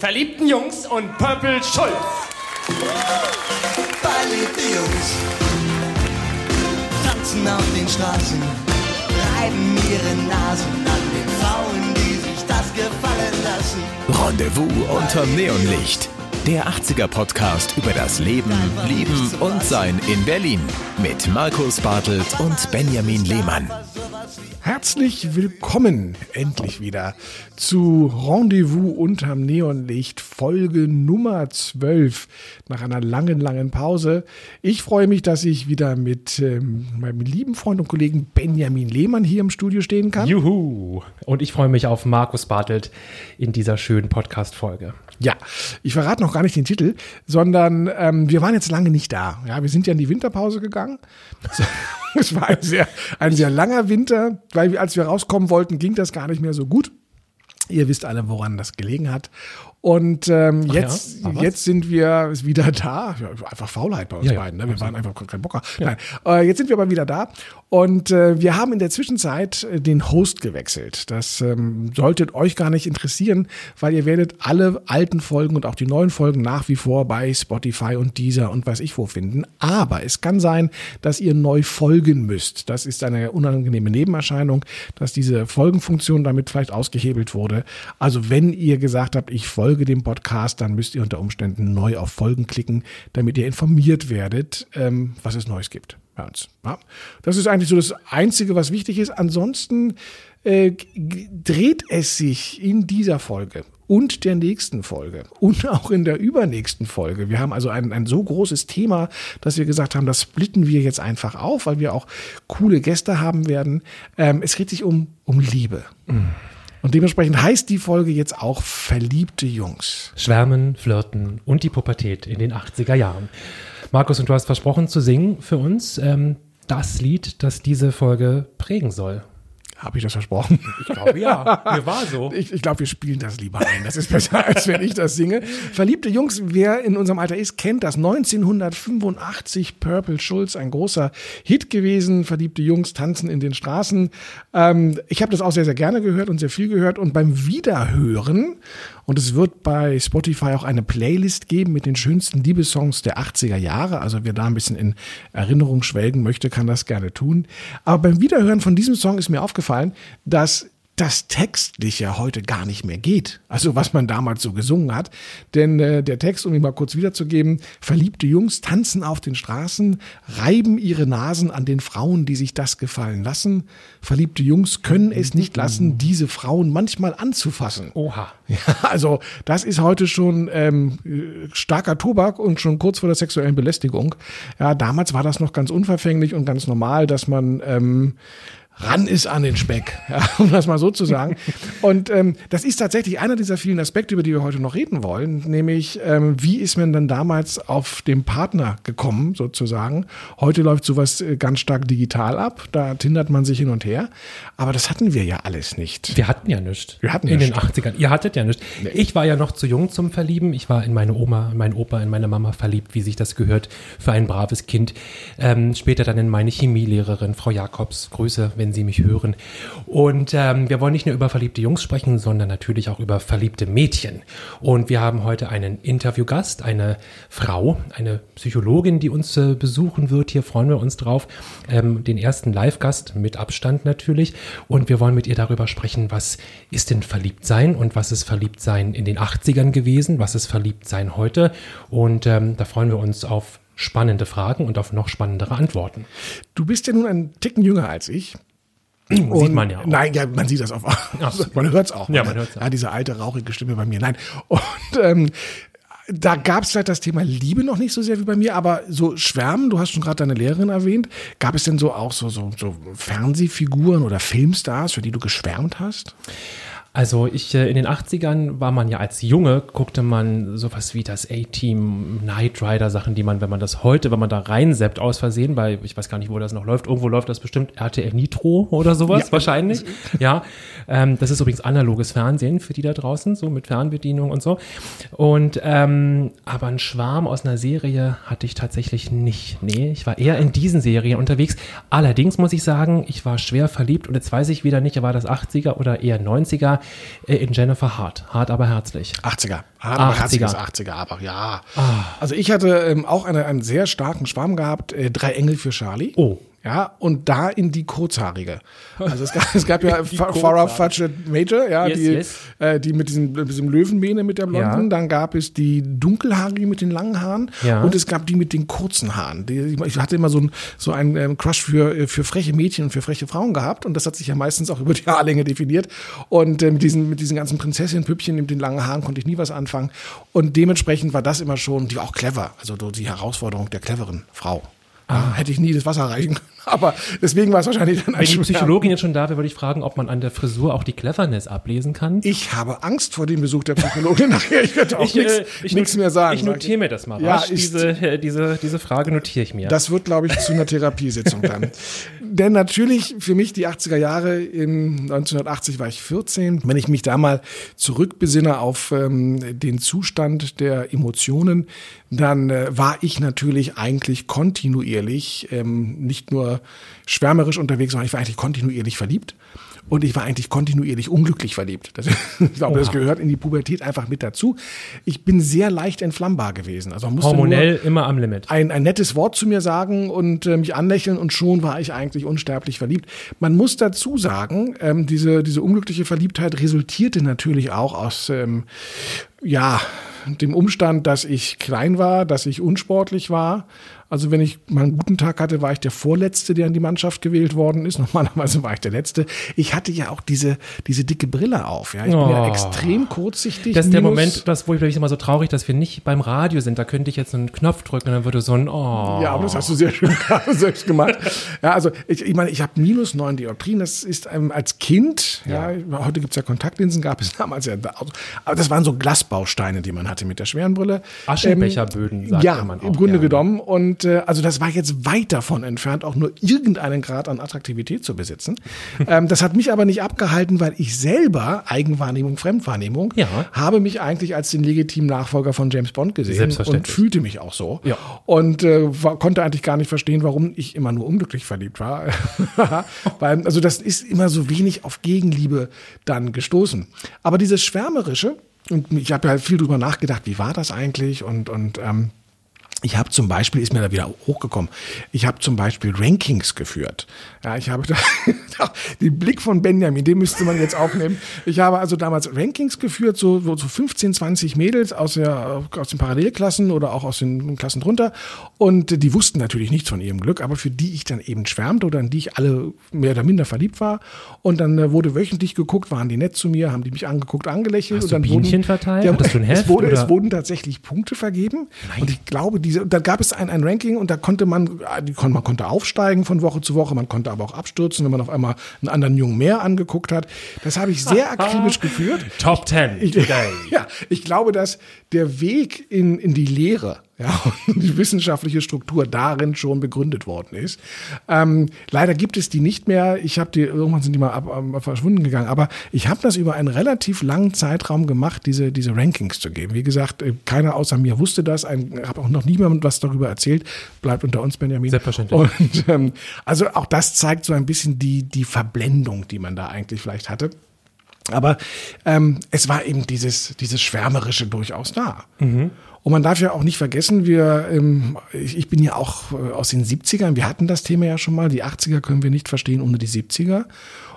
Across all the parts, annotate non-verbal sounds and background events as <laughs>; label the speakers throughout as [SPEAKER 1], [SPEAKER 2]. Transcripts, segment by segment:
[SPEAKER 1] Verliebten Jungs und Purple Schulz.
[SPEAKER 2] Verliebte Jungs tanzen auf den Straßen, reiben ihre Nasen an den Frauen, die sich das gefallen lassen.
[SPEAKER 3] Rendezvous unterm Neonlicht. Der 80er Podcast über das Leben, Lieben und Sein in Berlin. Mit Markus Bartelt und Benjamin Lehmann.
[SPEAKER 4] Herzlich willkommen endlich wieder zu Rendezvous unterm Neonlicht, Folge Nummer 12 nach einer langen, langen Pause. Ich freue mich, dass ich wieder mit ähm, meinem lieben Freund und Kollegen Benjamin Lehmann hier im Studio stehen kann.
[SPEAKER 5] Juhu! Und ich freue mich auf Markus Bartelt in dieser schönen Podcast-Folge.
[SPEAKER 4] Ja, ich verrate noch gar nicht den Titel, sondern ähm, wir waren jetzt lange nicht da. Ja, wir sind ja in die Winterpause gegangen. <laughs> <laughs> es war ein sehr, ein sehr langer Winter, weil als wir rauskommen wollten, ging das gar nicht mehr so gut. Ihr wisst alle, woran das gelegen hat. Und ähm, jetzt,
[SPEAKER 5] ja?
[SPEAKER 4] jetzt sind wir wieder da. Ja, einfach Faulheit bei uns
[SPEAKER 5] Ja,
[SPEAKER 4] beiden. Ne? Wir waren einfach kein Bocker. Nein. Äh, jetzt sind wir aber wieder da. Und äh, wir haben in der Zwischenzeit äh, den Host gewechselt. Das ähm, solltet euch gar nicht interessieren, weil ihr werdet alle alten Folgen und auch die neuen Folgen nach wie vor bei Spotify und Deezer und weiß ich wo finden. Aber es kann sein, dass ihr neu folgen müsst. Das ist eine unangenehme Nebenerscheinung, dass diese Folgenfunktion damit vielleicht ausgehebelt wurde. Also wenn ihr gesagt habt, ich folge dem Podcast, dann müsst ihr unter Umständen neu auf Folgen klicken, damit ihr informiert werdet, ähm, was es Neues gibt bei uns. Ja. Das ist eigentlich so das Einzige, was wichtig ist. Ansonsten äh, dreht es sich in dieser Folge und der nächsten Folge und auch in der übernächsten Folge. Wir haben also ein, ein so großes Thema, dass wir gesagt haben, das splitten wir jetzt einfach auf, weil wir auch coole Gäste haben werden. Ähm, es geht sich um, um Liebe. Und dementsprechend heißt die Folge jetzt auch Verliebte Jungs.
[SPEAKER 5] Schwärmen, Flirten und die Pubertät in den 80er Jahren. Markus, und du hast versprochen zu singen für uns ähm, das Lied, das diese Folge prägen soll.
[SPEAKER 4] Habe ich das versprochen?
[SPEAKER 5] Ich glaube ja, mir war so. <laughs>
[SPEAKER 4] Ich, ich glaube, wir spielen das lieber ein. Das ist besser, <laughs> als wenn ich das singe. Verliebte Jungs, wer in unserem Alter ist, kennt das. 1985 Purple Schulz, ein großer Hit gewesen. Verliebte Jungs tanzen in den Straßen. Ähm, ich habe das auch sehr, sehr gerne gehört und sehr viel gehört. Und beim Wiederhören, und es wird bei Spotify auch eine Playlist geben mit den schönsten Liebessongs der 80er Jahre. Also wer da ein bisschen in Erinnerung schwelgen möchte, kann das gerne tun. Aber beim Wiederhören von diesem Song ist mir aufgefallen, dass das textlich ja heute gar nicht mehr geht. Also was man damals so gesungen hat. Denn äh, der Text, um ihn mal kurz wiederzugeben, verliebte Jungs tanzen auf den Straßen, reiben ihre Nasen an den Frauen, die sich das gefallen lassen. Verliebte Jungs können es nicht lassen, diese Frauen manchmal anzufassen.
[SPEAKER 5] Oha. <laughs>
[SPEAKER 4] Ja, also das ist heute schon ähm, äh, starker Tobak und schon kurz vor der sexuellen Belästigung. Ja, damals war das noch ganz unverfänglich und ganz normal, dass man ähm, ran ist an den Speck, <laughs> ja, um das mal so zu sagen. Und ähm, das ist tatsächlich einer dieser vielen Aspekte, über die wir heute noch reden wollen, nämlich ähm, wie ist man dann damals auf den Partner gekommen, sozusagen. Heute läuft sowas äh, ganz stark digital ab, da tindert man sich hin und her, aber das hatten wir ja alles nicht.
[SPEAKER 5] Wir hatten ja nichts.
[SPEAKER 4] Wir hatten
[SPEAKER 5] in
[SPEAKER 4] nichts.
[SPEAKER 5] den 80ern. Ihr hattet ja nichts. Ich war ja noch zu jung zum Verlieben. Ich war in meine Oma, in meinen Opa, in meine Mama verliebt, wie sich das gehört für ein braves Kind. Ähm, später dann in meine Chemielehrerin, Frau Jakobs. Grüße, wenn Sie mich hören. Und ähm, wir wollen nicht nur über verliebte Jungs sprechen, sondern natürlich auch über verliebte Mädchen. Und wir haben heute einen Interviewgast, eine Frau, eine Psychologin, die uns äh, besuchen wird. Hier freuen wir uns drauf. Ähm, den ersten Live-Gast mit Abstand natürlich. Und wir wollen mit ihr darüber sprechen, was ist denn Verliebtsein und was ist Verliebtsein in den 80ern gewesen, was ist Verliebtsein heute. Und ähm, da freuen wir uns auf spannende Fragen und auf noch spannendere Antworten.
[SPEAKER 4] Du bist ja nun ein Ticken jünger als ich.
[SPEAKER 5] Sieht man ja auch.
[SPEAKER 4] Nein, ja, man sieht das auch.
[SPEAKER 5] so.
[SPEAKER 4] Man hört es auch.
[SPEAKER 5] Ja, man hört's auch.
[SPEAKER 4] Ja, diese alte, rauchige Stimme bei mir. Nein. Und ähm, da gab es vielleicht das Thema Liebe noch nicht so sehr wie bei mir, aber so Schwärmen, du hast schon gerade deine Lehrerin erwähnt, gab es denn so auch so, so, so Fernsehfiguren oder Filmstars, für die du geschwärmt hast?
[SPEAKER 5] Also ich äh, in den 80ern war man ja als Junge, guckte man sowas wie das A-Team, Knight Rider Sachen, die man, wenn man das heute, wenn man da reinseppt aus Versehen, bei, ich weiß gar nicht, wo das noch läuft, irgendwo läuft das bestimmt RTL Nitro oder sowas <laughs>
[SPEAKER 4] Ja.
[SPEAKER 5] wahrscheinlich. Ja, ähm, das ist übrigens analoges Fernsehen für die da draußen, so mit Fernbedienung und so. Und ähm, aber ein Schwarm aus einer Serie hatte ich tatsächlich nicht. Nee, ich war eher in diesen Serien unterwegs. Allerdings muss ich sagen, ich war schwer verliebt und jetzt weiß ich wieder nicht, war das 80er oder eher 90er. War äh, in Jennifer Hart. Hart, aber herzlich.
[SPEAKER 4] 80er. Ah, aber
[SPEAKER 5] 80er.
[SPEAKER 4] 80er. 80er, aber ja. Also ich hatte ähm, auch eine, einen sehr starken Schwarm gehabt, äh, Drei Engel für Charlie.
[SPEAKER 5] Oh.
[SPEAKER 4] Ja, und da in die kurzhaarige. Also es gab, es gab ja <laughs> Fa- Farrah Fudge Major, ja,
[SPEAKER 5] Yes,
[SPEAKER 4] die,
[SPEAKER 5] yes.
[SPEAKER 4] Äh, die mit diesem, mit diesem Löwenmähne mit der Blonden.
[SPEAKER 5] Ja.
[SPEAKER 4] Dann gab es die dunkelhaarige mit den langen Haaren.
[SPEAKER 5] Ja.
[SPEAKER 4] Und es gab die mit den kurzen Haaren. Die, ich hatte immer so, ein, so einen ähm, Crush für, äh, für freche Mädchen und für freche Frauen gehabt. Und das hat sich ja meistens auch über die Haarlänge definiert. Und äh, mit, diesen, mit diesen ganzen Prinzessin-Püppchen mit den langen Haaren konnte ich nie was anfangen. Und dementsprechend war das immer schon, die war auch clever. Also so die Herausforderung der cleveren Frau. Ja, hätte ich nie das Wasser reichen können. Aber deswegen war es wahrscheinlich dann ein
[SPEAKER 5] Wenn die. Psychologin jetzt schon da wäre, würde ich fragen, ob man an der Frisur auch die Cleverness ablesen kann.
[SPEAKER 4] Ich habe Angst vor dem Besuch der Psychologin <laughs> nachher. Ich werde auch
[SPEAKER 5] Ich, äh,
[SPEAKER 4] nichts
[SPEAKER 5] ich not-
[SPEAKER 4] mehr sagen.
[SPEAKER 5] Ich notiere mir das mal
[SPEAKER 4] Ja,
[SPEAKER 5] rasch.
[SPEAKER 4] ist-
[SPEAKER 5] diese, äh, diese, diese Frage notiere ich mir.
[SPEAKER 4] Das wird, glaube ich, zu einer Therapiesitzung dann. <laughs> Denn natürlich für mich die 80er Jahre, in 1980 war ich 14. Wenn ich mich da mal zurückbesinne auf ähm, den Zustand der Emotionen, dann äh, war ich natürlich eigentlich kontinuierlich ähm, nicht nur schwärmerisch unterwegs, sondern ich war eigentlich kontinuierlich verliebt. Und ich war eigentlich kontinuierlich unglücklich verliebt. Das, <laughs> ich glaube, das
[SPEAKER 5] Oha.
[SPEAKER 4] gehört in die Pubertät einfach mit dazu. Ich bin sehr leicht entflammbar gewesen. Also
[SPEAKER 5] Hormonell immer am Limit.
[SPEAKER 4] ein, ein nettes Wort zu mir sagen und äh, mich anlächeln und schon war ich eigentlich unsterblich verliebt. Man muss dazu sagen, ähm, diese, diese unglückliche Verliebtheit resultierte natürlich auch aus, ähm, ja, dem Umstand, dass ich klein war, dass ich unsportlich war. Also wenn ich mal einen guten Tag hatte, war ich der Vorletzte, der in die Mannschaft gewählt worden ist. <laughs> Normalerweise war ich der Letzte. Ich hatte ja auch diese, diese dicke Brille auf. Ja, ich bin ja
[SPEAKER 5] Oh.
[SPEAKER 4] extrem kurzsichtig.
[SPEAKER 5] Das ist der Moment, das, wo ich vielleicht immer so traurig, dass wir nicht beim Radio sind. Da könnte ich jetzt einen Knopf drücken und dann würde so ein Oh.
[SPEAKER 4] Ja, aber das hast du sehr schön <laughs> selbst gemacht. Ja, also ich, ich meine, ich habe minus neun Dioptrien. Das ist ähm, als Kind, ja, heute gibt's ja Kontaktlinsen, gab es <laughs> damals ja. Also, aber das waren so Glasbausteine, die man hatte mit der schweren Brille.
[SPEAKER 5] Aschenbecherböden, sagt
[SPEAKER 4] ja,
[SPEAKER 5] man auch
[SPEAKER 4] im Grunde
[SPEAKER 5] gerne.
[SPEAKER 4] genommen. Und äh, also das war jetzt weit davon entfernt, auch nur irgendeinen Grad an Attraktivität zu besitzen. <laughs> ähm, das hat mich aber nicht abgehalten, weil ich selber, Eigenwahrnehmung, Fremdwahrnehmung,
[SPEAKER 5] Ja.
[SPEAKER 4] habe mich eigentlich als den legitimen Nachfolger von James Bond gesehen und fühlte mich auch so.
[SPEAKER 5] Ja.
[SPEAKER 4] Und äh, war, konnte eigentlich gar nicht verstehen, warum ich immer nur unglücklich verliebt war. <laughs> Weil, also das ist immer so wenig auf Gegenliebe dann gestoßen. Aber dieses Schwärmerische, und ich habe ja viel drüber nachgedacht, wie war das eigentlich? Und, und ähm, ich habe zum Beispiel, ist mir da wieder hochgekommen, ich habe zum Beispiel Rankings geführt. Ja, ich habe <laughs> da, den Blick von Benjamin, den müsste man jetzt aufnehmen. Ich habe also damals Rankings geführt, so, so 15, 20 Mädels aus, der, aus den Parallelklassen oder auch aus den Klassen drunter. Und die wussten natürlich nichts von ihrem Glück, aber für die ich dann eben schwärmte oder in die ich alle mehr oder minder verliebt war. Und dann äh, wurde wöchentlich geguckt, waren die nett zu mir, haben die mich angeguckt, angelächelt.
[SPEAKER 5] Hast
[SPEAKER 4] und dann
[SPEAKER 5] Bienchen
[SPEAKER 4] wurden,
[SPEAKER 5] verteilt?
[SPEAKER 4] Ja,
[SPEAKER 5] du ein Heft,
[SPEAKER 4] es, wurde,
[SPEAKER 5] oder?
[SPEAKER 4] es wurden tatsächlich Punkte vergeben. Und ich glaube, diese, da gab es ein, ein Ranking und da konnte man, man konnte aufsteigen von Woche zu Woche, man konnte aber auch abstürzen, wenn man auf einmal einen anderen Jungen mehr angeguckt hat. Das habe ich sehr akribisch <laughs> geführt.
[SPEAKER 5] Top 10
[SPEAKER 4] Ich,
[SPEAKER 5] today. <laughs>
[SPEAKER 4] ja, ich glaube, dass der Weg in, in die Lehre, ja, und die wissenschaftliche Struktur darin schon begründet worden ist. Ähm, leider gibt es die nicht mehr. Ich habe die, irgendwann sind die mal ab, ab, verschwunden gegangen. Aber ich habe das über einen relativ langen Zeitraum gemacht, diese, diese Rankings zu geben. Wie gesagt, äh, keiner außer mir wusste das. Ich habe auch noch niemandem was darüber erzählt. Bleibt unter uns, Benjamin.
[SPEAKER 5] Selbstverständlich.
[SPEAKER 4] Und ähm, also auch das zeigt so ein bisschen die, die Verblendung, die man da eigentlich vielleicht hatte. Aber ähm, es war eben dieses, dieses Schwärmerische durchaus da. Und man darf ja auch nicht vergessen, wir, ähm, ich, ich bin ja auch äh, aus den 70ern, wir hatten das Thema ja schon mal, die 80er können wir nicht verstehen ohne die 70er.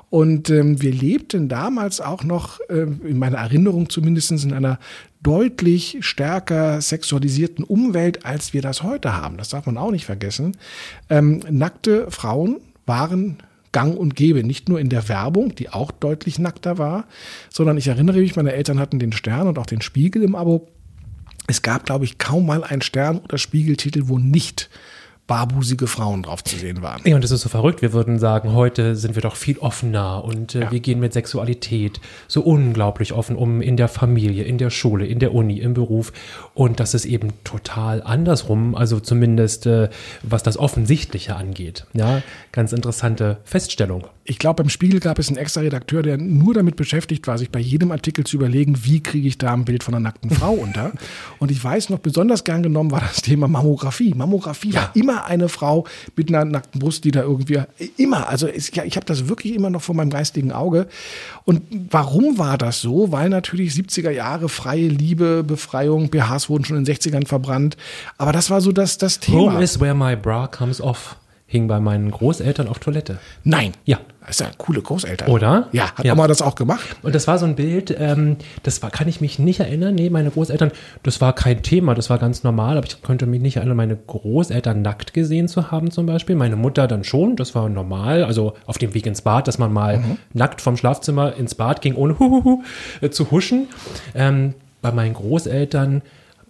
[SPEAKER 4] Und ähm, wir lebten damals auch noch, äh, in meiner Erinnerung zumindest, in einer deutlich stärker sexualisierten Umwelt, als wir das heute haben. Das darf man auch nicht vergessen. Ähm, nackte Frauen waren gang und gäbe, nicht nur in der Werbung, die auch deutlich nackter war, sondern ich erinnere mich, meine Eltern hatten den Stern und auch den Spiegel im Abo. Es gab, glaube ich, kaum mal einen Stern- oder Spiegeltitel, wo nicht barbusige Frauen drauf zu sehen waren.
[SPEAKER 5] Ja, und das ist so verrückt. Wir würden sagen, heute sind wir doch viel offener und äh,
[SPEAKER 4] Ja.
[SPEAKER 5] wir gehen mit Sexualität so unglaublich offen um in der Familie, in der Schule, in der Uni, im Beruf. Und das ist eben total andersrum, also zumindest äh, was das Offensichtliche angeht. Ja, ganz interessante Feststellung.
[SPEAKER 4] Ich glaube, beim Spiegel gab es einen extra Redakteur, der nur damit beschäftigt war, sich bei jedem Artikel zu überlegen, wie kriege ich da ein Bild von einer nackten <laughs> Frau unter. Und ich weiß noch, besonders gern genommen war das Thema Mammographie. Mammographie
[SPEAKER 5] Ja.
[SPEAKER 4] war immer eine Frau mit einer nackten Brust, die da irgendwie, immer, also ja, ich habe das wirklich immer noch vor meinem geistigen Auge. Und warum war das so? Weil natürlich 70er Jahre freie Liebe, Befreiung, BHs wurden schon in den 60ern verbrannt. Aber das war so das, das Thema.
[SPEAKER 5] Home is where my bra comes off. Hing bei meinen Großeltern auf Toilette.
[SPEAKER 4] Nein.
[SPEAKER 5] Ja.
[SPEAKER 4] Das ist ja coole Großeltern.
[SPEAKER 5] Oder?
[SPEAKER 4] Ja, hat
[SPEAKER 5] Ja.
[SPEAKER 4] Oma das auch gemacht?
[SPEAKER 5] Und das war so ein Bild, ähm, das war, kann ich mich nicht erinnern. Nee, meine Großeltern, das war kein Thema, das war ganz normal, aber ich könnte mich nicht erinnern, meine Großeltern nackt gesehen zu haben zum Beispiel. Meine Mutter dann schon, das war normal, also auf dem Weg ins Bad, dass man mal nackt vom Schlafzimmer ins Bad ging, ohne <laughs> Huhuhu, äh, zu huschen. Ähm, bei meinen Großeltern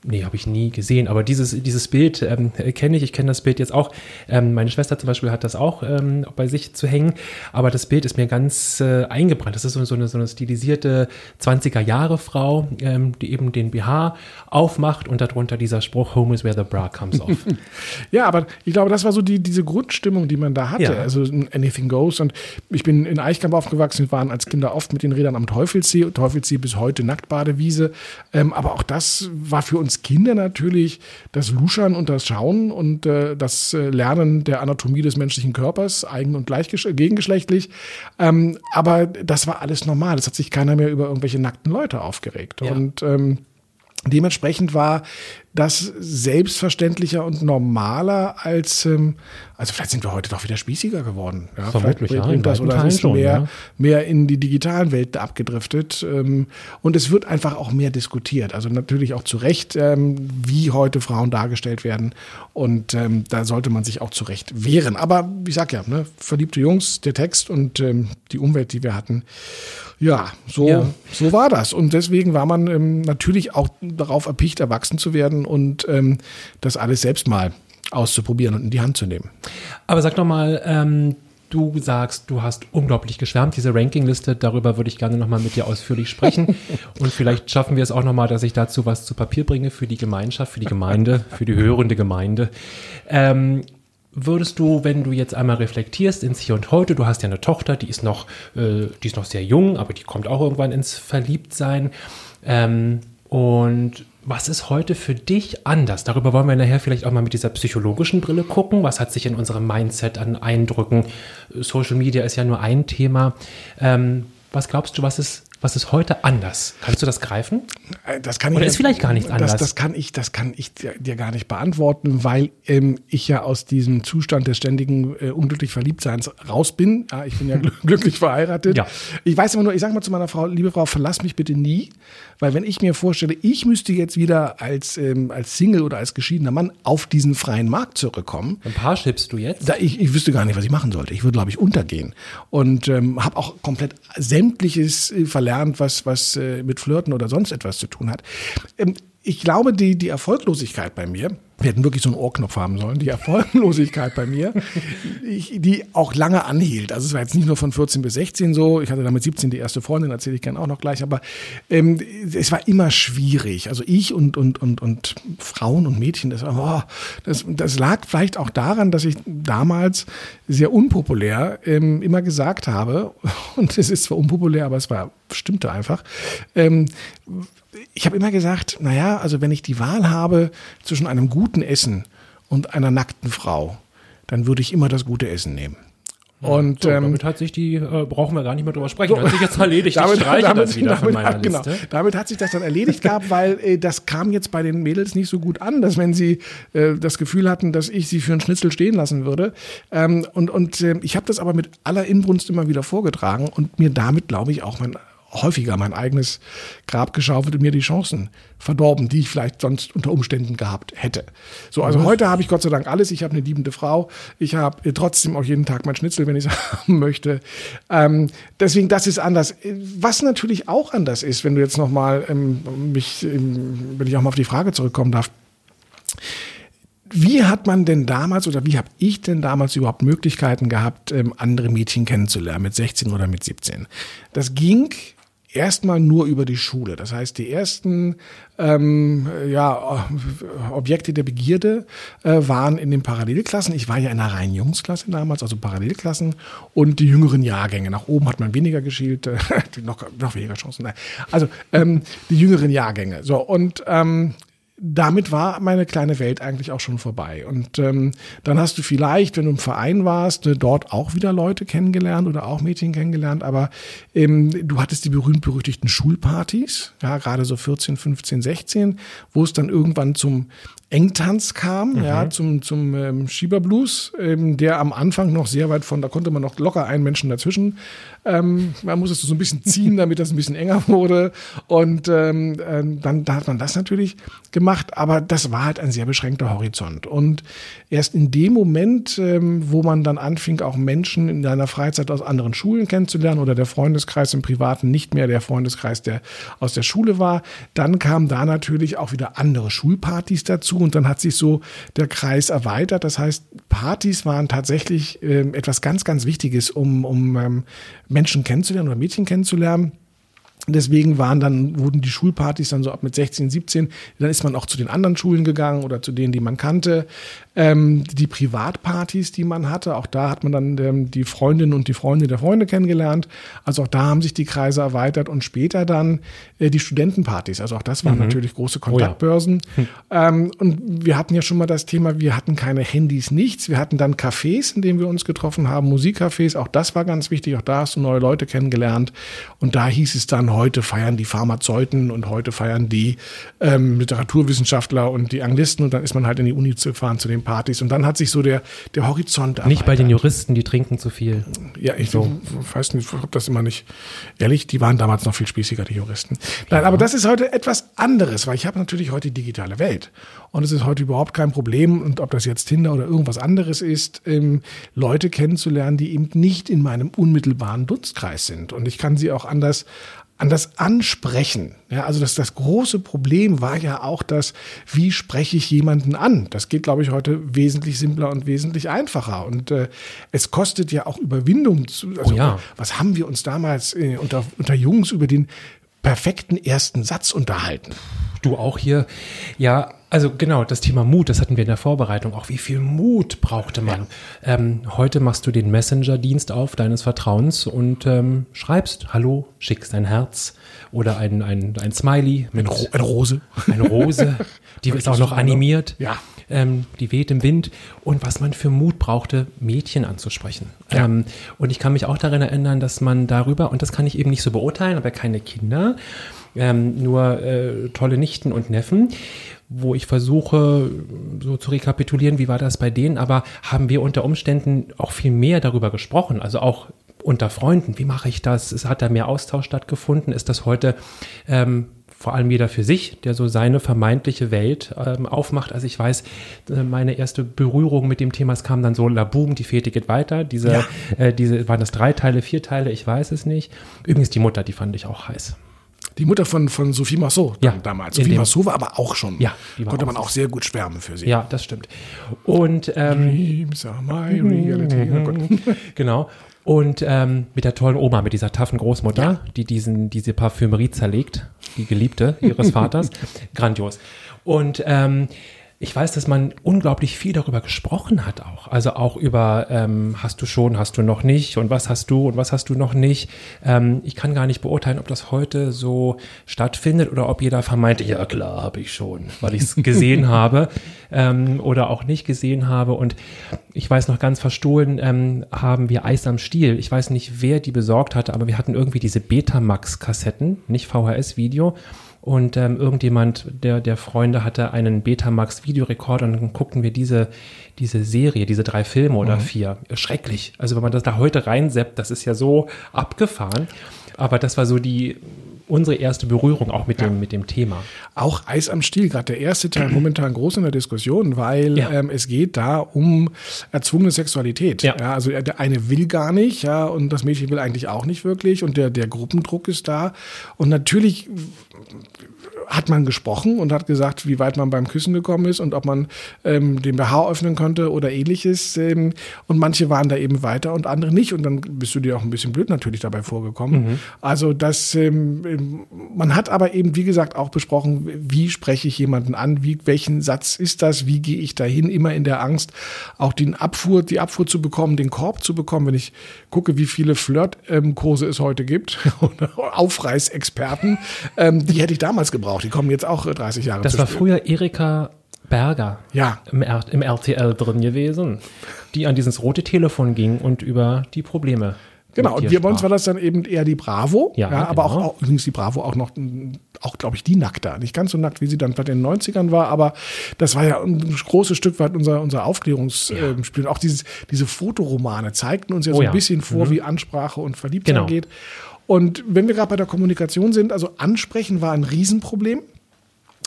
[SPEAKER 5] Nee, habe ich nie gesehen. Aber dieses, dieses Bild ähm, kenne ich. Ich kenne das Bild jetzt auch. Ähm, meine Schwester zum Beispiel hat das auch ähm, bei sich zu hängen. Aber das Bild ist mir ganz äh, eingebrannt. Das ist so, so, eine, so eine stilisierte 20er-Jahre-Frau, ähm, die eben den BH aufmacht und darunter dieser Spruch, Home is where the bra comes off. <laughs>
[SPEAKER 4] Ja, aber ich glaube, das war so die, diese Grundstimmung, die man da hatte.
[SPEAKER 5] Ja.
[SPEAKER 4] Also anything goes. Und ich bin in Eichkamp aufgewachsen, wir waren als Kinder oft mit den Rädern am Teufelssee. Teufelssee bis heute Nacktbadewiese. Ähm, aber auch das war für uns Kinder natürlich das Luschern und das Schauen und äh, das äh, Lernen der Anatomie des menschlichen Körpers, eigen- und gegengeschlechtlich. Ähm, aber das war alles normal. Es hat sich keiner mehr über irgendwelche nackten Leute aufgeregt.
[SPEAKER 5] Ja.
[SPEAKER 4] Und ähm, Dementsprechend war das selbstverständlicher und normaler als, ähm, also vielleicht sind wir heute doch wieder spießiger geworden. Ja,
[SPEAKER 5] Vermutlich,
[SPEAKER 4] vielleicht
[SPEAKER 5] ja,
[SPEAKER 4] bringt
[SPEAKER 5] in
[SPEAKER 4] das oder ist
[SPEAKER 5] schon,
[SPEAKER 4] mehr,
[SPEAKER 5] ja.
[SPEAKER 4] mehr in die digitalen Welten abgedriftet. Ähm, und es wird einfach auch mehr diskutiert. Also natürlich auch zu Recht, ähm, wie heute Frauen dargestellt werden. Und ähm, da sollte man sich auch zu Recht wehren. Aber ich sag ja, ne, verliebte Jungs, der Text und ähm, die Umwelt, die wir hatten. Ja, so,
[SPEAKER 5] Ja.
[SPEAKER 4] so war das. Und deswegen war man ähm, natürlich auch darauf erpicht, erwachsen zu werden und ähm, das alles selbst mal auszuprobieren und in die Hand zu nehmen.
[SPEAKER 5] Aber sag doch mal, ähm, du sagst, du hast unglaublich geschwärmt, diese Rankingliste, darüber würde ich gerne nochmal mit dir ausführlich sprechen. <laughs> Und vielleicht schaffen wir es auch nochmal, dass ich dazu was zu Papier bringe für die Gemeinschaft, für die Gemeinde, für die hörende Gemeinde. Ähm, Würdest du, wenn du jetzt einmal reflektierst ins Hier und Heute, du hast ja eine Tochter, die ist noch, äh, die ist noch sehr jung, aber die kommt auch irgendwann ins Verliebtsein. Ähm, und was ist heute für dich anders? Darüber wollen wir nachher vielleicht auch mal mit dieser psychologischen Brille gucken. Was hat sich in unserem Mindset an Eindrücken? Social Media ist ja nur ein Thema. Ähm, was glaubst du, was ist, was ist heute anders? Kannst du das greifen?
[SPEAKER 4] Äh, Das kann ich
[SPEAKER 5] Oder ist vielleicht gar nichts anders?
[SPEAKER 4] Das, das kann ich, das kann ich dir, gar nicht beantworten, weil ähm, ich ja aus diesem Zustand des ständigen äh, unglücklich Verliebtseins raus bin. Ja, ich bin ja glück- <laughs> glücklich verheiratet.
[SPEAKER 5] Ja.
[SPEAKER 4] Ich weiß immer nur, ich sage mal zu meiner Frau, liebe Frau, verlass mich bitte nie, weil wenn ich mir vorstelle, ich müsste jetzt wieder als ähm, als Single oder als geschiedener Mann auf diesen freien Markt zurückkommen,
[SPEAKER 5] Ein paar schippst du jetzt?
[SPEAKER 4] da ich, ich wüsste gar nicht, was ich machen sollte. Ich würde, glaube ich, untergehen. Und ähm, habe auch komplett sämtliches äh, verlernt, was, was äh, mit Flirten oder sonst etwas zu tun hat. Ähm, ich glaube, die, die Erfolglosigkeit bei mir, wir hätten wirklich so einen Ohrknopf haben sollen, die <laughs> Erfolglosigkeit bei mir, ich, die auch lange anhielt. Also es war jetzt nicht nur von 14 bis 16 so, ich hatte damit 17 die erste Freundin, erzähle ich gerne auch noch gleich, aber ähm, es war immer schwierig. Also ich und, und, und, und Frauen und Mädchen, das, oh, das, das lag vielleicht auch daran, dass ich damals sehr unpopulär ähm, immer gesagt habe, <laughs> und es ist zwar unpopulär, aber es war stimmte einfach, ähm, ich habe immer gesagt, naja, also wenn ich die Wahl habe zwischen einem guten Essen und einer nackten Frau, dann würde ich immer das gute Essen nehmen. Und
[SPEAKER 5] So,
[SPEAKER 4] ähm,
[SPEAKER 5] damit hat sich die, äh, brauchen wir gar nicht mehr drüber sprechen. Hat sich jetzt erledigt.
[SPEAKER 4] damit,
[SPEAKER 5] ich
[SPEAKER 4] damit,
[SPEAKER 5] das wieder von
[SPEAKER 4] damit,
[SPEAKER 5] meiner
[SPEAKER 4] hat, genau,
[SPEAKER 5] Liste.
[SPEAKER 4] damit hat sich das dann erledigt gehabt, weil äh, das kam jetzt bei den Mädels nicht so gut an, dass wenn sie äh, das Gefühl hatten, dass ich sie für einen Schnitzel stehen lassen würde. Ähm, und und äh, ich habe das aber mit aller Inbrunst immer wieder vorgetragen und mir damit, glaube ich, auch mein häufiger mein eigenes Grab geschaufelt und mir die Chancen verdorben, die ich vielleicht sonst unter Umständen gehabt hätte. So, also heute habe ich Gott sei Dank alles. Ich habe eine liebende Frau. Ich habe äh, trotzdem auch jeden Tag mein Schnitzel, wenn ich es <laughs> haben möchte. Ähm, deswegen, das ist anders. Was natürlich auch anders ist, wenn du jetzt nochmal ähm, mich, ähm, wenn ich auch mal auf die Frage zurückkommen darf, wie hat man denn damals oder wie habe ich denn damals überhaupt Möglichkeiten gehabt, ähm, andere Mädchen kennenzulernen mit 16 oder mit 17? Das ging erstmal nur über die Schule. Das heißt, die ersten ähm, ja, Objekte der Begierde äh, waren in den Parallelklassen. Ich war ja in einer reinen Jungsklasse damals, also Parallelklassen und die jüngeren Jahrgänge. Nach oben hat man weniger geschielt, <laughs> äh, noch, noch weniger Chancen. Also ähm, die jüngeren Jahrgänge. So, und ähm, damit war meine kleine Welt eigentlich auch schon vorbei. Und ähm, dann hast du vielleicht, wenn du im Verein warst, äh, dort auch wieder Leute kennengelernt oder auch Mädchen kennengelernt, aber ähm, du hattest die berühmt-berüchtigten Schulpartys, ja, gerade so 14, 15, 16, wo es dann irgendwann zum Engtanz kam, mhm. ja, zum, zum ähm, Schieberblues, ähm, der am Anfang noch sehr weit von, da konnte man noch locker einen Menschen dazwischen. Ähm, man musste so ein bisschen ziehen, damit das ein bisschen enger <laughs> wurde. Und ähm, äh, dann da hat man das natürlich gemacht, aber das war halt ein sehr beschränkter Horizont. Und erst in dem Moment, ähm, wo man dann anfing, auch Menschen in seiner Freizeit aus anderen Schulen kennenzulernen oder der Freundeskreis im Privaten nicht mehr der Freundeskreis, der aus der Schule war, dann kamen da natürlich auch wieder andere Schulpartys dazu und dann hat sich so der Kreis erweitert. Das heißt, Partys waren tatsächlich äh, etwas ganz, ganz Wichtiges, um, um ähm, Menschen kennenzulernen oder Mädchen kennenzulernen. Deswegen waren dann, wurden die Schulpartys dann so ab mit 16, 17, dann ist man auch zu den anderen Schulen gegangen oder zu denen, die man kannte. Ähm, die Privatpartys, die man hatte, auch da hat man dann ähm, die Freundinnen und die Freunde der Freunde kennengelernt. Also auch da haben sich die Kreise erweitert und später dann äh, die Studentenpartys. Also auch das waren mhm. natürlich große Kontaktbörsen. Oh ja. hm. ähm, und wir hatten ja schon mal das Thema, wir hatten keine Handys, nichts. Wir hatten dann Cafés, in denen wir uns getroffen haben, Musikcafés. Auch das war ganz wichtig. Auch da hast du neue Leute kennengelernt. Und da hieß es dann, heute feiern die Pharmazeuten und heute feiern die ähm, Literaturwissenschaftler und die Anglisten. Und dann ist man halt in die Uni zu fahren zu dem Partys. Und dann hat sich so der, der Horizont
[SPEAKER 5] erweitert. Nicht bei den Juristen, die trinken zu viel.
[SPEAKER 4] Ja, ich so. weiß nicht, ich habe das immer nicht. Ehrlich, die waren damals noch viel spießiger, die Juristen. Nein, ja. aber das ist heute etwas anderes, weil ich habe natürlich heute die digitale Welt. Und es ist heute überhaupt kein Problem, und ob das jetzt Tinder oder irgendwas anderes ist, ähm, Leute kennenzulernen, die eben nicht in meinem unmittelbaren Dunstkreis sind. Und ich kann sie auch anders an das Ansprechen. Ja, also das, das große Problem war ja auch das, wie spreche ich jemanden an? Das geht, glaube ich, heute wesentlich simpler und wesentlich einfacher. Und äh, es kostet ja auch Überwindung. Zu, also,
[SPEAKER 5] oh ja.
[SPEAKER 4] Was haben wir uns damals äh, unter, unter Jungs über den perfekten ersten Satz unterhalten?
[SPEAKER 5] Du auch hier. Ja, also genau, das Thema Mut, das hatten wir in der Vorbereitung auch. Wie viel Mut brauchte man? Ja. Ähm, heute machst du den Messenger-Dienst auf deines Vertrauens und ähm, schreibst Hallo, schickst ein Herz oder ein, ein, ein Smiley.
[SPEAKER 4] Mit Ro eine Rose.
[SPEAKER 5] Eine Rose. Die <laughs> ist auch noch animiert.
[SPEAKER 4] Ja.
[SPEAKER 5] Ähm, die weht im Wind. Und was man für Mut brauchte, Mädchen anzusprechen. Ja. Ähm, und ich kann mich auch daran erinnern, dass man darüber, und das kann ich eben nicht so beurteilen, aber keine Kinder, ähm, nur äh, tolle Nichten und Neffen wo ich versuche, so zu rekapitulieren, wie war das bei denen, aber haben wir unter Umständen auch viel mehr darüber gesprochen, also auch unter Freunden, wie mache ich das? Es hat da mehr Austausch stattgefunden? Ist das heute ähm, vor allem jeder für sich, der so seine vermeintliche Welt ähm, aufmacht. Also ich weiß, äh, meine erste Berührung mit dem Thema, es kam dann so, la boom, die Fete geht weiter. Diese, ja. äh, diese, waren das drei Teile, vier Teile, ich weiß es nicht. Übrigens die Mutter, die fand ich auch heiß.
[SPEAKER 4] Die Mutter von, von Sophie Massot
[SPEAKER 5] ja,
[SPEAKER 4] damals. Sophie Massot war aber auch schon,
[SPEAKER 5] ja,
[SPEAKER 4] konnte man auch sehr gut schwärmen für sie.
[SPEAKER 5] Ja, das stimmt. Und ähm, Dreams are my reality. Oh <laughs> genau. Und ähm, mit der tollen Oma, mit dieser taffen Großmutter, ja. die diesen, diese Parfümerie zerlegt, die Geliebte ihres <laughs> Vaters. Grandios. Und ähm, ich weiß, dass man unglaublich viel darüber gesprochen hat auch. Also auch über, ähm, hast du schon, hast du noch nicht und was hast du und was hast du noch nicht. Ähm, ich kann gar nicht beurteilen, ob das heute so stattfindet oder ob jeder vermeinte, ja klar, habe ich schon, weil ich es <laughs> gesehen habe ähm, oder auch nicht gesehen habe. Und ich weiß noch ganz verstohlen, ähm, haben wir Eis am Stiel. Ich weiß nicht, wer die besorgt hatte, aber wir hatten irgendwie diese Betamax-Kassetten, nicht VHS-Video. Und ähm, irgendjemand der, der Freunde hatte einen Betamax Videorekorder und dann guckten wir diese, diese Serie, diese drei Filme oder mhm. vier. Schrecklich. Also wenn man das da heute reinseppt, das ist ja so abgefahren. Aber das war so die unsere erste Berührung auch mit,
[SPEAKER 4] Ja.
[SPEAKER 5] dem, mit dem Thema.
[SPEAKER 4] Auch Eis am Stiel, gerade der erste Teil <clears throat> momentan groß in der Diskussion, weil
[SPEAKER 5] Ja.
[SPEAKER 4] ähm, es geht da um erzwungene Sexualität.
[SPEAKER 5] Ja.
[SPEAKER 4] also der eine will gar nicht, ja, und das Mädchen will eigentlich auch nicht wirklich und der, der Gruppendruck ist da. Und natürlich hat man gesprochen und hat gesagt, wie weit man beim Küssen gekommen ist und ob man ähm, den BH öffnen konnte oder ähnliches. Ähm, und manche waren da eben weiter und andere nicht. Und dann bist du dir auch ein bisschen blöd natürlich dabei vorgekommen. Also das, ähm, ähm, man hat aber eben, wie gesagt, auch besprochen, wie spreche ich jemanden an, wie, welchen Satz ist das, wie gehe ich dahin, immer in der Angst, auch den Abfuhr, die Abfuhr zu bekommen, den Korb zu bekommen, wenn ich gucke, wie viele Flirt-Kurse es heute gibt, <laughs> oder Aufreißexperten, ähm, die hätte ich damals gebraucht. Die kommen jetzt auch äh, 30 Jahre
[SPEAKER 5] Das war
[SPEAKER 4] spät.
[SPEAKER 5] früher Erika Berger
[SPEAKER 4] Ja.
[SPEAKER 5] im, R im RTL drin gewesen, die an dieses rote Telefon ging und über die Probleme.
[SPEAKER 4] Genau, und wir bei uns war das dann eben eher die Bravo.
[SPEAKER 5] Ja,
[SPEAKER 4] aber auch,
[SPEAKER 5] genau.
[SPEAKER 4] auch übrigens die Bravo auch noch, auch glaube ich, die nackter. Nicht ganz so nackt, wie sie dann bei den 90ern war, aber das war ja ein großes Stück weit unser, unser Aufklärungsspiel. Auch dieses, diese Fotoromane zeigten uns ja
[SPEAKER 5] Oh
[SPEAKER 4] so ein
[SPEAKER 5] ja.
[SPEAKER 4] bisschen vor, wie Ansprache und Verliebtheit
[SPEAKER 5] Genau.
[SPEAKER 4] geht. Und wenn wir gerade bei der Kommunikation sind, also ansprechen war ein Riesenproblem.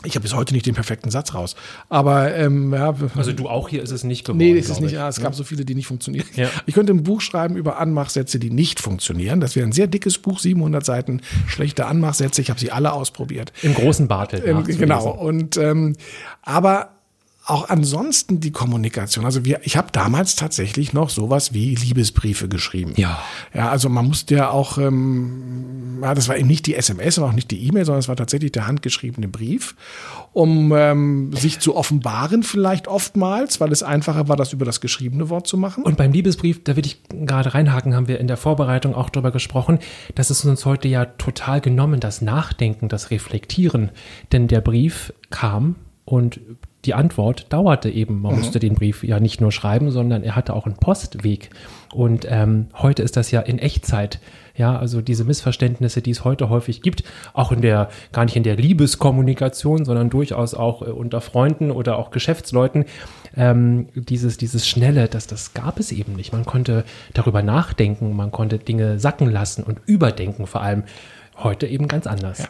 [SPEAKER 4] Ich habe bis heute nicht den perfekten Satz raus. Aber ähm, ja,
[SPEAKER 5] Also du auch hier ist es nicht geworden.
[SPEAKER 4] Nee, ist
[SPEAKER 5] glaub
[SPEAKER 4] nicht.
[SPEAKER 5] ich.
[SPEAKER 4] Ja, es gab so viele, die nicht funktionieren.
[SPEAKER 5] Ja.
[SPEAKER 4] Ich könnte ein Buch schreiben über Anmachsätze, die nicht funktionieren. Das wäre ein sehr dickes Buch, 700 Seiten, schlechte Anmachsätze. Ich habe sie alle ausprobiert.
[SPEAKER 5] Im großen Bartel.
[SPEAKER 4] Ähm, genau. Und ähm, aber auch ansonsten die Kommunikation. Also wir, ich habe damals tatsächlich noch sowas wie Liebesbriefe geschrieben.
[SPEAKER 5] Ja.
[SPEAKER 4] Ja, also man musste ja auch, ähm, ja, das war eben nicht die SMS und auch nicht die E-Mail, sondern es war tatsächlich der handgeschriebene Brief, um ähm, sich zu offenbaren vielleicht oftmals, weil es einfacher war, das über das geschriebene Wort zu machen.
[SPEAKER 5] Und beim Liebesbrief, da will ich gerade reinhaken, haben wir in der Vorbereitung auch drüber gesprochen. Das ist uns heute ja total genommen, das Nachdenken, das Reflektieren. Denn der Brief kam und die Antwort dauerte eben. Man musste den Brief ja nicht nur schreiben, sondern er hatte auch einen Postweg. Und ähm, heute ist das ja in Echtzeit. Ja, also diese Missverständnisse, die es heute häufig gibt, auch in der, gar nicht in der Liebeskommunikation, sondern durchaus auch äh, unter Freunden oder auch Geschäftsleuten, ähm, dieses, dieses Schnelle, das, das gab es eben nicht. Man konnte darüber nachdenken, man konnte Dinge sacken lassen und überdenken vor allem. Heute eben ganz anders.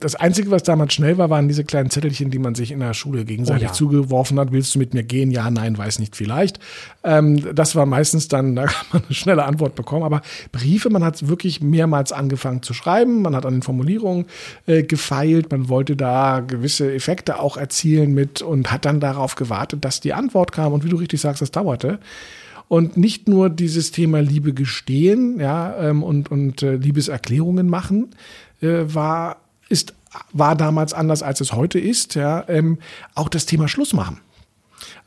[SPEAKER 4] Das Einzige, was damals schnell war, waren diese kleinen Zettelchen, die man sich in der Schule gegenseitig
[SPEAKER 5] Oh ja.
[SPEAKER 4] zugeworfen hat. Willst du mit mir gehen? Ja, nein, weiß nicht, vielleicht. Ähm, das war meistens dann, <laughs> da kann man eine schnelle Antwort bekommen. Aber Briefe, man hat wirklich mehrmals angefangen zu schreiben. Man hat an den Formulierungen äh, gefeilt. Man wollte da gewisse Effekte auch erzielen mit und hat dann darauf gewartet, dass die Antwort kam. Und wie du richtig sagst, das dauerte. Und nicht nur dieses Thema Liebe gestehen, ja, ähm, und, und äh, Liebeserklärungen machen, äh, war, ist, war damals anders, als es heute ist, ja, ähm, auch das Thema Schluss machen.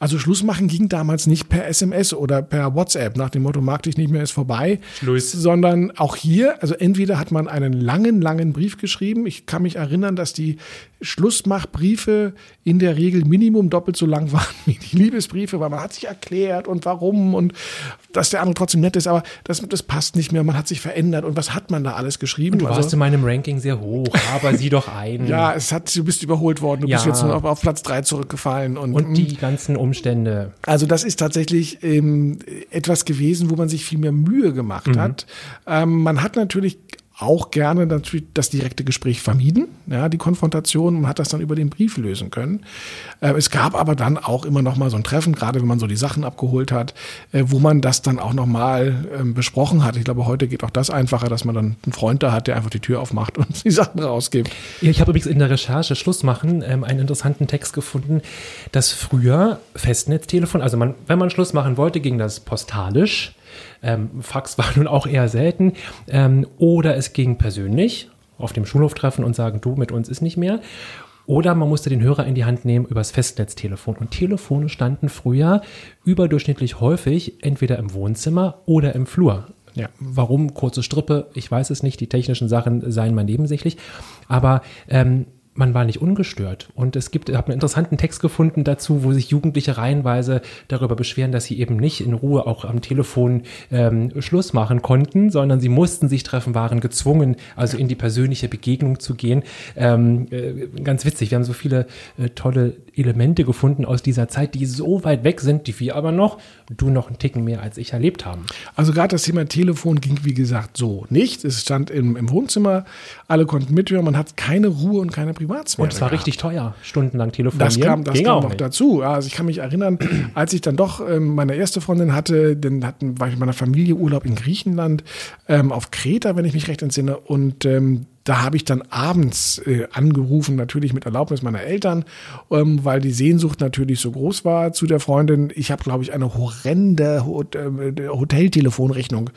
[SPEAKER 4] Also Schluss machen ging damals nicht per SMS oder per WhatsApp nach dem Motto, mag dich nicht mehr, ist vorbei.
[SPEAKER 5] Schluss.
[SPEAKER 4] Sondern auch hier, also entweder hat man einen langen, langen Brief geschrieben. Ich kann mich erinnern, dass die Schlussmachbriefe in der Regel Minimum doppelt so lang <laughs> waren wie die Liebesbriefe, weil man hat sich erklärt und warum und dass der andere trotzdem nett ist, aber das, das passt nicht mehr, man hat sich verändert und was hat man da alles geschrieben?
[SPEAKER 5] Du warst in meinem Ranking sehr hoch, aber sieh doch ein.
[SPEAKER 4] Also <laughs> ja, es hat, du bist überholt worden, du bist
[SPEAKER 5] Ja.
[SPEAKER 4] jetzt nur auf, auf Platz drei zurückgefallen und,
[SPEAKER 5] Und die ganzen Umstände.
[SPEAKER 4] Also das ist tatsächlich ähm, etwas gewesen, wo man sich viel mehr Mühe gemacht
[SPEAKER 5] Mhm.
[SPEAKER 4] hat. Ähm, man hat natürlich auch gerne natürlich das direkte Gespräch vermieden, ja, die Konfrontation und hat das dann über den Brief lösen können. Äh, es gab aber dann auch immer noch mal so ein Treffen, gerade wenn man so die Sachen abgeholt hat, äh, wo man das dann auch noch mal ähm, besprochen hat. Ich glaube, heute geht auch das einfacher, dass man dann einen Freund da hat, der einfach die Tür aufmacht und <laughs> die Sachen rausgibt.
[SPEAKER 5] Ich habe übrigens in der Recherche Schluss machen ähm, einen interessanten Text gefunden, dass früher Festnetztelefon, also man, wenn man Schluss machen wollte, ging das postalisch. Ähm, Fax war <laughs> nun auch eher selten. Ähm, oder es ging persönlich auf dem Schulhof treffen und sagen, du, mit uns ist nicht mehr. Oder man musste den Hörer in die Hand nehmen übers Festnetztelefon. Und Telefone standen früher überdurchschnittlich häufig entweder im Wohnzimmer oder im Flur.
[SPEAKER 4] Ja.
[SPEAKER 5] Warum kurze Strippe? Ich weiß es nicht. Die technischen Sachen seien mal nebensächlich. Aber ähm, man war nicht ungestört. Und es gibt, ich habe einen interessanten Text gefunden dazu, wo sich Jugendliche reihenweise darüber beschweren, dass sie eben nicht in Ruhe auch am Telefon ähm, Schluss machen konnten, sondern sie mussten sich treffen, waren gezwungen, also in die persönliche Begegnung zu gehen. Ähm, äh, ganz witzig, wir haben so viele äh, tolle Elemente gefunden aus dieser Zeit, die so weit weg sind, die wir aber noch, du noch einen Ticken mehr als ich erlebt haben.
[SPEAKER 4] Also gerade das Thema Telefon ging, wie gesagt, so nicht. Es stand im, im Wohnzimmer, alle konnten mithören, man hat keine Ruhe und keine Privatsphäre.
[SPEAKER 5] Und es war
[SPEAKER 4] gehabt.
[SPEAKER 5] richtig teuer, stundenlang telefonieren.
[SPEAKER 4] Das kam, das
[SPEAKER 5] Ging
[SPEAKER 4] kam
[SPEAKER 5] auch
[SPEAKER 4] noch dazu. Also ich kann mich erinnern, <clears throat> als ich dann doch ähm, meine erste Freundin hatte, dann hatten, war ich mit meiner Familie Urlaub in Griechenland, ähm, auf Kreta, wenn ich mich recht entsinne. Und ähm, da habe ich dann abends äh, angerufen, natürlich mit Erlaubnis meiner Eltern, ähm, weil die Sehnsucht natürlich so groß war zu der Freundin. Ich habe, glaube ich, eine horrende Hot äh, Hoteltelefonrechnung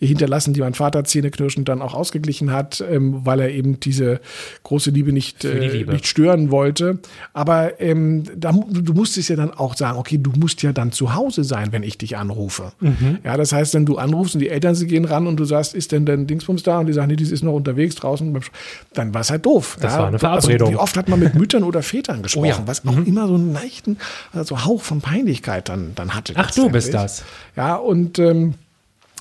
[SPEAKER 4] hinterlassen, die mein Vater zähneknirschend dann auch ausgeglichen hat, ähm, weil er eben diese große Liebe nicht, äh,
[SPEAKER 5] Liebe.
[SPEAKER 4] nicht stören wollte. Aber ähm, da, du musstest ja dann auch sagen, okay, du musst ja dann zu Hause sein, wenn ich dich anrufe.
[SPEAKER 5] Mhm.
[SPEAKER 4] Ja, das heißt, wenn du anrufst und die Eltern sie gehen ran und du sagst, ist denn denn Dingsbums da? Und die sagen, nee, die ist noch unterwegs draußen. Sch- Dann war es halt doof.
[SPEAKER 5] Das
[SPEAKER 4] ja,
[SPEAKER 5] war eine Verabredung.
[SPEAKER 4] Also, wie oft hat man mit Müttern oder Vätern <laughs> gesprochen,
[SPEAKER 5] ja.
[SPEAKER 4] was auch immer so einen leichten also Hauch von Peinlichkeit dann, dann hatte.
[SPEAKER 5] Ach, du bist das.
[SPEAKER 4] Ja, und ähm,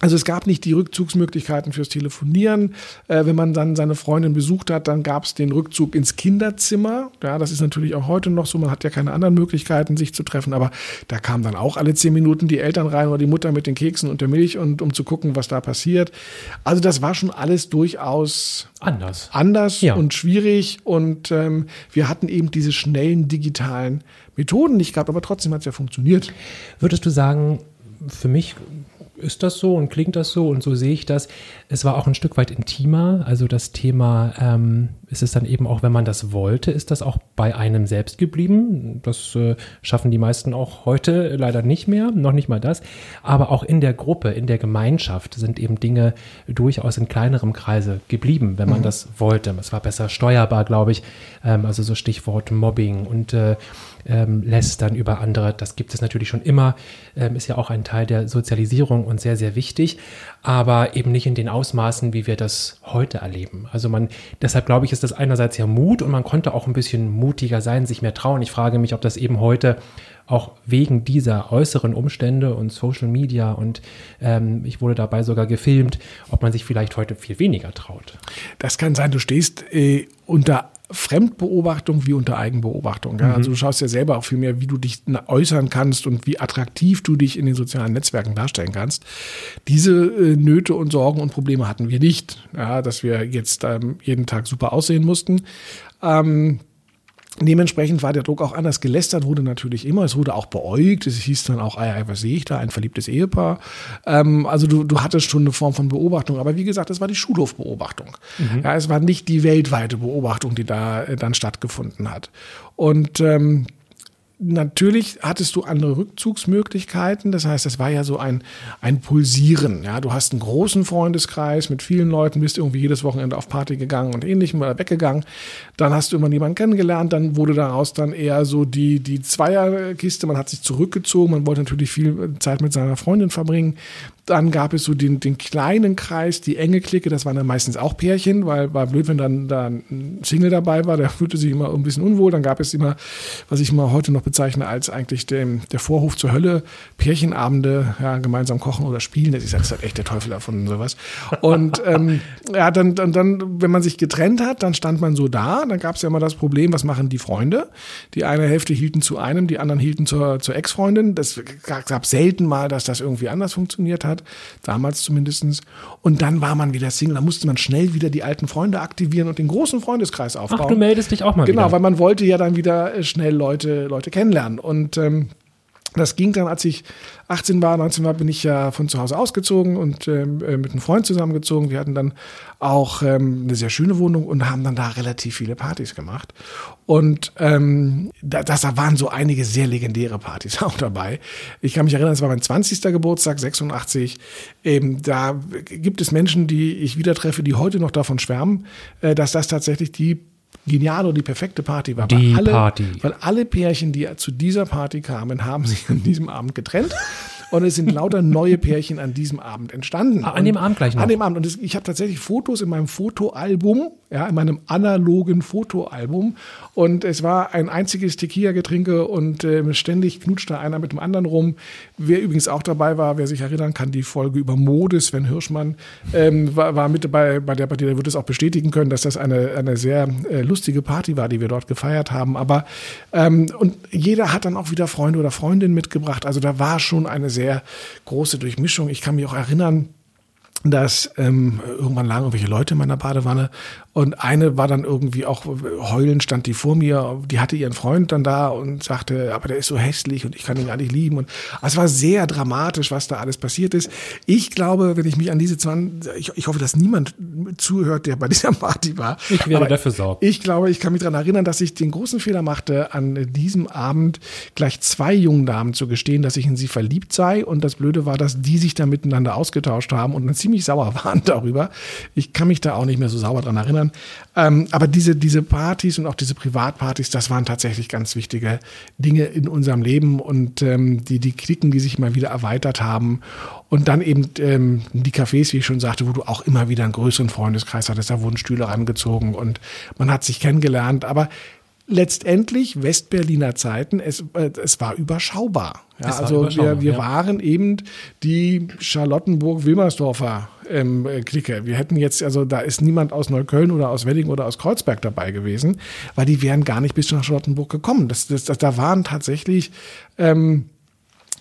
[SPEAKER 4] also es gab nicht die Rückzugsmöglichkeiten fürs Telefonieren. Äh, wenn man dann seine Freundin besucht hat, dann gab es den Rückzug ins Kinderzimmer. Ja, das ist natürlich auch heute noch so. Man hat ja keine anderen Möglichkeiten, sich zu treffen. Aber da kamen dann auch alle zehn Minuten die Eltern rein oder die Mutter mit den Keksen und der Milch und um zu gucken, was da passiert. Also das war schon alles durchaus
[SPEAKER 5] Anders.
[SPEAKER 4] anders
[SPEAKER 5] Ja.
[SPEAKER 4] und schwierig und ähm, wir hatten eben diese schnellen digitalen Methoden nicht gehabt, aber trotzdem hat es ja funktioniert.
[SPEAKER 5] Würdest du sagen, für mich ist das so und klingt das so und so sehe ich das. Es war auch ein Stück weit intimer. Also das Thema ähm, ist es dann eben auch, wenn man das wollte, ist das auch bei einem selbst geblieben. Das äh, schaffen die meisten auch heute leider nicht mehr, noch nicht mal das. Aber auch in der Gruppe, in der Gemeinschaft sind eben Dinge durchaus in kleinerem Kreise geblieben, wenn man das wollte. Es war besser steuerbar, glaube ich. Ähm, also so Stichwort Mobbing und äh, ähm, lästern über andere. Das gibt es natürlich schon immer, ähm, ist ja auch ein Teil der Sozialisierung und sehr, sehr wichtig, aber eben nicht in den Ausmaßen, wie wir das heute erleben. Also man, deshalb glaube ich, ist das einerseits ja Mut und man konnte auch ein bisschen mutiger sein, sich mehr trauen. Ich frage mich, ob das eben heute auch wegen dieser äußeren Umstände und Social Media und ähm, ich wurde dabei sogar gefilmt, ob man sich vielleicht heute viel weniger traut.
[SPEAKER 4] Das kann sein, du stehst äh, unter Fremdbeobachtung wie unter Eigenbeobachtung. Ja? Also du schaust ja selber auch viel mehr, wie du dich äußern kannst und wie attraktiv du dich in den sozialen Netzwerken darstellen kannst. Diese äh, Nöte und Sorgen und Probleme hatten wir nicht, ja? dass wir jetzt ähm, jeden Tag super aussehen mussten. Ähm, Dementsprechend war der Druck auch anders. Gelästert wurde natürlich immer. Es wurde auch beäugt. Es hieß dann auch, ah was sehe ich da? Ein verliebtes Ehepaar. Ähm, also du, du hattest schon eine Form von Beobachtung. Aber wie gesagt, es war die Schulhofbeobachtung. Ja, es war nicht die weltweite Beobachtung, die da äh, dann stattgefunden hat. Und ähm, natürlich hattest du andere Rückzugsmöglichkeiten. Das heißt, das war ja so ein, ein Pulsieren. Ja, du hast einen großen Freundeskreis mit vielen Leuten, bist irgendwie jedes Wochenende auf Party gegangen und ähnlichem oder weggegangen. Dann hast du immer jemanden kennengelernt. Dann wurde daraus dann eher so die, die Zweierkiste. Man hat sich zurückgezogen. Man wollte natürlich viel Zeit mit seiner Freundin verbringen. Dann gab es so den, den kleinen Kreis, die enge Clique, das waren dann meistens auch Pärchen, weil war blöd, wenn dann da ein Single dabei war, der fühlte sich immer ein bisschen unwohl. Dann gab es immer, was ich mal heute noch bezeichne als eigentlich dem, der Vorhof zur Hölle, Pärchenabende, ja, gemeinsam kochen oder spielen. Das ist, das halt echt der Teufel davon und sowas. Und <laughs> ähm, ja, dann, dann, dann, wenn man sich getrennt hat, dann stand man so da. Dann gab es ja immer das Problem, was machen die Freunde? Die eine Hälfte hielten zu einem, die anderen hielten zur, zur Ex-Freundin. Das gab selten mal, dass das irgendwie anders funktioniert hat, damals zumindestens. Und dann war man wieder Single. Da musste man schnell wieder die alten Freunde aktivieren und den großen Freundeskreis aufbauen.
[SPEAKER 5] Ach, du meldest dich auch mal
[SPEAKER 4] Genau,
[SPEAKER 5] wieder.
[SPEAKER 4] weil man wollte ja dann wieder äh, schnell Leute, Leute kennenlernen. Und ähm, das ging dann, als ich 18 war, 19 war, bin ich ja von zu Hause ausgezogen und ähm, äh, mit einem Freund zusammengezogen. Wir hatten dann auch ähm, eine sehr schöne Wohnung und haben dann da relativ viele Partys gemacht. Und ähm, da, das, da waren so einige sehr legendäre Partys <laughs> auch dabei. Ich kann mich erinnern, es war mein 20. Geburtstag, 86. Ähm, da gibt es Menschen, die ich wieder treffe, die heute noch davon schwärmen, äh, dass das tatsächlich die geniale oder die perfekte Party war.
[SPEAKER 5] Die
[SPEAKER 4] alle,
[SPEAKER 5] Party.
[SPEAKER 4] Weil alle Pärchen, die zu dieser Party kamen, haben sich an diesem Abend getrennt. Und es sind lauter neue Pärchen an diesem Abend entstanden.
[SPEAKER 5] Ah, an dem Abend gleich noch?
[SPEAKER 4] An dem Abend. Und es, ich habe tatsächlich Fotos in meinem Fotoalbum, ja, in meinem analogen Fotoalbum. Und es war ein einziges Tequila-Getränke und äh, ständig knutschte einer mit dem anderen rum. Wer übrigens auch dabei war, wer sich erinnern kann, die Folge über Mode, Sven Hirschmann, ähm, war, war mit dabei bei der Partie. Der wird es auch bestätigen können, dass das eine, eine sehr äh, lustige Party war, die wir dort gefeiert haben. Aber ähm, und jeder hat dann auch wieder Freunde oder Freundinnen mitgebracht. Also da war schon eine sehr große Durchmischung. Ich kann mich auch erinnern, dass ähm, irgendwann lagen irgendwelche Leute in meiner Badewanne und eine war dann irgendwie auch heulend, stand die vor mir, die hatte ihren Freund dann da und sagte, aber der ist so hässlich und ich kann ihn gar nicht lieben. Und es war sehr dramatisch, was da alles passiert ist. Ich glaube, wenn ich mich an diese 20, ich, ich hoffe, dass niemand zuhört, der bei dieser <laughs> Party war.
[SPEAKER 5] Ich werde
[SPEAKER 4] aber
[SPEAKER 5] dafür sorgen.
[SPEAKER 4] Ich glaube, ich kann mich daran erinnern, dass ich den großen Fehler machte, an diesem Abend gleich zwei jungen Damen zu gestehen, dass ich in sie verliebt sei. Und das Blöde war, dass die sich dann miteinander ausgetauscht haben und dann ziemlich sauer <laughs> waren darüber. Ich kann mich da auch nicht mehr so sauer dran erinnern. Ähm, aber diese, diese Partys und auch diese Privatpartys, das waren tatsächlich ganz wichtige Dinge in unserem Leben und ähm, die, die Klicken, die sich immer wieder erweitert haben. Und dann eben ähm, die Cafés, wie ich schon sagte, wo du auch immer wieder einen größeren Freundeskreis hattest, da wurden Stühle rangezogen und man hat sich kennengelernt. Aber letztendlich Westberliner Zeiten, es, äh, es war überschaubar. Ja,
[SPEAKER 5] Es war
[SPEAKER 4] also
[SPEAKER 5] überschaubar,
[SPEAKER 4] wir, wir
[SPEAKER 5] ja.
[SPEAKER 4] waren eben die Charlottenburg-Wilmersdorfer ähm, äh, Clique. Wir hätten jetzt, also da ist niemand aus Neukölln oder aus Wedding oder aus Kreuzberg dabei gewesen, weil die wären gar nicht bis nach Charlottenburg gekommen. Das, das, das, da waren tatsächlich ähm,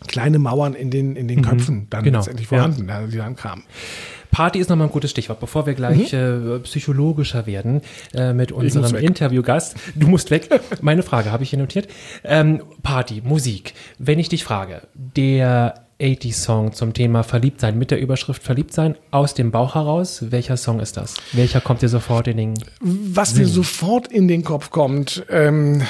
[SPEAKER 4] kleine Mauern in den, in den Köpfen dann
[SPEAKER 5] genau,
[SPEAKER 4] letztendlich vorhanden, ja. die dann kamen.
[SPEAKER 5] Party ist nochmal ein gutes Stichwort, bevor wir gleich äh, psychologischer werden äh, mit unserem
[SPEAKER 4] Mhm.
[SPEAKER 5] Interviewgast. Du musst weg. Meine Frage habe ich hier notiert. Ähm, Party, Musik. Wenn ich dich frage, der 80-Song zum Thema Verliebtsein mit der Überschrift Verliebtsein aus dem Bauch heraus, welcher Song ist das? Welcher kommt dir sofort in den...
[SPEAKER 4] Was mir sofort in den Kopf kommt, ähm,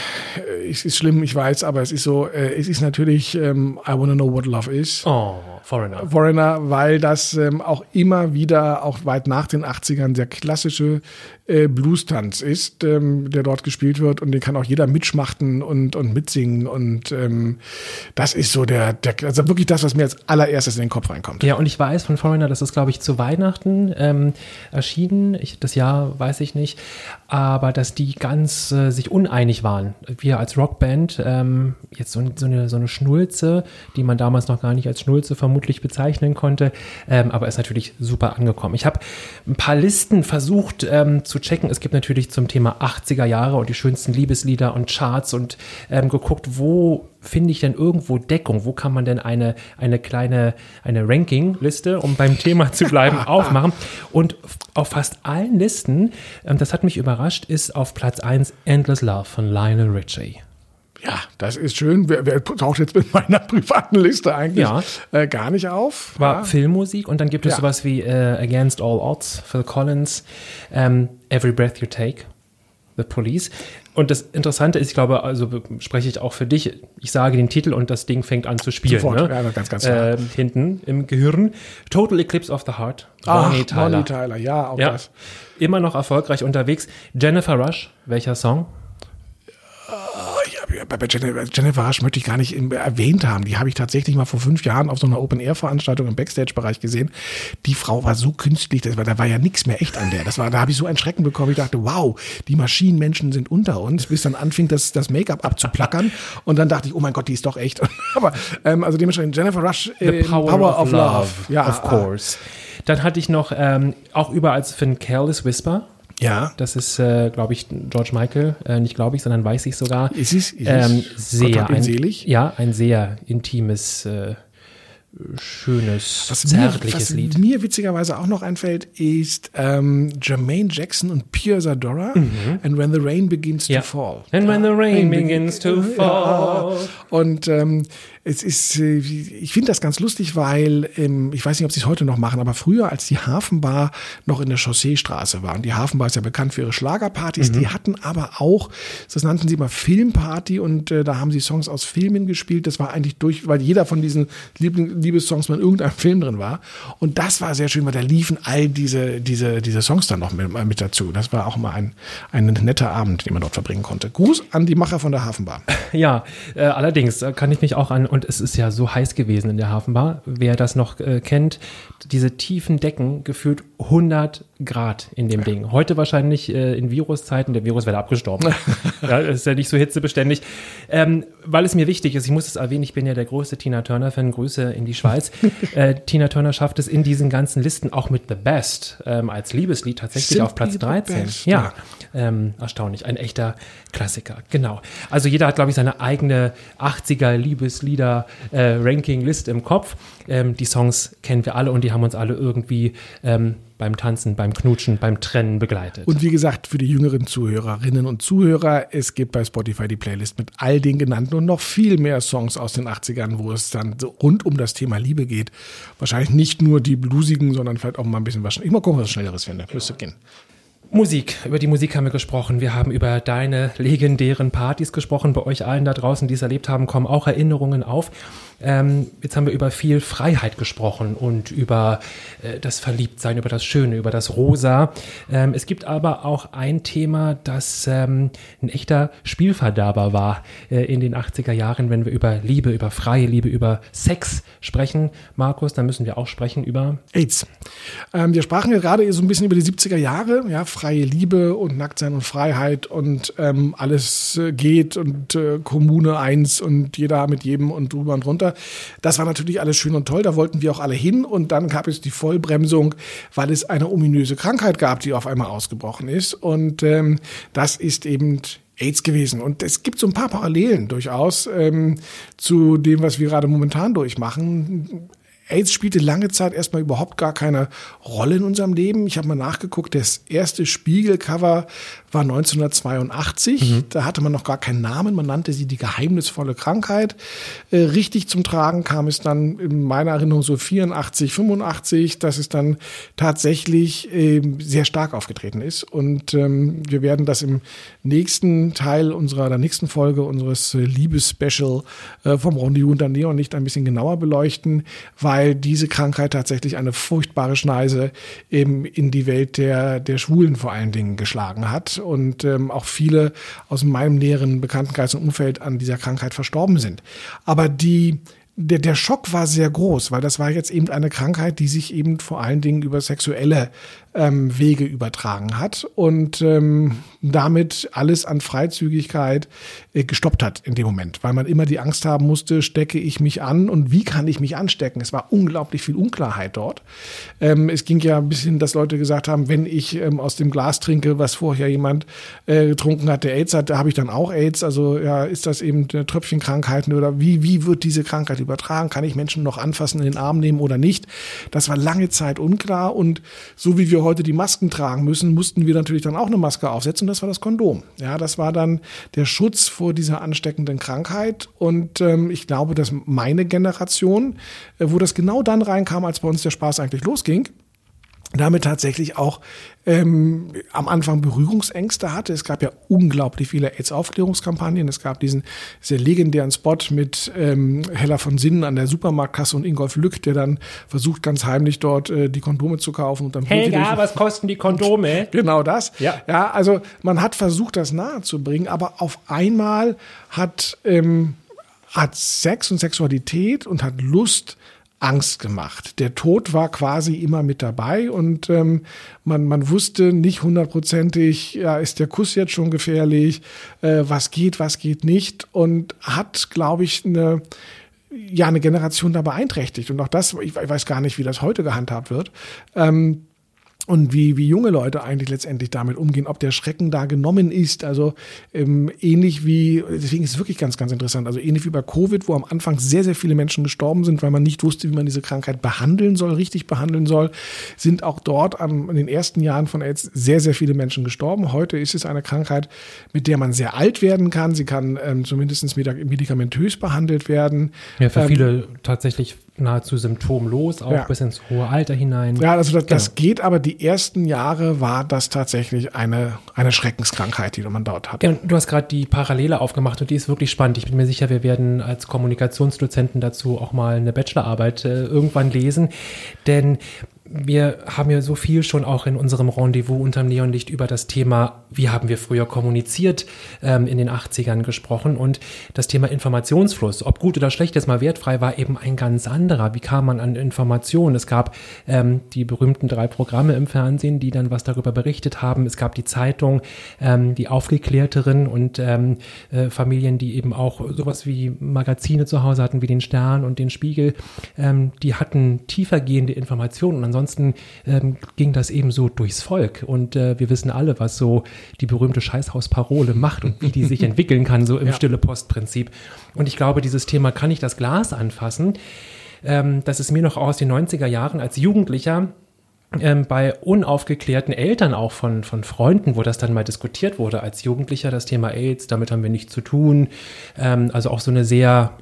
[SPEAKER 4] es ist schlimm, ich weiß, aber es ist so, äh, es ist natürlich ähm, I Wanna Know What Love Is.
[SPEAKER 5] Oh, Foreigner.
[SPEAKER 4] Foreigner, weil das ähm, auch immer wieder, auch weit nach den 80ern, der klassische äh, Blues-Tanz ist, ähm, der dort gespielt wird und den kann auch jeder mitschmachten und, und mitsingen und ähm, das ist so der, der, also wirklich das, was mir als allererstes in den Kopf reinkommt.
[SPEAKER 5] Ja, und ich weiß von Foreigner, das ist, glaube ich, zu Weihnachten ähm, erschienen. Ich, das Jahr weiß ich nicht. Aber dass die ganz äh, sich uneinig waren. Wir als Rockband, ähm, jetzt so, so, eine, so eine Schnulze, die man damals noch gar nicht als Schnulze vermutlich bezeichnen konnte, ähm, aber ist natürlich super angekommen. Ich habe ein paar Listen versucht ähm, zu checken. Es gibt natürlich zum Thema 80er Jahre und die schönsten Liebeslieder und Charts und ähm, geguckt, wo finde ich denn irgendwo Deckung? Wo kann man denn eine, eine kleine, eine Ranking-Liste, um beim Thema zu bleiben, <laughs> aufmachen? Und auf fast allen Listen, ähm, das hat mich überrascht, ist auf Platz 1 Endless Love von Lionel Richie.
[SPEAKER 4] Ja, das ist schön. Wer, wer taucht jetzt mit meiner <laughs> privaten Liste eigentlich
[SPEAKER 5] Ja.
[SPEAKER 4] äh, gar nicht auf?
[SPEAKER 5] War
[SPEAKER 4] ja.
[SPEAKER 5] Filmmusik und dann gibt es
[SPEAKER 4] Ja.
[SPEAKER 5] sowas wie äh, Against All Odds, Phil Collins, ähm, Every Breath You Take, The Police. Und das Interessante ist, ich glaube, also spreche ich auch für dich, ich sage den Titel und das Ding fängt an zu spielen.
[SPEAKER 4] Sofort,
[SPEAKER 5] ne?
[SPEAKER 4] ja, ganz, ganz klar.
[SPEAKER 5] ähm, hinten im Gehirn. Total Eclipse of the Heart,
[SPEAKER 4] Ach,
[SPEAKER 5] Bonnie Tyler.
[SPEAKER 4] Bonnie Tyler, ja, auch
[SPEAKER 5] Ja,
[SPEAKER 4] das.
[SPEAKER 5] immer noch erfolgreich unterwegs. Jennifer Rush, welcher Song?
[SPEAKER 4] Ja, bei Jennifer, Rush möchte ich gar nicht erwähnt haben. Die habe ich tatsächlich mal vor fünf Jahren auf so einer Open-Air-Veranstaltung im Backstage-Bereich gesehen. Die Frau war so künstlich, das war, da war ja nichts mehr echt an der. Das war, da habe ich so einen Schrecken bekommen. Ich dachte, wow, die Maschinenmenschen sind unter uns, bis dann anfing, das, das Make-up abzuplackern. <laughs> Und dann dachte ich, oh mein Gott, die ist doch echt. <laughs> Aber ähm, also dementsprechend Jennifer Rush,
[SPEAKER 5] The
[SPEAKER 4] äh,
[SPEAKER 5] Power, of, Love.
[SPEAKER 4] Ja,
[SPEAKER 5] of course. Dann hatte ich noch ähm, auch überall zu finden Careless Whisper.
[SPEAKER 4] Ja.
[SPEAKER 5] Das ist, äh, glaube ich, George Michael. Äh, nicht glaube ich, sondern weiß ich sogar.
[SPEAKER 4] Ist es? Ist
[SPEAKER 5] ähm,
[SPEAKER 4] es?
[SPEAKER 5] sehr
[SPEAKER 4] hab ihn
[SPEAKER 5] ein,
[SPEAKER 4] selig.
[SPEAKER 5] Ja, ein sehr intimes, äh, schönes,
[SPEAKER 4] Was, mir,
[SPEAKER 5] zärtliches
[SPEAKER 4] was
[SPEAKER 5] Lied.
[SPEAKER 4] mir witzigerweise auch noch einfällt, ist ähm, Jermaine Jackson und Pierre Zadora and When the Rain Begins
[SPEAKER 5] Mhm. Ja.
[SPEAKER 4] to Fall.
[SPEAKER 5] And when the rain
[SPEAKER 4] Begin-
[SPEAKER 5] begins to <laughs> fall.
[SPEAKER 4] Und ähm, es ist, äh, ich finde das ganz lustig, weil ähm, ich weiß nicht, ob sie es heute noch machen, aber früher, als die Hafenbar noch in der Chausseestraße war, und die Hafenbar ist ja bekannt für ihre Schlagerpartys,
[SPEAKER 5] Mhm.
[SPEAKER 4] die hatten aber auch, das nannten sie mal Filmparty und äh, da haben sie Songs aus Filmen gespielt. Das war eigentlich durch, weil jeder von diesen Liebling Liebessongs mal in irgendeinem Film drin war. Und das war sehr schön, weil da liefen all diese, diese, diese Songs dann noch mit, mit dazu. Das war auch mal ein, ein netter Abend, den man dort verbringen konnte. Gruß an die Macher von der Hafenbar.
[SPEAKER 5] Ja, äh, allerdings äh, kann ich mich auch an, und es ist ja so heiß gewesen in der Hafenbar, wer das noch äh, kennt, diese tiefen Decken, gefühlt 100 Grad in dem Ding. Heute wahrscheinlich äh, in Viruszeiten, der Virus wäre abgestorben. <laughs> ja, ist ja nicht so hitzebeständig. Ähm, weil es mir wichtig ist, ich muss es erwähnen, ich bin ja der größte Tina Turner-Fan, Grüße in die Schweiz. <laughs> äh, Tina Turner schafft es in diesen ganzen Listen auch mit The Best ähm, als Liebeslied tatsächlich
[SPEAKER 4] Simply
[SPEAKER 5] auf Platz
[SPEAKER 4] the
[SPEAKER 5] 13.
[SPEAKER 4] best,
[SPEAKER 5] ja, ähm, erstaunlich. Ein echter Klassiker, genau. Also jeder hat, glaube ich, seine eigene 80er Liebeslieder äh, im Kopf. Ähm, die Songs kennen wir alle und die haben uns alle irgendwie ähm, beim Tanzen, beim Knutschen, beim Trennen begleitet.
[SPEAKER 4] Und wie gesagt, für die jüngeren Zuhörerinnen und Zuhörer, es gibt bei Spotify die Playlist mit all den genannten und noch viel mehr Songs aus den 80ern, wo es dann rund um das Thema Liebe geht. Wahrscheinlich nicht nur die bluesigen, sondern vielleicht auch mal ein bisschen was. Ich mal gucken, was Schnelleres finde. Müsste gehen.
[SPEAKER 5] Musik, über die Musik haben wir gesprochen. Wir haben über deine legendären Partys gesprochen. Bei euch allen da draußen, die es erlebt haben, kommen auch Erinnerungen auf. Ähm, jetzt haben wir über viel Freiheit gesprochen und über äh, das Verliebtsein, über das Schöne, über das Rosa. Ähm, es gibt aber auch ein Thema, das ähm, ein echter Spielverderber war äh, in den 80er Jahren, wenn wir über Liebe, über freie Liebe, über Sex sprechen. Markus, dann müssen wir auch sprechen über
[SPEAKER 4] AIDS. Ähm, wir sprachen ja gerade so ein bisschen über die 70er Jahre, ja, freie Liebe und Nacktsein und Freiheit und ähm, alles äh, geht und äh, Kommune eins und jeder mit jedem und drüber und runter. Das war natürlich alles schön und toll, da wollten wir auch alle hin und dann gab es die Vollbremsung, weil es eine ominöse Krankheit gab, die auf einmal ausgebrochen ist und ähm, das ist eben AIDS gewesen. Und es gibt so ein paar Parallelen durchaus ähm, zu dem, was wir gerade momentan durchmachen. AIDS spielte lange Zeit erstmal überhaupt gar keine Rolle in unserem Leben. Ich habe mal nachgeguckt, das erste Spiegelcover war 1982. Da hatte man noch gar keinen Namen. Man nannte sie die geheimnisvolle Krankheit. Äh, richtig zum Tragen kam es dann in meiner Erinnerung so 84, 85, dass es dann tatsächlich ähm, sehr stark aufgetreten ist. Und ähm, wir werden das im nächsten Teil unserer, der nächsten Folge unseres äh, Liebes-Special äh, vom Rendezvous und der Neon nicht ein bisschen genauer beleuchten, weil diese Krankheit tatsächlich eine furchtbare Schneise eben in die Welt der, der Schwulen vor allen Dingen geschlagen hat und ähm, auch viele aus meinem näheren Bekanntenkreis und Umfeld an dieser Krankheit verstorben sind. Aber die der, der Schock war sehr groß, weil das war jetzt eben eine Krankheit, die sich eben vor allen Dingen über sexuelle ähm, Wege übertragen hat und ähm, damit alles an Freizügigkeit äh, gestoppt hat in dem Moment, weil man immer die Angst haben musste, stecke ich mich an und wie kann ich mich anstecken? Es war unglaublich viel Unklarheit dort. Ähm, es ging ja ein bisschen, dass Leute gesagt haben, wenn ich ähm, aus dem Glas trinke, was vorher jemand äh, getrunken hat, der AIDS hat, da habe ich dann auch AIDS. Also ja, ist das eben eine Tröpfchenkrankheiten oder wie, wie wird diese Krankheit übertragen? Kann ich Menschen noch anfassen, in den Arm nehmen oder nicht? Das war lange Zeit unklar und so wie wir heute die Masken tragen müssen, mussten wir natürlich dann auch eine Maske aufsetzen. Das war das Kondom. Ja, das war dann der Schutz vor dieser ansteckenden Krankheit. Und ähm, ich glaube, dass meine Generation, äh, wo das genau dann reinkam, als bei uns der Spaß eigentlich losging, damit tatsächlich auch ähm, am Anfang Berührungsängste hatte. Es gab ja unglaublich viele AIDS-Aufklärungskampagnen. Es gab diesen sehr legendären Spot mit ähm, Hella von Sinnen an der Supermarktkasse und Ingolf Lück, der dann versucht, ganz heimlich dort äh, die Kondome zu kaufen. Und dann
[SPEAKER 5] Helga, was kosten die Kondome? <laughs>
[SPEAKER 4] Genau das.
[SPEAKER 5] Ja.
[SPEAKER 4] ja, also man hat versucht, das nahe zu bringen, aber auf einmal hat, ähm, hat Sex und Sexualität und hat Lust Angst gemacht. Der Tod war quasi immer mit dabei und ähm, man, man wusste nicht hundertprozentig, ja, ist der Kuss jetzt schon gefährlich, äh, was geht, was geht nicht und hat, glaube ich, eine ja eine Generation da beeinträchtigt und auch das, ich weiß gar nicht, wie das heute gehandhabt wird. Ähm, und wie, wie junge Leute eigentlich letztendlich damit umgehen, ob der Schrecken da genommen ist. Also ähm, ähnlich wie, deswegen ist es wirklich ganz, ganz interessant, also ähnlich wie bei Covid, wo am Anfang sehr, sehr viele Menschen gestorben sind, weil man nicht wusste, wie man diese Krankheit behandeln soll, richtig behandeln soll, sind auch dort an, in den ersten Jahren von AIDS sehr, sehr viele Menschen gestorben. Heute ist es eine Krankheit, mit der man sehr alt werden kann. Sie kann ähm, zumindest medikamentös behandelt werden.
[SPEAKER 5] Ja, für
[SPEAKER 4] Ähm,
[SPEAKER 5] viele tatsächlich nahezu symptomlos, auch
[SPEAKER 4] Ja.
[SPEAKER 5] bis ins hohe Alter hinein.
[SPEAKER 4] Ja, also das, das
[SPEAKER 5] Genau.
[SPEAKER 4] geht, aber die ersten Jahre war das tatsächlich eine, eine Schreckenskrankheit, die man dort hatte.
[SPEAKER 5] Ja, du hast gerade die Parallele aufgemacht und die ist wirklich spannend. Ich bin mir sicher, wir werden als Kommunikationsdozenten dazu auch mal eine Bachelorarbeit äh, irgendwann lesen. Denn wir haben ja so viel schon auch in unserem Rendezvous unterm Neonlicht über das Thema, wie haben wir früher kommuniziert, ähm, in den 80ern gesprochen. Und das Thema Informationsfluss, ob gut oder schlecht, jetzt mal wertfrei, war eben ein ganz anderer. Wie kam man an Informationen? Es gab ähm, die berühmten drei Programme im Fernsehen, die dann was darüber berichtet haben. Es gab die Zeitung, ähm, die Aufgeklärteren und ähm, äh, Familien, die eben auch sowas wie Magazine zu Hause hatten, wie den Stern und den Spiegel. Ähm, die hatten tiefergehende Informationen ansonsten ähm, ging das eben so durchs Volk. Und äh, wir wissen alle, was so die berühmte Scheißhausparole macht und wie die sich <laughs> entwickeln kann, so im
[SPEAKER 4] Ja.
[SPEAKER 5] stille Postprinzip. Und ich glaube, dieses Thema, kann ich das Glas anfassen? Ähm, das ist mir noch aus den 90er Jahren als Jugendlicher ähm, bei unaufgeklärten Eltern auch von, von Freunden, wo das dann mal diskutiert wurde als Jugendlicher, das Thema AIDS, damit haben wir nichts zu tun. Ähm, also auch so eine sehr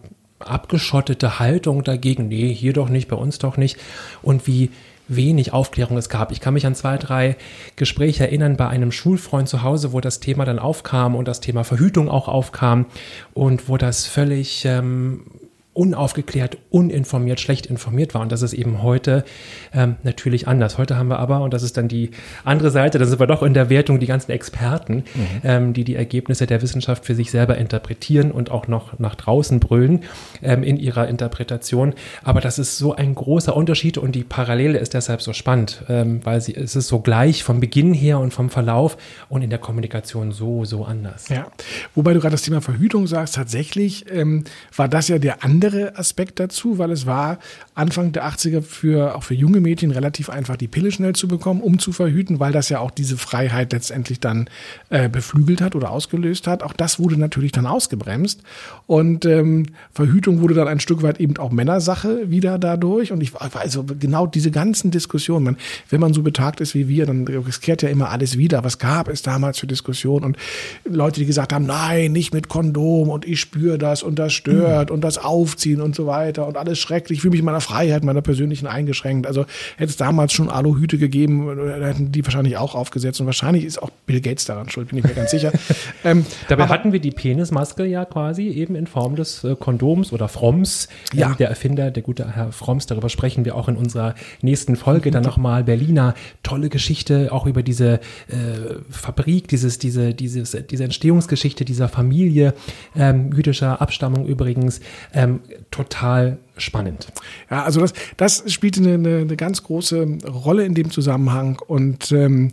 [SPEAKER 5] abgeschottete Haltung dagegen, nee, hier doch nicht, bei uns doch nicht. Und wie wenig Aufklärung es gab. Ich kann mich an zwei, drei Gespräche erinnern bei einem Schulfreund zu Hause, wo das Thema dann aufkam und das Thema Verhütung auch aufkam und wo das völlig ähm, unaufgeklärt, uninformiert, schlecht informiert war. Und das ist eben heute ähm, natürlich anders. Heute haben wir aber, und das ist dann die andere Seite, da sind wir doch in der Wertung die ganzen Experten, ähm, die die Ergebnisse der Wissenschaft für sich selber interpretieren und auch noch nach draußen brüllen ähm, in ihrer Interpretation. Aber das ist so ein großer Unterschied und die Parallele ist deshalb so spannend, ähm, weil sie, es ist so gleich vom Beginn her und vom Verlauf und in der Kommunikation so, so anders.
[SPEAKER 4] Ja, wobei du gerade das Thema Verhütung sagst, tatsächlich ähm, war das ja der andere Aspekt dazu, weil es war Anfang der 80er für auch für junge Mädchen relativ einfach, die Pille schnell zu bekommen, um zu verhüten, weil das ja auch diese Freiheit letztendlich dann äh, beflügelt hat oder ausgelöst hat. Auch das wurde natürlich dann ausgebremst. Und ähm, Verhütung wurde dann ein Stück weit eben auch Männersache wieder dadurch. Und ich war also genau diese ganzen Diskussionen, man, wenn man so betagt ist wie wir, dann es kehrt ja immer alles wieder. Was gab es damals für Diskussionen? Und Leute, die gesagt haben, nein, nicht mit Kondom und ich spüre das und das stört und das Aufziehen und so weiter und alles schrecklich. Ich fühle mich in meiner Freiheit, meiner persönlichen eingeschränkt. Also hätte es damals schon Aluhüte gegeben, äh, hätten die wahrscheinlich auch aufgesetzt und wahrscheinlich ist auch Bill Gates daran schuld, bin ich mir ganz sicher. <laughs> ähm,
[SPEAKER 5] Dabei hatten wir die Penismaske ja quasi eben in Form des äh, Kondoms oder Fromms.
[SPEAKER 4] Ja.
[SPEAKER 5] Ähm, der Erfinder, der gute Herr Fromms, darüber sprechen wir auch in unserer nächsten Folge dann nochmal. Berliner, tolle Geschichte, auch über diese äh, Fabrik, dieses, diese, dieses, diese Entstehungsgeschichte dieser Familie, ähm, jüdischer Abstammung übrigens, ähm, total spannend.
[SPEAKER 4] Ja, also das, das spielte eine, eine, eine ganz große Rolle in dem Zusammenhang und ähm,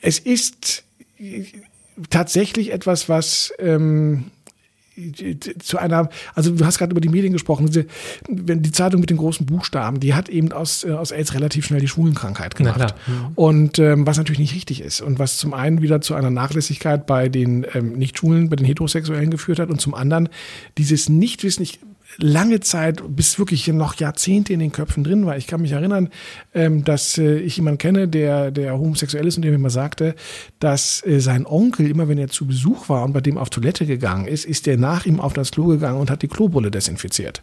[SPEAKER 4] es ist tatsächlich etwas, was ähm, zu einer, also du hast gerade über die Medien gesprochen, diese, wenn die Zeitung mit den großen Buchstaben, die hat eben aus, äh, aus AIDS relativ schnell die Schwulenkrankheit gemacht.
[SPEAKER 5] klar.
[SPEAKER 4] Und ähm, was natürlich nicht richtig ist und was zum einen wieder zu einer Nachlässigkeit bei den ähm, Nicht-Schwulen, bei den Heterosexuellen geführt hat und zum anderen dieses Nichtwissen, ich lange Zeit, bis wirklich noch Jahrzehnte in den Köpfen drin war. Ich kann mich erinnern, ähm, dass äh, ich jemanden kenne, der, der homosexuell ist und der mir mal sagte, dass äh, sein Onkel, immer wenn er zu Besuch war und bei dem auf Toilette gegangen ist, ist der nach ihm auf das Klo gegangen und hat die Klobrille desinfiziert.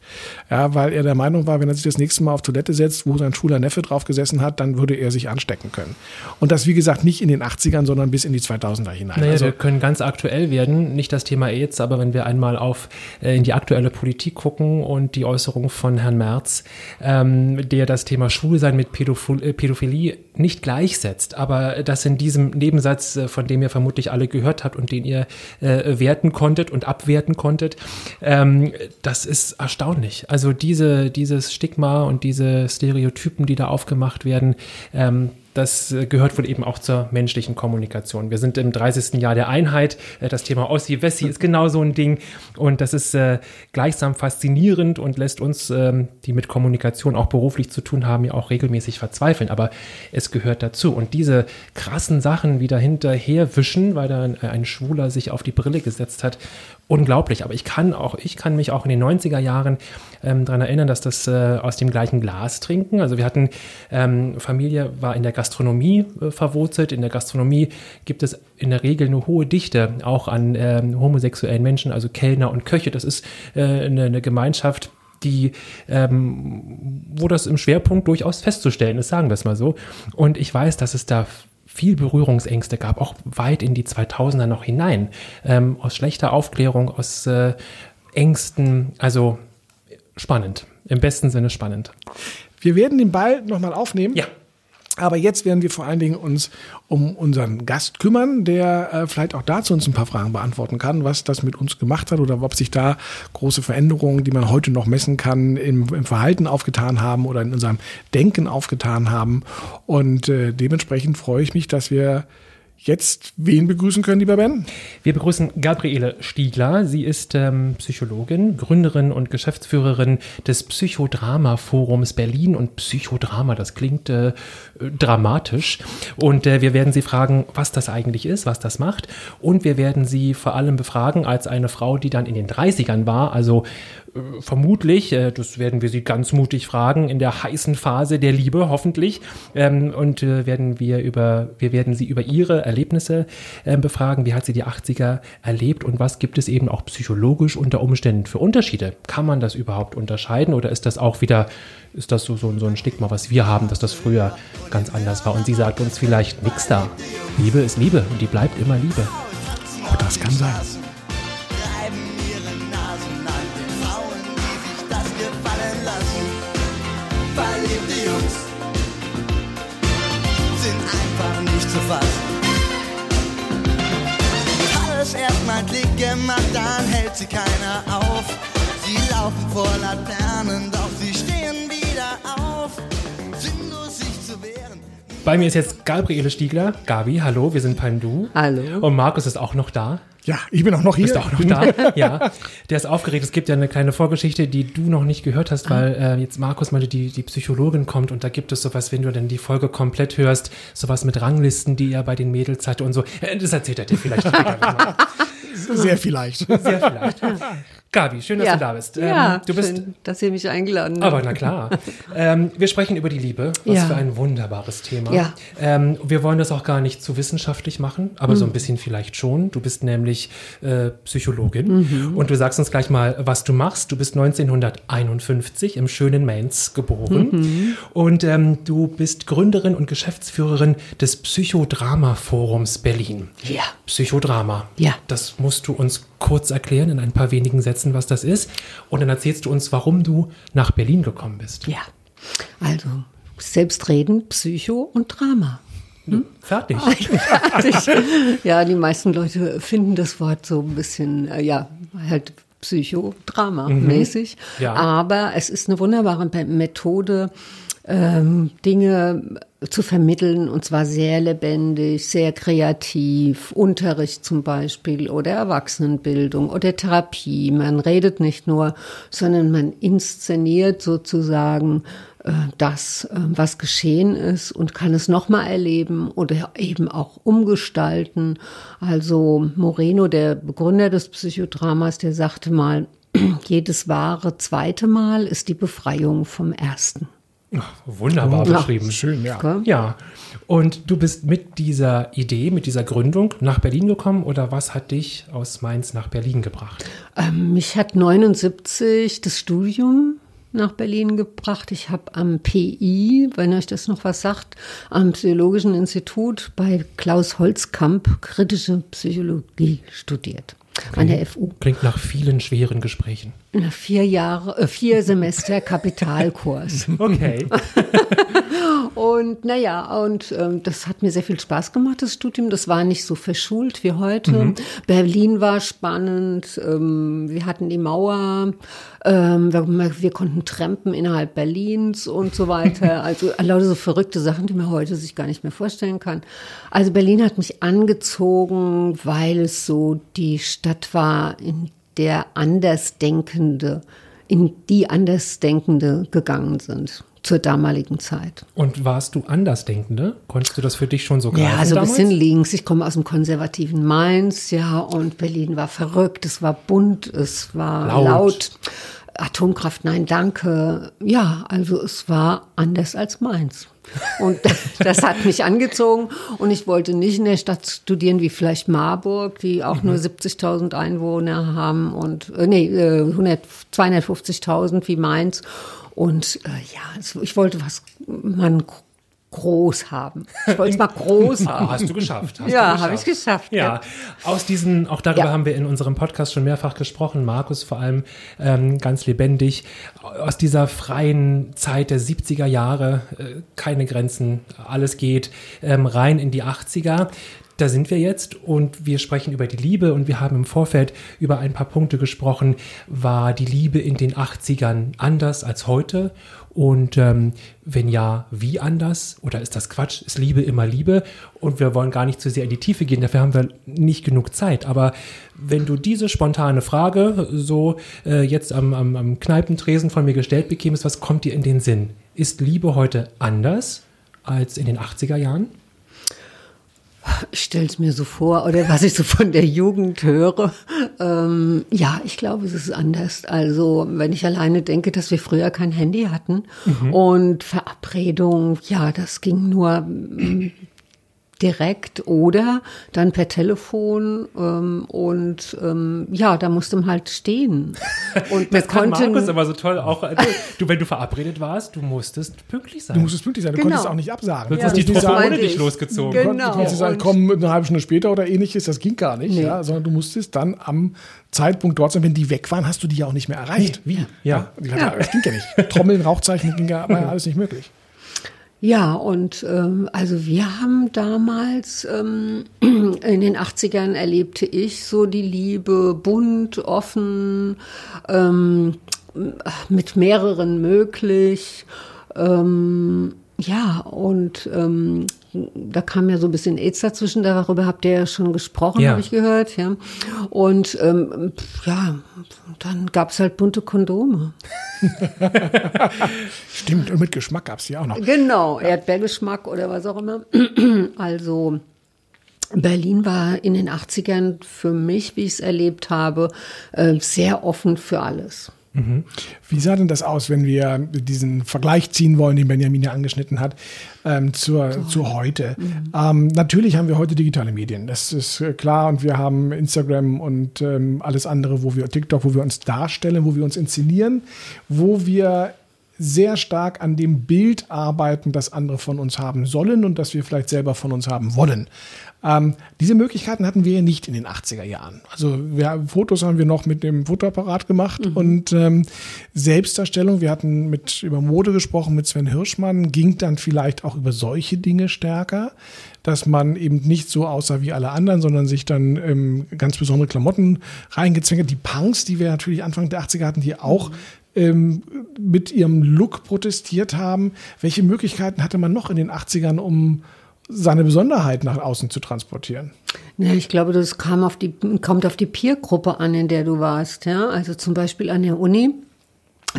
[SPEAKER 4] Ja, weil er der Meinung war, wenn er sich das nächste Mal auf Toilette setzt, wo sein schwuler Neffe drauf gesessen hat, dann würde er sich anstecken können. Und das, wie gesagt, nicht in den 80ern, sondern bis in die 2000er hinein.
[SPEAKER 5] Naja,
[SPEAKER 4] also,
[SPEAKER 5] wir können ganz aktuell werden, nicht das Thema AIDS, aber wenn wir einmal auf äh, in die aktuelle Politik gucken und die Äußerung von Herrn Merz, ähm, der das Thema Schwulsein mit Pädophil äh, Pädophilie nicht gleichsetzt, aber das in diesem Nebensatz, äh, von dem ihr vermutlich alle gehört habt und den ihr äh, werten konntet und abwerten konntet, ähm, das ist erstaunlich. Also diese, dieses Stigma und diese Stereotypen, die da aufgemacht werden, ähm, das äh, gehört wohl eben auch zur menschlichen Kommunikation. Wir sind im 30. Jahr der Einheit. Äh, Das Thema Ossi-Wessi ist genau so ein Ding. Und das ist äh, gleichsam faszinierend und lässt uns, ähm, die mit Kommunikation auch beruflich zu tun haben, ja auch regelmäßig verzweifeln. Aber es gehört dazu. Und diese krassen Sachen wieder hinterherwischen, weil da ein, ein Schwuler sich auf die Brille gesetzt hat, unglaublich. Aber ich kann auch, ich kann mich auch in den 90er Jahren ähm, daran erinnern, dass das äh, aus dem gleichen Glas trinken. Also wir hatten, ähm, Familie war in der Gastronomie äh, verwurzelt. In der Gastronomie gibt es in der Regel eine hohe Dichte auch an ähm, homosexuellen Menschen, also Kellner und Köche. Das ist äh, eine, eine Gemeinschaft, die, ähm, wo das im Schwerpunkt durchaus festzustellen ist, sagen wir es mal so. Und ich weiß, dass es da viel Berührungsängste gab, auch weit in die 2000er noch hinein, ähm, aus schlechter Aufklärung, aus äh, Ängsten, also spannend, im besten Sinne spannend.
[SPEAKER 4] Wir werden den Ball nochmal aufnehmen.
[SPEAKER 5] Ja.
[SPEAKER 4] Aber jetzt werden wir vor allen Dingen uns um unseren Gast kümmern, der äh, vielleicht auch dazu uns ein paar Fragen beantworten kann, was das mit uns gemacht hat oder ob sich da große Veränderungen, die man heute noch messen kann, im, im Verhalten aufgetan haben oder in unserem Denken aufgetan haben. Und äh, dementsprechend freue ich mich, dass wir jetzt wen begrüßen können, lieber Ben?
[SPEAKER 5] Wir begrüßen Gabriele Stiegler. Sie ist ähm, Psychologin, Gründerin und Geschäftsführerin des Psychodrama-Forums Berlin. Und Psychodrama, das klingt äh, dramatisch. Und äh, wir werden sie fragen, was das eigentlich ist, was das macht. Und wir werden sie vor allem befragen als eine Frau, die dann in den 30ern war, also vermutlich, äh, das werden wir sie ganz mutig fragen, in der heißen Phase der Liebe, hoffentlich. Ähm, und äh, werden wir über, wir werden sie über ihre Erlebnisse ähm, befragen. Wie hat sie die 80er erlebt und was gibt es eben auch psychologisch unter Umständen für Unterschiede? Kann man das überhaupt unterscheiden oder ist das auch wieder, ist das so, so, so ein Stigma, was wir haben, dass das früher ganz anders war? Und sie sagt uns vielleicht nix da. Liebe ist Liebe und die bleibt immer Liebe.
[SPEAKER 4] Oh, das kann sein.
[SPEAKER 2] Zu fassen. Alles erstmal Klick gemacht, dann hält sie keiner auf. Sie laufen vor Laternen, doch sie stehen wieder auf.
[SPEAKER 5] Bei mir ist jetzt Gabriele Stiegler. Gabi, hallo, wir sind beim Du.
[SPEAKER 6] Hallo.
[SPEAKER 5] Und Markus ist auch noch da.
[SPEAKER 4] Ja, ich bin auch noch hier.
[SPEAKER 5] Ist auch noch da. <laughs> ja. Der ist aufgeregt. Es gibt ja eine kleine Vorgeschichte, die du noch nicht gehört hast, weil äh, jetzt Markus meinte, die, die Psychologin kommt und da gibt es sowas, wenn du dann die Folge komplett hörst, sowas mit Ranglisten, die er bei den Mädels hatte und so. Äh, Das erzählt er dir vielleicht später nochmal. <laughs>
[SPEAKER 4] Sehr vielleicht.
[SPEAKER 5] Sehr vielleicht. <laughs> Gabi, schön, dass
[SPEAKER 6] ja.
[SPEAKER 5] du da bist. Ähm,
[SPEAKER 6] ja,
[SPEAKER 5] du bist
[SPEAKER 6] schön, dass ihr mich eingeladen habt.
[SPEAKER 5] Aber na klar. ähm, wir sprechen über die Liebe. Was
[SPEAKER 6] Ja.
[SPEAKER 5] für ein wunderbares Thema.
[SPEAKER 6] Ja.
[SPEAKER 5] Ähm, wir wollen das auch gar nicht zu wissenschaftlich machen, aber
[SPEAKER 6] Mhm.
[SPEAKER 5] so ein bisschen vielleicht schon. Du bist nämlich äh, Psychologin
[SPEAKER 6] Mhm.
[SPEAKER 5] und du sagst uns gleich mal, was du machst. Du bist 1951 im schönen Mainz geboren
[SPEAKER 6] Mhm.
[SPEAKER 5] und ähm, du bist Gründerin und Geschäftsführerin des Psychodrama-Forums Berlin.
[SPEAKER 6] Ja.
[SPEAKER 5] Psychodrama.
[SPEAKER 6] Ja.
[SPEAKER 5] Das musst du uns kurz erklären in ein paar wenigen Sätzen, was das ist. Und dann erzählst du uns, warum du nach Berlin gekommen bist.
[SPEAKER 6] Ja. Also, Selbstreden, Psycho und Drama.
[SPEAKER 5] Fertig. <laughs>
[SPEAKER 6] Fertig. ja, die meisten Leute finden das Wort so ein bisschen, äh, ja, halt Psychodrama-mäßig.
[SPEAKER 5] Ja.
[SPEAKER 6] Aber es ist eine wunderbare Me- Methode, ähm, Dinge zu vermitteln und zwar sehr lebendig, sehr kreativ, Unterricht zum Beispiel oder Erwachsenenbildung oder Therapie. Man redet nicht nur, sondern man inszeniert sozusagen äh, das, äh, was geschehen ist und kann es nochmal erleben oder eben auch umgestalten. Also Moreno, der Begründer des Psychodramas, der sagte mal, <clears throat> jedes wahre zweite Mal ist die Befreiung vom ersten.
[SPEAKER 5] Wunderbar
[SPEAKER 6] Ja.
[SPEAKER 5] beschrieben.
[SPEAKER 4] Schön, ja.
[SPEAKER 5] Ja. Und du bist mit dieser Idee, mit dieser Gründung nach Berlin gekommen oder was hat dich aus Mainz nach Berlin gebracht?
[SPEAKER 6] Ähm, mich hat 79 das Studium nach Berlin gebracht. Ich habe am PI, wenn euch das noch was sagt, am Psychologischen Institut bei Klaus Holzkamp kritische Psychologie studiert. An der FU.
[SPEAKER 5] Klingt nach vielen schweren Gesprächen.
[SPEAKER 6] Na, Vier Jahre, äh, vier Semester Kapitalkurs. <laughs>
[SPEAKER 5] Okay. <laughs>
[SPEAKER 6] Und naja, und ähm, das hat mir sehr viel Spaß gemacht, das Studium. Das war nicht so verschult wie heute. Berlin war spannend. Ähm, wir hatten die Mauer. Ähm, wir, wir konnten trampen innerhalb Berlins und so weiter. <laughs> Also lauter so verrückte Sachen, die man heute sich gar nicht mehr vorstellen kann. Also Berlin hat mich angezogen, weil es so die Stadt war, in der Andersdenkende, in die Andersdenkende gegangen sind zur damaligen Zeit.
[SPEAKER 5] Und warst du Andersdenkende? Konntest du das für dich schon so greifen
[SPEAKER 6] Ja, so ein bisschen links. Ich komme aus dem konservativen Mainz, ja, und Berlin war verrückt, es war bunt, es war
[SPEAKER 5] Laut.
[SPEAKER 6] laut. Atomkraft, nein, danke. Ja, also es war anders als Mainz. Und <laughs> das hat mich angezogen und ich wollte nicht in der Stadt studieren wie vielleicht Marburg, die auch nur 70.000 Einwohner haben und, äh, nee, äh, 100 250.000 wie Mainz. Und äh, ja, ich wollte was, einen groß haben. Ich wollte es mal groß haben.
[SPEAKER 5] Hast du geschafft. Hast
[SPEAKER 6] Ja, habe ich geschafft.
[SPEAKER 5] Ja, aus diesen, auch darüber
[SPEAKER 6] Ja.
[SPEAKER 5] haben wir in unserem Podcast schon mehrfach gesprochen, Markus vor allem ähm, ganz lebendig, aus dieser freien Zeit der 70er Jahre, äh, keine Grenzen, alles geht, ähm, rein in die 80er. Da sind wir jetzt und wir sprechen über die Liebe und wir haben im Vorfeld über ein paar Punkte gesprochen. War die Liebe in den 80ern anders als heute? Und ähm, wenn ja, wie anders? Oder ist das Quatsch? Ist Liebe immer Liebe? Und wir wollen gar nicht zu sehr in die Tiefe gehen, dafür haben wir nicht genug Zeit. Aber wenn du diese spontane Frage so äh, jetzt am, am, am Kneipentresen von mir gestellt bekämst, was kommt dir in den Sinn? Ist Liebe heute anders als in den 80er Jahren?
[SPEAKER 6] Ich stelle es mir so vor, oder was ich so von der Jugend höre. Ähm, ja, ich glaube, es ist anders. Also, wenn ich alleine denke, dass wir früher kein Handy hatten und Verabredung, ja, das ging nur direkt oder dann per Telefon ähm, und ähm, ja, da musste man halt stehen. <laughs> Und
[SPEAKER 5] Das kann
[SPEAKER 6] konnten
[SPEAKER 5] Markus aber so toll auch. äh, Du, wenn du verabredet warst, du musstest pünktlich sein.
[SPEAKER 4] Du musstest pünktlich sein, du
[SPEAKER 6] Genau.
[SPEAKER 4] konntest auch nicht absagen.
[SPEAKER 5] Sonst
[SPEAKER 6] Ja,
[SPEAKER 5] ist die
[SPEAKER 4] Du konntest
[SPEAKER 5] Truppe ohne dich
[SPEAKER 6] ich.
[SPEAKER 5] losgezogen.
[SPEAKER 6] Genau.
[SPEAKER 4] Du konntest nicht sagen,
[SPEAKER 6] und-
[SPEAKER 4] komm eine halbe Stunde später oder ähnliches, das ging gar nicht,
[SPEAKER 6] Nee.
[SPEAKER 4] ja, sondern du musstest dann am Zeitpunkt dort sein. Wenn die weg waren, hast du die ja auch nicht mehr erreicht.
[SPEAKER 5] Wie? Ja.
[SPEAKER 4] Hat, Das ging ja nicht. Trommeln, Rauchzeichen, ging ja, war ja <laughs> alles nicht möglich.
[SPEAKER 6] Ja, und ähm, also wir haben damals ähm, <clears throat> in den 80ern erlebte ich so die Liebe bunt, offen, ähm, mit mehreren möglich. Ähm, ja, und ähm, da kam ja so ein bisschen AIDS dazwischen, darüber habt ihr ja schon gesprochen,
[SPEAKER 5] Ja.
[SPEAKER 6] habe ich gehört, ja. Und ähm, ja, dann gab's halt bunte Kondome. <laughs>
[SPEAKER 4] Stimmt, und mit Geschmack gab es die auch noch.
[SPEAKER 6] Genau, Erdbeergeschmack oder was auch immer. <clears throat> Also Berlin war in den 80ern für mich, wie ich es erlebt habe, äh, sehr offen für alles.
[SPEAKER 4] Wie sah denn das aus, wenn wir diesen Vergleich ziehen wollen, den Benjamin ja angeschnitten hat, ähm, zur, zu heute? Ähm, natürlich haben wir heute digitale Medien, das ist äh, klar. Und wir haben Instagram und ähm, alles andere, wo wir TikTok, wo wir uns darstellen, wo wir uns inszenieren, wo wir sehr stark an dem Bild arbeiten, das andere von uns haben sollen und das wir vielleicht selber von uns haben wollen. Ähm, diese Möglichkeiten hatten wir ja nicht in den 80er Jahren. Also wir, Fotos haben wir noch mit dem Fotoapparat gemacht und ähm, Selbstdarstellung, wir hatten mit über Mode gesprochen mit Sven Hirschmann, ging dann vielleicht auch über solche Dinge stärker, dass man eben nicht so aussah wie alle anderen, sondern sich dann ähm, ganz besondere Klamotten reingezwängt hat. Die Punks, die wir natürlich Anfang der 80er hatten, die auch ähm, mit ihrem Look protestiert haben. Welche Möglichkeiten hatte man noch in den 80ern, um seine Besonderheit nach außen zu transportieren?
[SPEAKER 6] Ja, ich glaube, das kam auf die, kommt auf die Peergruppe an, in der du warst. Ja? Also zum Beispiel an der Uni,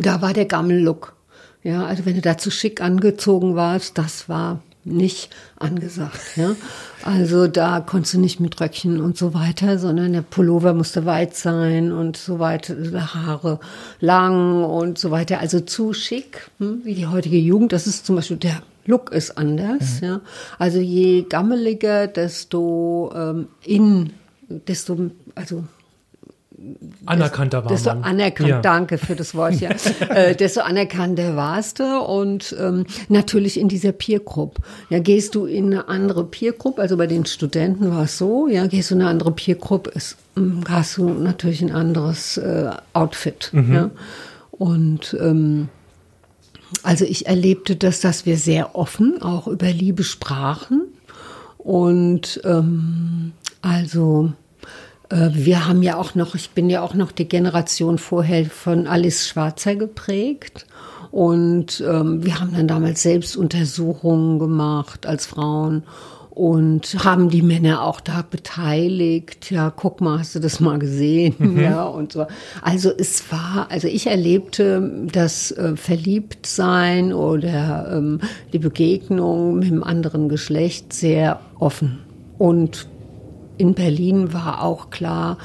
[SPEAKER 6] da war der Gammel-Look. Ja, also wenn du da zu schick angezogen warst, das war nicht angesagt. Ja? Also da konntest du nicht mit Röckchen und so weiter, sondern der Pullover musste weit sein und so weiter, Haare lang und so weiter. Also zu schick, hm, wie die heutige Jugend. Das ist zum Beispiel der Look ist anders. Ja? Also je gammeliger, desto ähm, in, desto also
[SPEAKER 5] Anerkannter war
[SPEAKER 6] desto
[SPEAKER 5] man.
[SPEAKER 6] anerkannt,
[SPEAKER 5] Ja.
[SPEAKER 6] danke für das Wort, ja. <laughs> äh, desto anerkannter warst du und ähm, natürlich in dieser Peer Group. Ja, gehst du in eine andere Peer Group, also bei den Studenten war es so, ja, gehst du in eine andere Peer Group, ist, ähm, hast du natürlich ein anderes äh, Outfit, ja. Und ähm, also ich erlebte das, dass wir sehr offen auch über Liebe sprachen und ähm, also wir haben ja auch noch, ich bin ja auch noch die Generation vorher von Alice Schwarzer geprägt. Und ähm, wir haben dann damals selbst Untersuchungen gemacht als Frauen und haben die Männer auch da beteiligt. Ja, guck mal, hast du das mal gesehen? <laughs> Ja, und so. Also es war, also ich erlebte das äh, Verliebtsein oder ähm, die Begegnung mit dem anderen Geschlecht sehr offen. Und in Berlin war auch klar,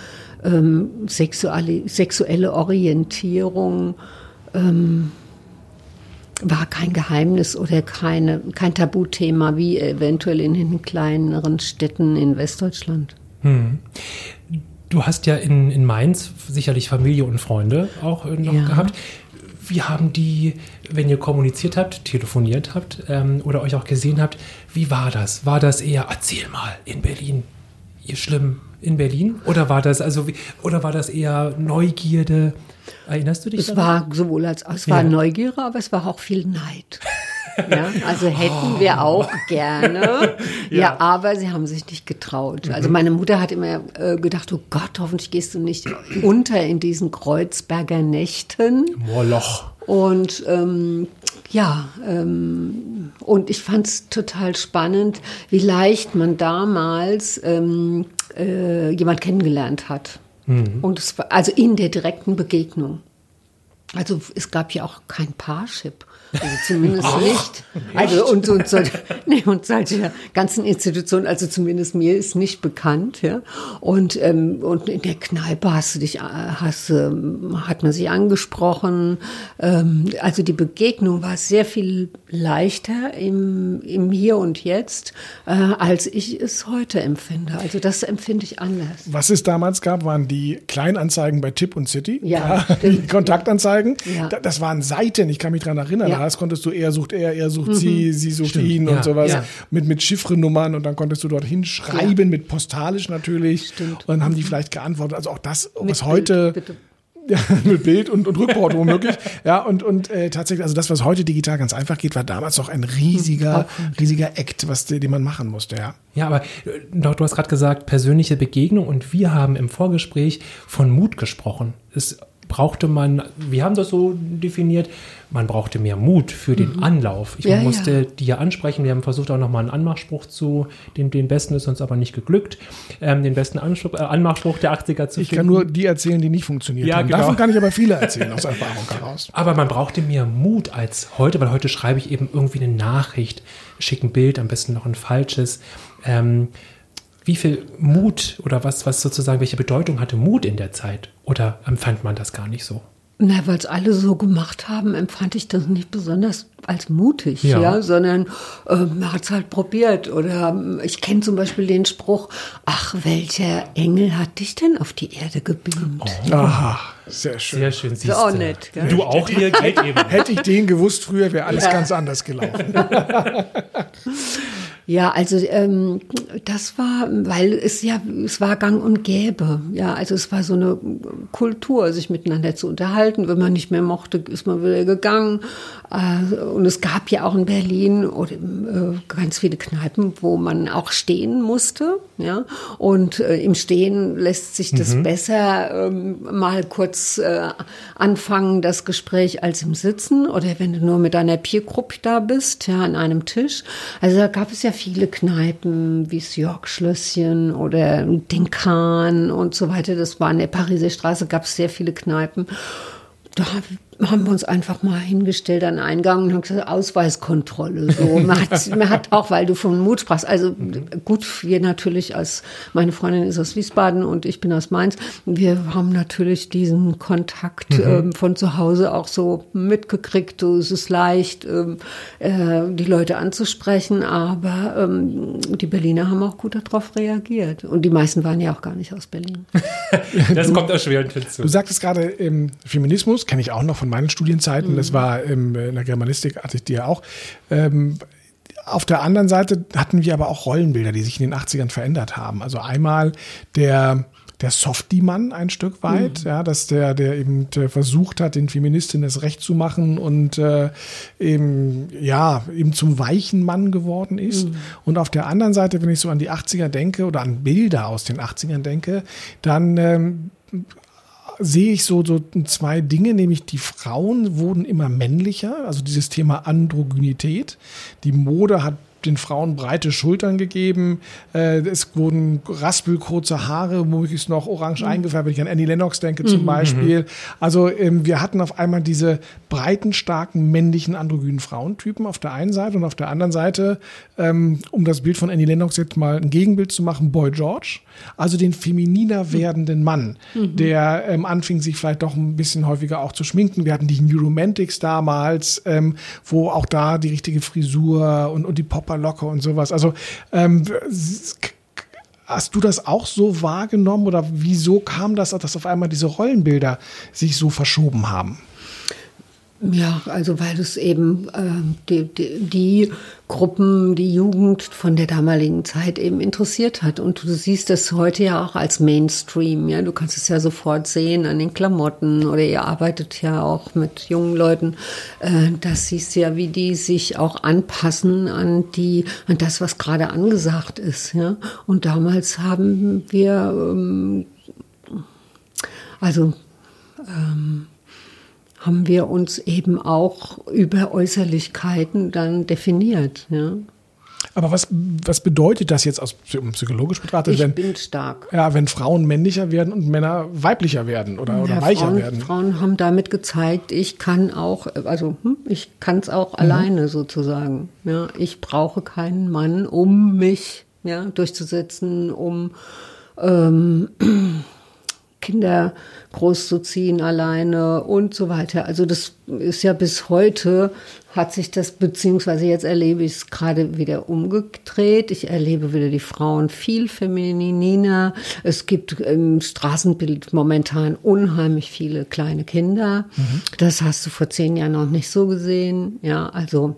[SPEAKER 6] ähm, sexuelle, sexuelle Orientierung ähm, war kein Geheimnis oder keine, kein Tabuthema wie eventuell in den kleineren Städten in Westdeutschland.
[SPEAKER 5] Du hast ja in, in Mainz sicherlich Familie und Freunde auch äh, noch
[SPEAKER 6] Ja.
[SPEAKER 5] gehabt. Wie haben die, wenn ihr kommuniziert habt, telefoniert habt ähm, oder euch auch gesehen habt, wie war das? War das eher, erzähl mal, in Berlin, schlimm in Berlin? Oder war das also oder war das eher Neugierde? Erinnerst du dich
[SPEAKER 6] Es
[SPEAKER 5] daran?
[SPEAKER 6] war sowohl als es war
[SPEAKER 5] Ja.
[SPEAKER 6] Neugier, aber es war auch viel Neid. Ja, also hätten wir auch gerne. <laughs> Ja. aber sie haben sich nicht getraut. Also meine Mutter hat immer äh, gedacht, oh Gott, hoffentlich gehst du nicht unter in diesen Kreuzberger Nächten.
[SPEAKER 5] Moloch.
[SPEAKER 6] Und ähm, ja, ähm, und ich fand es total spannend, wie leicht man damals ähm, äh, jemand kennengelernt hat. Und es war, also in der direkten Begegnung. Also es gab ja auch kein Parship. Also zumindest nicht. Also und, und, so, <laughs> nee, und solche ganzen Institutionen, also zumindest mir ist nicht bekannt, ja. Und, ähm, und in der Kneipe hast du dich, äh, hast, ähm, hat man sich angesprochen. Ähm, also die Begegnung war sehr viel leichter im, im Hier und Jetzt, äh, als ich es heute empfinde. Also das empfinde ich anders.
[SPEAKER 4] Was es damals gab, waren die Kleinanzeigen bei Tipp und City.
[SPEAKER 6] Ja, <laughs>
[SPEAKER 4] die
[SPEAKER 6] stimmt.
[SPEAKER 4] Kontaktanzeigen.
[SPEAKER 6] Ja.
[SPEAKER 4] Da- Das waren Seiten, ich kann mich dran erinnern.
[SPEAKER 6] Ja. Mhm.
[SPEAKER 4] Da konntest du, er sucht er, er sucht sie, sie sucht ihn
[SPEAKER 5] Ja,
[SPEAKER 4] und sowas.
[SPEAKER 5] ja.
[SPEAKER 4] Mit, mit Chiffrenummern und dann konntest du dort hinschreiben, mit postalisch natürlich.
[SPEAKER 6] Stimmt.
[SPEAKER 4] Und dann haben die vielleicht geantwortet. Also auch das, was
[SPEAKER 6] Mit
[SPEAKER 4] heute.
[SPEAKER 6] Bild, bitte. <laughs>
[SPEAKER 4] Ja, mit Bild und, und Rückport womöglich. Ja, und, und äh, tatsächlich, also das, was heute digital ganz einfach geht, war damals noch ein riesiger, riesiger Act, was, den man machen musste, ja.
[SPEAKER 5] Ja, aber äh, doch, du hast gerade gesagt, persönliche Begegnung und wir haben im Vorgespräch von Mut gesprochen. Es brauchte man, wir haben das so definiert, man brauchte mehr Mut für den Anlauf. Ich
[SPEAKER 6] Mhm. Ja,
[SPEAKER 5] musste
[SPEAKER 6] ja.
[SPEAKER 5] die ja ansprechen. Wir haben versucht auch nochmal einen Anmachspruch zu, den, den besten ist uns aber nicht geglückt, ähm, den besten Anspruch, äh, Anmachspruch der 80er zu
[SPEAKER 4] Ich
[SPEAKER 5] finden.
[SPEAKER 4] kann nur die erzählen, die nicht funktioniert
[SPEAKER 5] Ja,
[SPEAKER 4] haben.
[SPEAKER 5] genau.
[SPEAKER 4] Davon kann ich aber viele erzählen aus Erfahrung heraus. <laughs>
[SPEAKER 5] Aber man brauchte mehr Mut als heute, weil heute schreibe ich eben irgendwie eine Nachricht, schicke ein Bild, am besten noch ein falsches. Ähm, wie viel Mut oder was, was sozusagen, welche Bedeutung hatte Mut in der Zeit? Oder empfand man das gar nicht so?
[SPEAKER 6] Na, weil es alle so gemacht haben, empfand ich das nicht besonders als mutig,
[SPEAKER 5] Ja.
[SPEAKER 6] ja, sondern äh, man hat es halt probiert. Oder ähm, ich kenne zum Beispiel den Spruch, ach, welcher Engel hat dich denn auf die Erde gebeamt?
[SPEAKER 4] Aha, sehr schön.
[SPEAKER 5] Sehr schön, siehst
[SPEAKER 6] auch
[SPEAKER 5] du.
[SPEAKER 6] nett, gell?
[SPEAKER 5] Du auch reagiert eben.
[SPEAKER 4] Hätte ich den gewusst früher, wäre alles
[SPEAKER 6] Ja.
[SPEAKER 4] ganz anders gelaufen. <laughs> <laughs>
[SPEAKER 6] Ja, also ähm, das war, weil es ja, es war gang und gäbe. Ja, also es war so eine Kultur, sich miteinander zu unterhalten. Wenn man nicht mehr mochte, ist man wieder gegangen. Äh, und es gab ja auch in Berlin oder, äh, ganz viele Kneipen, wo man auch stehen musste. Ja, und äh, im Stehen lässt sich das besser ähm, mal kurz äh, anfangen, das Gespräch, als im Sitzen. Oder wenn du nur mit deiner Peergruppe da bist, ja, an einem Tisch. Also da gab es ja viele Kneipen, wie das York-Schlösschen oder den Kahn und so weiter. Das war in der Pariser Straße, gab es sehr viele Kneipen. Da haben wir uns einfach mal hingestellt an den Eingang und haben gesagt, Ausweiskontrolle. So. Man, hat, man hat auch, weil du von Mut sprachst, also gut, wir natürlich als, meine Freundin ist aus Wiesbaden und ich bin aus Mainz, wir haben natürlich diesen Kontakt ähm, von zu Hause auch so mitgekriegt, so es ist leicht, ähm, äh, die Leute anzusprechen, aber ähm, die Berliner haben auch gut darauf reagiert. Und die meisten waren ja auch gar nicht aus Berlin. <laughs>
[SPEAKER 5] Das kommt erschwerend hinzu.
[SPEAKER 4] Du sagtest gerade, ähm, Feminismus kenne ich auch noch von meinen Studienzeiten. Das war ähm, in der Germanistik, hatte ich die ja auch. Ähm, auf der anderen Seite hatten wir aber auch Rollenbilder, die sich in den 80ern verändert haben. Also einmal der der Softie-Mann ein Stück weit, ja, dass der, der eben äh, versucht hat, den Feministinnen das Recht zu machen und äh, eben, ja, eben zum weichen Mann geworden ist. Und auf der anderen Seite, wenn ich so an die 80er denke oder an Bilder aus den 80ern denke, dann ähm, sehe ich so, so zwei Dinge, nämlich die Frauen wurden immer männlicher, also dieses Thema Androgynität. Die Mode hat den Frauen breite Schultern gegeben. Äh, es wurden raspelkurze Haare, möglichst noch orange eingefärbt, wenn ich an Annie Lennox denke zum Beispiel. Also ähm, wir hatten auf einmal diese breiten, starken, männlichen, androgynen Frauentypen auf der einen Seite und auf der anderen Seite, ähm, um das Bild von Annie Lennox jetzt mal ein Gegenbild zu machen, Boy George, also den femininer werdenden Mann, der ähm, anfing, sich vielleicht doch ein bisschen häufiger auch zu schminken. Wir hatten die New Romantics damals, ähm, wo auch da die richtige Frisur und, und die Popperlocke und sowas. Also ähm, Hast du das auch so wahrgenommen oder wieso kam das, dass auf einmal diese Rollenbilder sich so verschoben haben?
[SPEAKER 6] Ja, also weil es eben äh, die, die, die, Gruppen, die Jugend von der damaligen Zeit eben interessiert hat. Und du siehst das heute ja auch als Mainstream. Ja, du kannst es ja sofort sehen an den Klamotten oder ihr arbeitet ja auch mit jungen Leuten. Äh, das siehst ja, wie die sich auch anpassen an die, an das, was gerade angesagt ist. Ja, und damals haben wir, ähm, also ähm, haben wir uns eben auch über Äußerlichkeiten dann definiert. Ja.
[SPEAKER 4] Aber was, was bedeutet das jetzt aus psychologisch betrachtet?
[SPEAKER 6] Ich wenn, bin stark.
[SPEAKER 4] Ja, wenn Frauen männlicher werden und Männer weiblicher werden oder, oder ja, weicher
[SPEAKER 6] Frauen,
[SPEAKER 4] werden.
[SPEAKER 6] Frauen haben damit gezeigt, ich kann auch, also hm, ich kann es auch mhm. alleine sozusagen. Ja, ich brauche keinen Mann, um mich ja, durchzusetzen, um ähm, Kinder großzuziehen alleine und so weiter. Also das ist ja bis heute hat sich das, beziehungsweise jetzt erlebe ich es gerade wieder umgedreht. Ich erlebe wieder die Frauen viel femininer. Es gibt im Straßenbild momentan unheimlich viele kleine Kinder. Mhm. Das hast du vor zehn Jahren noch nicht so gesehen. Ja, also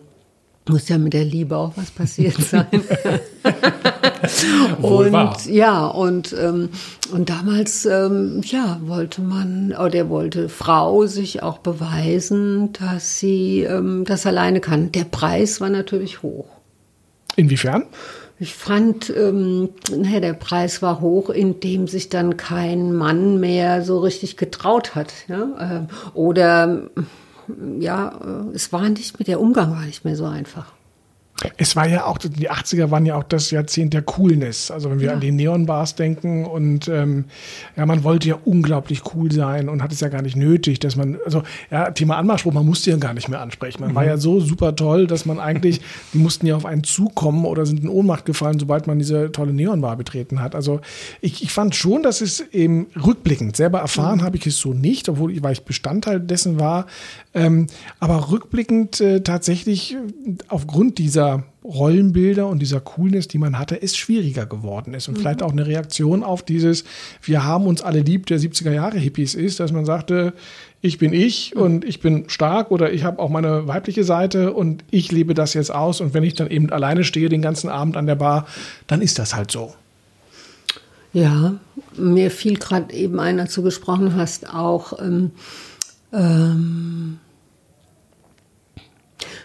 [SPEAKER 6] muss ja mit der Liebe auch was passiert <laughs> sein. <laughs> <laughs> und ja, und, ähm, und damals ähm, ja, wollte man, oder er wollte Frau sich auch beweisen, dass sie ähm, das alleine kann. Der Preis war natürlich hoch.
[SPEAKER 4] Inwiefern?
[SPEAKER 6] Ich fand, ähm, naja, der Preis war hoch, indem sich dann kein Mann mehr so richtig getraut hat. Ja? Äh, oder ja, äh, es war nicht mehr, der Umgang war nicht mehr so einfach.
[SPEAKER 4] Es war ja auch, die 80er waren ja auch das Jahrzehnt der Coolness. Also wenn wir ja. an die Neonbars denken und ähm, ja, man wollte ja unglaublich cool sein und hat es ja gar nicht nötig, dass man, also ja, Thema Anmachspruch, man musste ja gar nicht mehr ansprechen. Man mhm. war ja so super toll, dass man eigentlich, <laughs> die mussten ja auf einen zukommen oder sind in Ohnmacht gefallen, sobald man diese tolle Neonbar betreten hat. Also ich, ich fand schon, dass es eben rückblickend, selber erfahren mhm. habe ich es so nicht, obwohl ich, weil ich Bestandteil dessen war, ähm, aber rückblickend äh, tatsächlich aufgrund dieser Rollenbilder und dieser Coolness, die man hatte, ist schwieriger geworden ist. Und mhm. vielleicht auch eine Reaktion auf dieses, wir haben uns alle lieb der 70er Jahre Hippies ist, dass man sagte, ich bin ich und ich bin stark oder ich habe auch meine weibliche Seite und ich lebe das jetzt aus. Und wenn ich dann eben alleine stehe den ganzen Abend an der Bar, dann ist das halt so.
[SPEAKER 6] Ja, mir fiel gerade eben ein, als du gesprochen hast, auch ähm, ähm,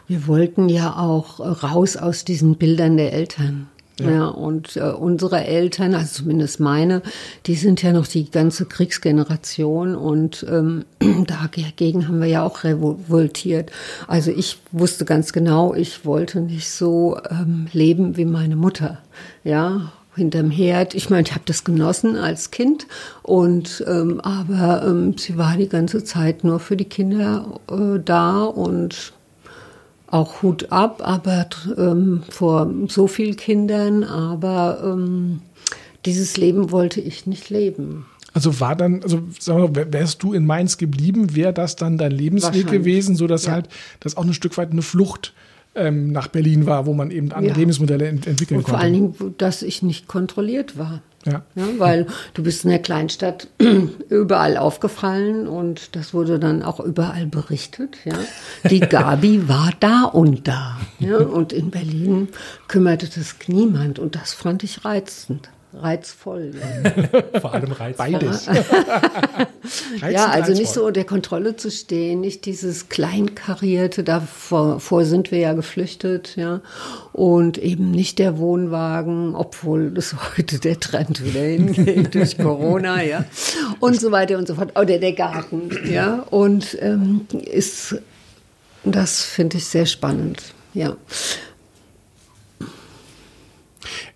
[SPEAKER 6] wir wollten ja auch raus aus diesen Bildern der Eltern. Ja. ja, und äh, unsere Eltern, also zumindest meine, die sind ja noch die ganze Kriegsgeneration und ähm, <clears throat> dagegen haben wir ja auch revoltiert. Also ich wusste ganz genau, ich wollte nicht so ähm, leben wie meine Mutter. Ja, hinterm Herd. Ich meine, ich habe das genossen als Kind und ähm, aber ähm, sie war die ganze Zeit nur für die Kinder äh, da und auch Hut ab, aber ähm, vor so vielen Kindern, aber ähm, dieses Leben wollte ich nicht leben.
[SPEAKER 4] Also war dann, also sag mal, wärst du in Mainz geblieben, wäre das dann dein Lebensweg gewesen, so dass ja. halt das auch ein Stück weit eine Flucht ähm, nach Berlin war, wo man eben andere ja. Lebensmodelle ent entwickeln
[SPEAKER 6] Und
[SPEAKER 4] konnte.
[SPEAKER 6] Vor allen Dingen, dass ich nicht kontrolliert war. Ja. ja. Weil du bist in der Kleinstadt <clears throat> überall aufgefallen und das wurde dann auch überall berichtet. Ja. Die <laughs> Gabi war da und da. Ja. Und in Berlin kümmerte das niemand und das fand ich reizend reizvoll.
[SPEAKER 5] Ja. <laughs> Vor allem reizvoll.
[SPEAKER 4] Beides.
[SPEAKER 6] ja, <laughs> also nicht so unter Kontrolle zu stehen, nicht dieses Kleinkarierte, davor sind wir ja geflüchtet, ja. Und eben nicht der Wohnwagen, obwohl das <laughs> heute der Trend wieder hingeht durch Corona, ja. Und so weiter und so fort. Oder der Garten, ja. Und ähm, ist, das finde ich sehr spannend, ja.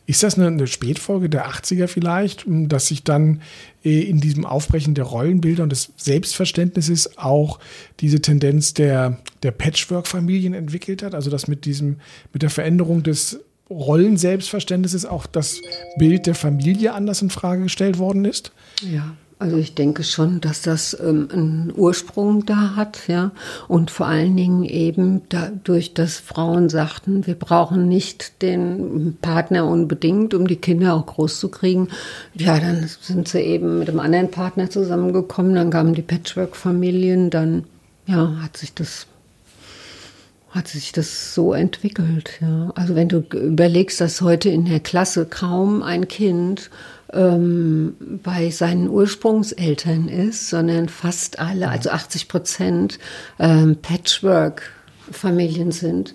[SPEAKER 4] Ist das eine, eine, Spätfolge der 80er vielleicht, dass sich dann äh, in diesem Aufbrechen der Rollenbilder und des Selbstverständnisses auch diese Tendenz der, der Patchwork-Familien entwickelt hat? Also dass mit diesem, mit der Veränderung des Rollenselbstverständnisses auch das Bild der Familie anders in Frage gestellt worden ist?
[SPEAKER 6] Ja, Also ich denke schon, dass das ähm, einen Ursprung da hat, ja. Und vor allen Dingen eben dadurch, dass Frauen sagten, wir brauchen nicht den Partner unbedingt, um die Kinder auch groß zu kriegen. Ja, dann sind sie eben mit einem anderen Partner zusammengekommen, dann kamen die Patchwork-Familien, dann ja, hat sich das hat sich das so entwickelt. Ja. Also wenn du überlegst, dass heute in der Klasse kaum ein Kind ähm, bei seinen Ursprungseltern ist, sondern fast alle, also 80 Prozent ähm, Patchwork-Familien sind,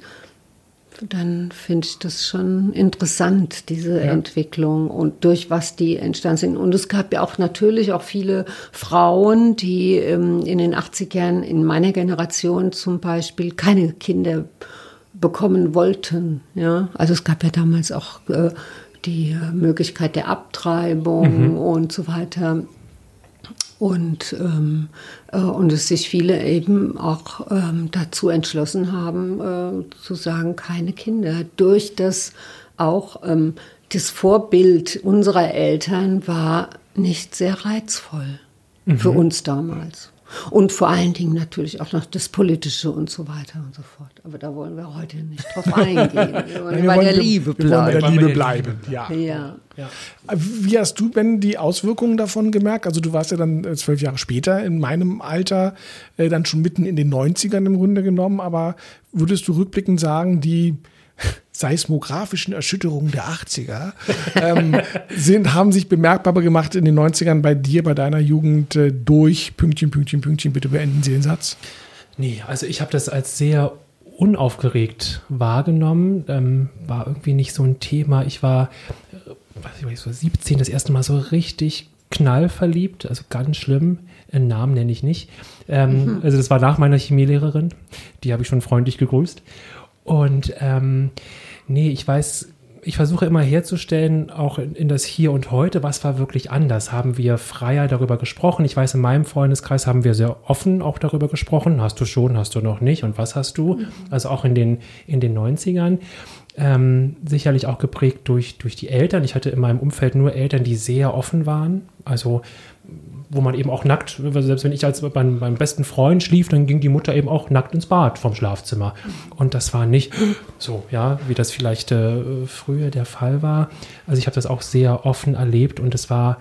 [SPEAKER 6] dann finde ich das schon interessant, diese ja. Entwicklung und durch was die entstanden sind. Und es gab ja auch natürlich auch viele Frauen, die ähm, in den 80ern in meiner Generation zum Beispiel keine Kinder bekommen wollten. Ja, also es gab ja damals auch äh, die Möglichkeit der Abtreibung mhm. und so weiter. Und, ähm, äh, und es sich viele eben auch ähm, dazu entschlossen haben, äh, zu sagen, keine Kinder. Durch das auch ähm, das Vorbild unserer Eltern war nicht sehr reizvoll mhm. für uns damals. Und vor allen Dingen natürlich auch noch das Politische und so weiter und so fort. Aber da wollen wir heute nicht drauf <laughs> eingehen. Wir wollen bei
[SPEAKER 4] der
[SPEAKER 6] Liebe bleiben.
[SPEAKER 4] Wir wollen bei der Liebe bleiben, ja.
[SPEAKER 6] ja.
[SPEAKER 5] Ja.
[SPEAKER 4] Wie hast du, Ben, die Auswirkungen davon gemerkt? Also du warst ja dann äh, zwölf Jahre später in meinem Alter, äh, dann schon mitten in den 90ern im Grunde genommen, aber würdest du rückblickend sagen, die seismografischen Erschütterungen der 80er ähm, <laughs> sind, haben sich bemerkbar gemacht in den 90ern bei dir, bei deiner Jugend äh, durch Pünktchen, Pünktchen, Pünktchen, bitte beenden Sie den Satz.
[SPEAKER 5] Nee, also ich habe das als sehr unaufgeregt wahrgenommen, ähm, war irgendwie nicht so ein Thema. Ich war, äh, was ich so 17, das erste Mal so richtig knallverliebt, also ganz schlimm. Einen Namen nenne ich nicht. Ähm, mhm. Also das war nach meiner Chemielehrerin, die habe ich schon freundlich gegrüßt. Und ähm, nee, ich weiß, ich versuche immer herzustellen, auch in, in, das Hier und Heute, was war wirklich anders? Haben wir freier darüber gesprochen? Ich weiß, in meinem Freundeskreis haben wir sehr offen auch darüber gesprochen. Hast du schon, hast du noch nicht und was hast du? Mhm. Also auch in den, in den 90ern. Ähm, sicherlich auch geprägt durch, durch die Eltern. Ich hatte in meinem Umfeld nur Eltern, die sehr offen waren. Also wo man eben auch nackt, selbst wenn ich als beim, beim besten Freund schlief, dann ging die Mutter eben auch nackt ins Bad vom Schlafzimmer. Und das war nicht so, ja, wie das vielleicht äh, früher der Fall war. Also ich habe das auch sehr offen erlebt und es war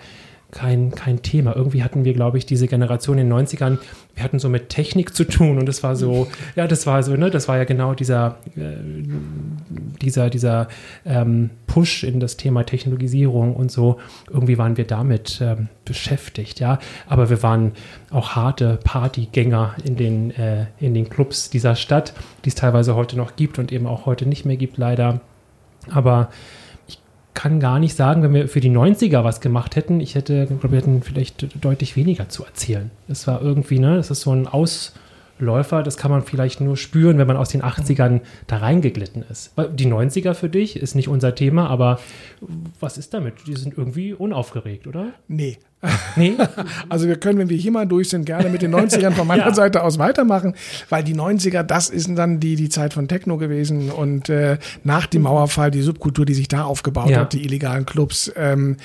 [SPEAKER 5] kein, kein Thema. Irgendwie hatten wir, glaube ich, diese Generation in den 90ern, wir hatten so mit Technik zu tun und das war so, ja, das war so, ne, das war ja genau dieser, äh, dieser, dieser ähm, Push in das Thema Technologisierung und so. Irgendwie waren wir damit ähm, beschäftigt, ja. Aber wir waren auch harte Partygänger in den, äh, in den Clubs dieser Stadt, die es teilweise heute noch gibt und eben auch heute nicht mehr gibt, leider. Aber kann gar nicht sagen, wenn wir für die 90er was gemacht hätten, ich hätte, glaube, wir hätten vielleicht deutlich weniger zu erzählen. Es war irgendwie, ne, das ist so ein Ausläufer, das kann man vielleicht nur spüren, wenn man aus den 80ern da reingeglitten ist. Die 90er für dich ist nicht unser Thema, aber was ist damit? Die sind irgendwie unaufgeregt, oder?
[SPEAKER 4] Nee,
[SPEAKER 5] Nee. <laughs>
[SPEAKER 4] Also wir können, wenn wir hier mal durch sind, gerne mit den <laughs> 90ern von meiner ja. Seite aus weitermachen, weil die 90er, das ist dann die, die Zeit von Techno gewesen und äh, nach dem Mauerfall die Subkultur, die sich da aufgebaut ja. hat, die illegalen Clubs, ähm,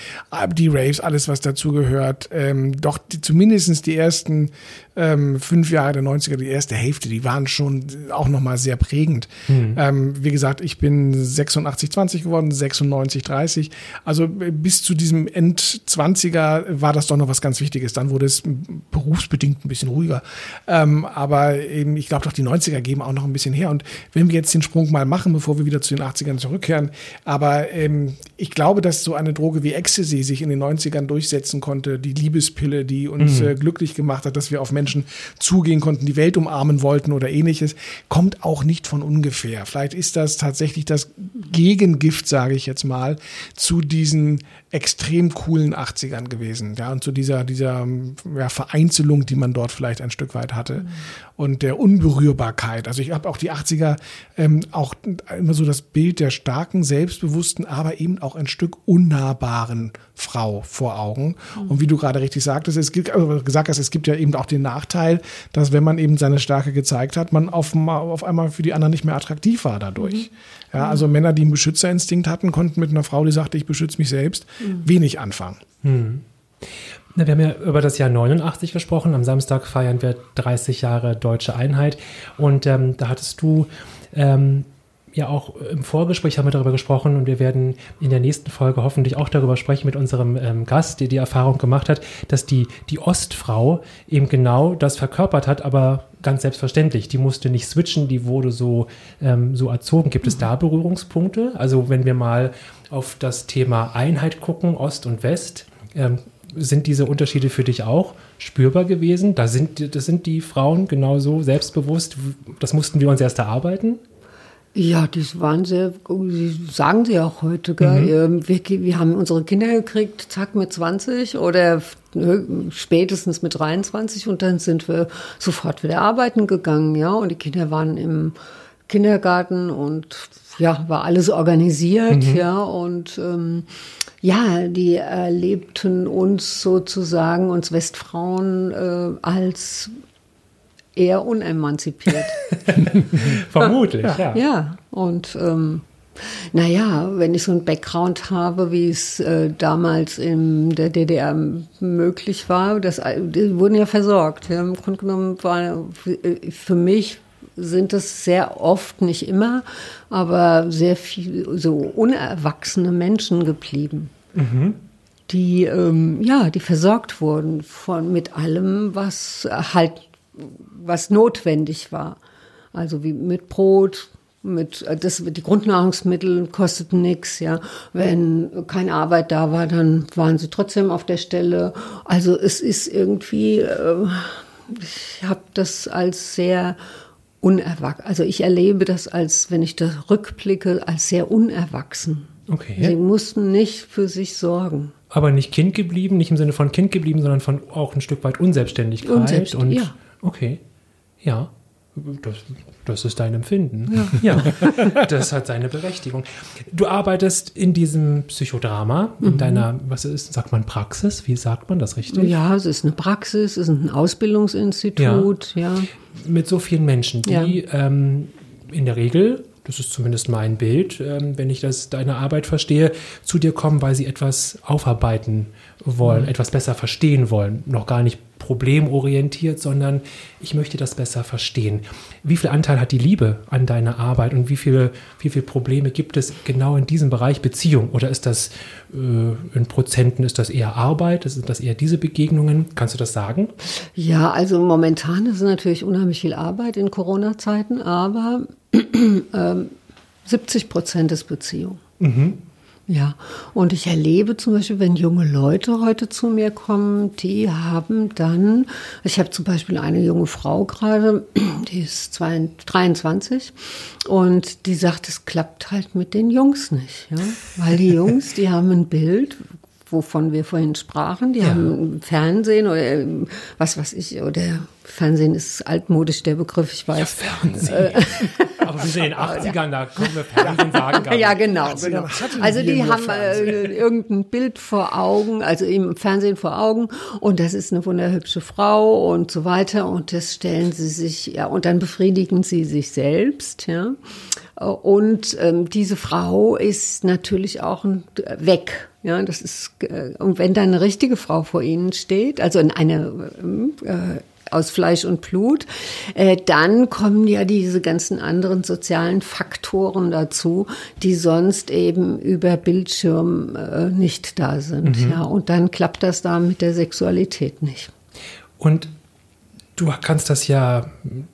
[SPEAKER 4] die Raves, alles was dazugehört, ähm, doch die, zumindest die ersten ähm, fünf Jahre der 90er, die erste Hälfte, die waren schon auch nochmal sehr prägend. Mhm. Ähm, wie gesagt, ich bin 86, 20 geworden, 96, 30. Also bis zu diesem End-20er war das doch noch was ganz Wichtiges. Dann wurde es berufsbedingt ein bisschen ruhiger. Ähm, aber eben, ich glaube doch, die 90er geben auch noch ein bisschen her. Und wenn wir jetzt den Sprung mal machen, bevor wir wieder zu den 80ern zurückkehren, aber ähm, ich glaube, dass so eine Droge wie Ecstasy sich in den 90ern durchsetzen konnte, die Liebespille, die uns mhm. äh, glücklich gemacht hat, dass wir auf Menschen Menschen zugehen konnten, die Welt umarmen wollten oder ähnliches, kommt auch nicht von ungefähr. Vielleicht ist das tatsächlich das Gegengift, sage ich jetzt mal, zu diesen extrem coolen 80ern gewesen. Ja, und zu dieser, dieser ja, Vereinzelung, die man dort vielleicht ein Stück weit hatte. Mhm. Und der Unberührbarkeit. Also ich habe auch die 80er ähm, auch immer so das Bild der starken, selbstbewussten, aber eben auch ein Stück unnahbaren Frau vor Augen. Mhm. Und wie du gerade richtig sagtest, es gibt, also gesagt hast, es gibt ja eben auch den Nachteil, dass wenn man eben seine Stärke gezeigt hat, man auf, auf einmal für die anderen nicht mehr attraktiv war dadurch. Mhm. Ja, also Männer, die einen Beschützerinstinkt hatten, konnten mit einer Frau, die sagte, ich beschütze mich selbst, mhm. wenig anfangen.
[SPEAKER 5] Mhm. Na, wir haben ja über das Jahr 89 gesprochen. Am Samstag feiern wir 30 Jahre deutsche Einheit. Und ähm, da hattest du ähm, ja auch im Vorgespräch haben wir darüber gesprochen und wir werden in der nächsten Folge hoffentlich auch darüber sprechen mit unserem ähm, Gast, der die Erfahrung gemacht hat, dass die, die Ostfrau eben genau das verkörpert hat, aber ganz selbstverständlich. Die musste nicht switchen, die wurde so, ähm, so erzogen. Gibt es da Berührungspunkte? Also wenn wir mal auf das Thema Einheit gucken, Ost und West, ähm, sind diese Unterschiede für dich auch spürbar gewesen? Da sind, das sind die Frauen genauso selbstbewusst. Das mussten wir uns erst erarbeiten.
[SPEAKER 6] Ja, das waren sehr, sagen sie auch heute, gell? Mhm. Wir, wir haben unsere Kinder gekriegt, zack, mit 20 oder spätestens mit 23 und dann sind wir sofort wieder arbeiten gegangen, ja, und die Kinder waren im Kindergarten und ja, war alles organisiert, mhm. ja, und ähm, ja, die erlebten uns sozusagen, uns Westfrauen, äh, als eher unemanzipiert. <laughs>
[SPEAKER 5] Vermutlich, ja.
[SPEAKER 6] Ja, und ähm, naja, wenn ich so einen Background habe, wie es äh, damals in der DDR möglich war, das, die wurden ja versorgt. Ja. Im Grunde genommen war für mich sind es sehr oft, nicht immer, aber sehr viel so unerwachsene Menschen geblieben. Mhm. Die, ähm, ja, die versorgt wurden von, mit allem, was halt, was notwendig war. Also wie mit Brot, mit das die Grundnahrungsmittel kosteten nichts ja wenn keine Arbeit da war dann waren sie trotzdem auf der Stelle also es ist irgendwie äh, ich habe das als sehr unerwachsen. Also ich erlebe das als, wenn ich da rückblicke, als sehr unerwachsen.
[SPEAKER 5] Okay.
[SPEAKER 6] Sie mussten nicht für sich sorgen.
[SPEAKER 5] Aber nicht Kind geblieben, nicht im Sinne von Kind geblieben, sondern von auch ein Stück weit Unselbstständigkeit.
[SPEAKER 6] Unselbst
[SPEAKER 5] und,
[SPEAKER 6] ja.
[SPEAKER 5] Okay. Ja. Das, das ist dein Empfinden. Ja. ja. das hat seine Berechtigung. Du arbeitest in diesem Psychodrama, in mhm. deiner, was ist, sagt man Praxis? Wie sagt man das richtig?
[SPEAKER 6] Ja, es ist eine Praxis, es ist ein Ausbildungsinstitut, ja. ja.
[SPEAKER 5] Mit so vielen Menschen, die ja. ähm, in der Regel das ist zumindest mein Bild, ähm, wenn ich das deine Arbeit verstehe, zu dir kommen, weil sie etwas aufarbeiten wollen, mhm. etwas besser verstehen wollen. Noch gar nicht problemorientiert, sondern ich möchte das besser verstehen. Wie viel Anteil hat die Liebe an deiner Arbeit und wie viele, wie viele Probleme gibt es genau in diesem Bereich Beziehung? Oder ist das äh, in Prozenten, ist das eher Arbeit? Sind das eher diese Begegnungen? Kannst du das sagen?
[SPEAKER 6] Ja, also momentan ist es natürlich unheimlich viel Arbeit in Corona-Zeiten, aber <clears throat> äh, 70 Prozent ist Beziehung. Mhm. Ja, und ich erlebe zum Beispiel, wenn junge Leute heute zu mir kommen, die haben dann, ich habe zum Beispiel eine junge Frau gerade, <clears throat> die ist 23 und die sagt, es klappt halt mit den Jungs nicht, ja, weil die <laughs> Jungs, die haben ein Bild, wovon wir vorhin sprachen. Die ja. haben Fernsehen oder ähm, was weiß ich, oder Fernsehen ist altmodisch der Begriff, ich weiß. Ja,
[SPEAKER 5] Fernsehen. Äh, <laughs> Aber wir sind in den <laughs> 80ern, da können wir Fernsehen sagen.
[SPEAKER 6] Ja, genau. genau. Also die haben äh, <laughs> irgendein Bild vor Augen, also im Fernsehen vor Augen und das ist eine wunderhübsche Frau und so weiter und das stellen sie sich, ja, und dann befriedigen sie sich selbst, ja. Und ähm, diese Frau ist natürlich auch ein, weg. Ja, das ist, äh, und wenn dann eine richtige Frau vor ihnen steht, also eine äh, aus Fleisch und Blut, äh, dann kommen ja diese ganzen anderen sozialen Faktoren dazu, die sonst eben über Bildschirm äh, nicht da sind. Mhm. Ja, und dann klappt das da mit der Sexualität nicht.
[SPEAKER 5] Und du kannst das ja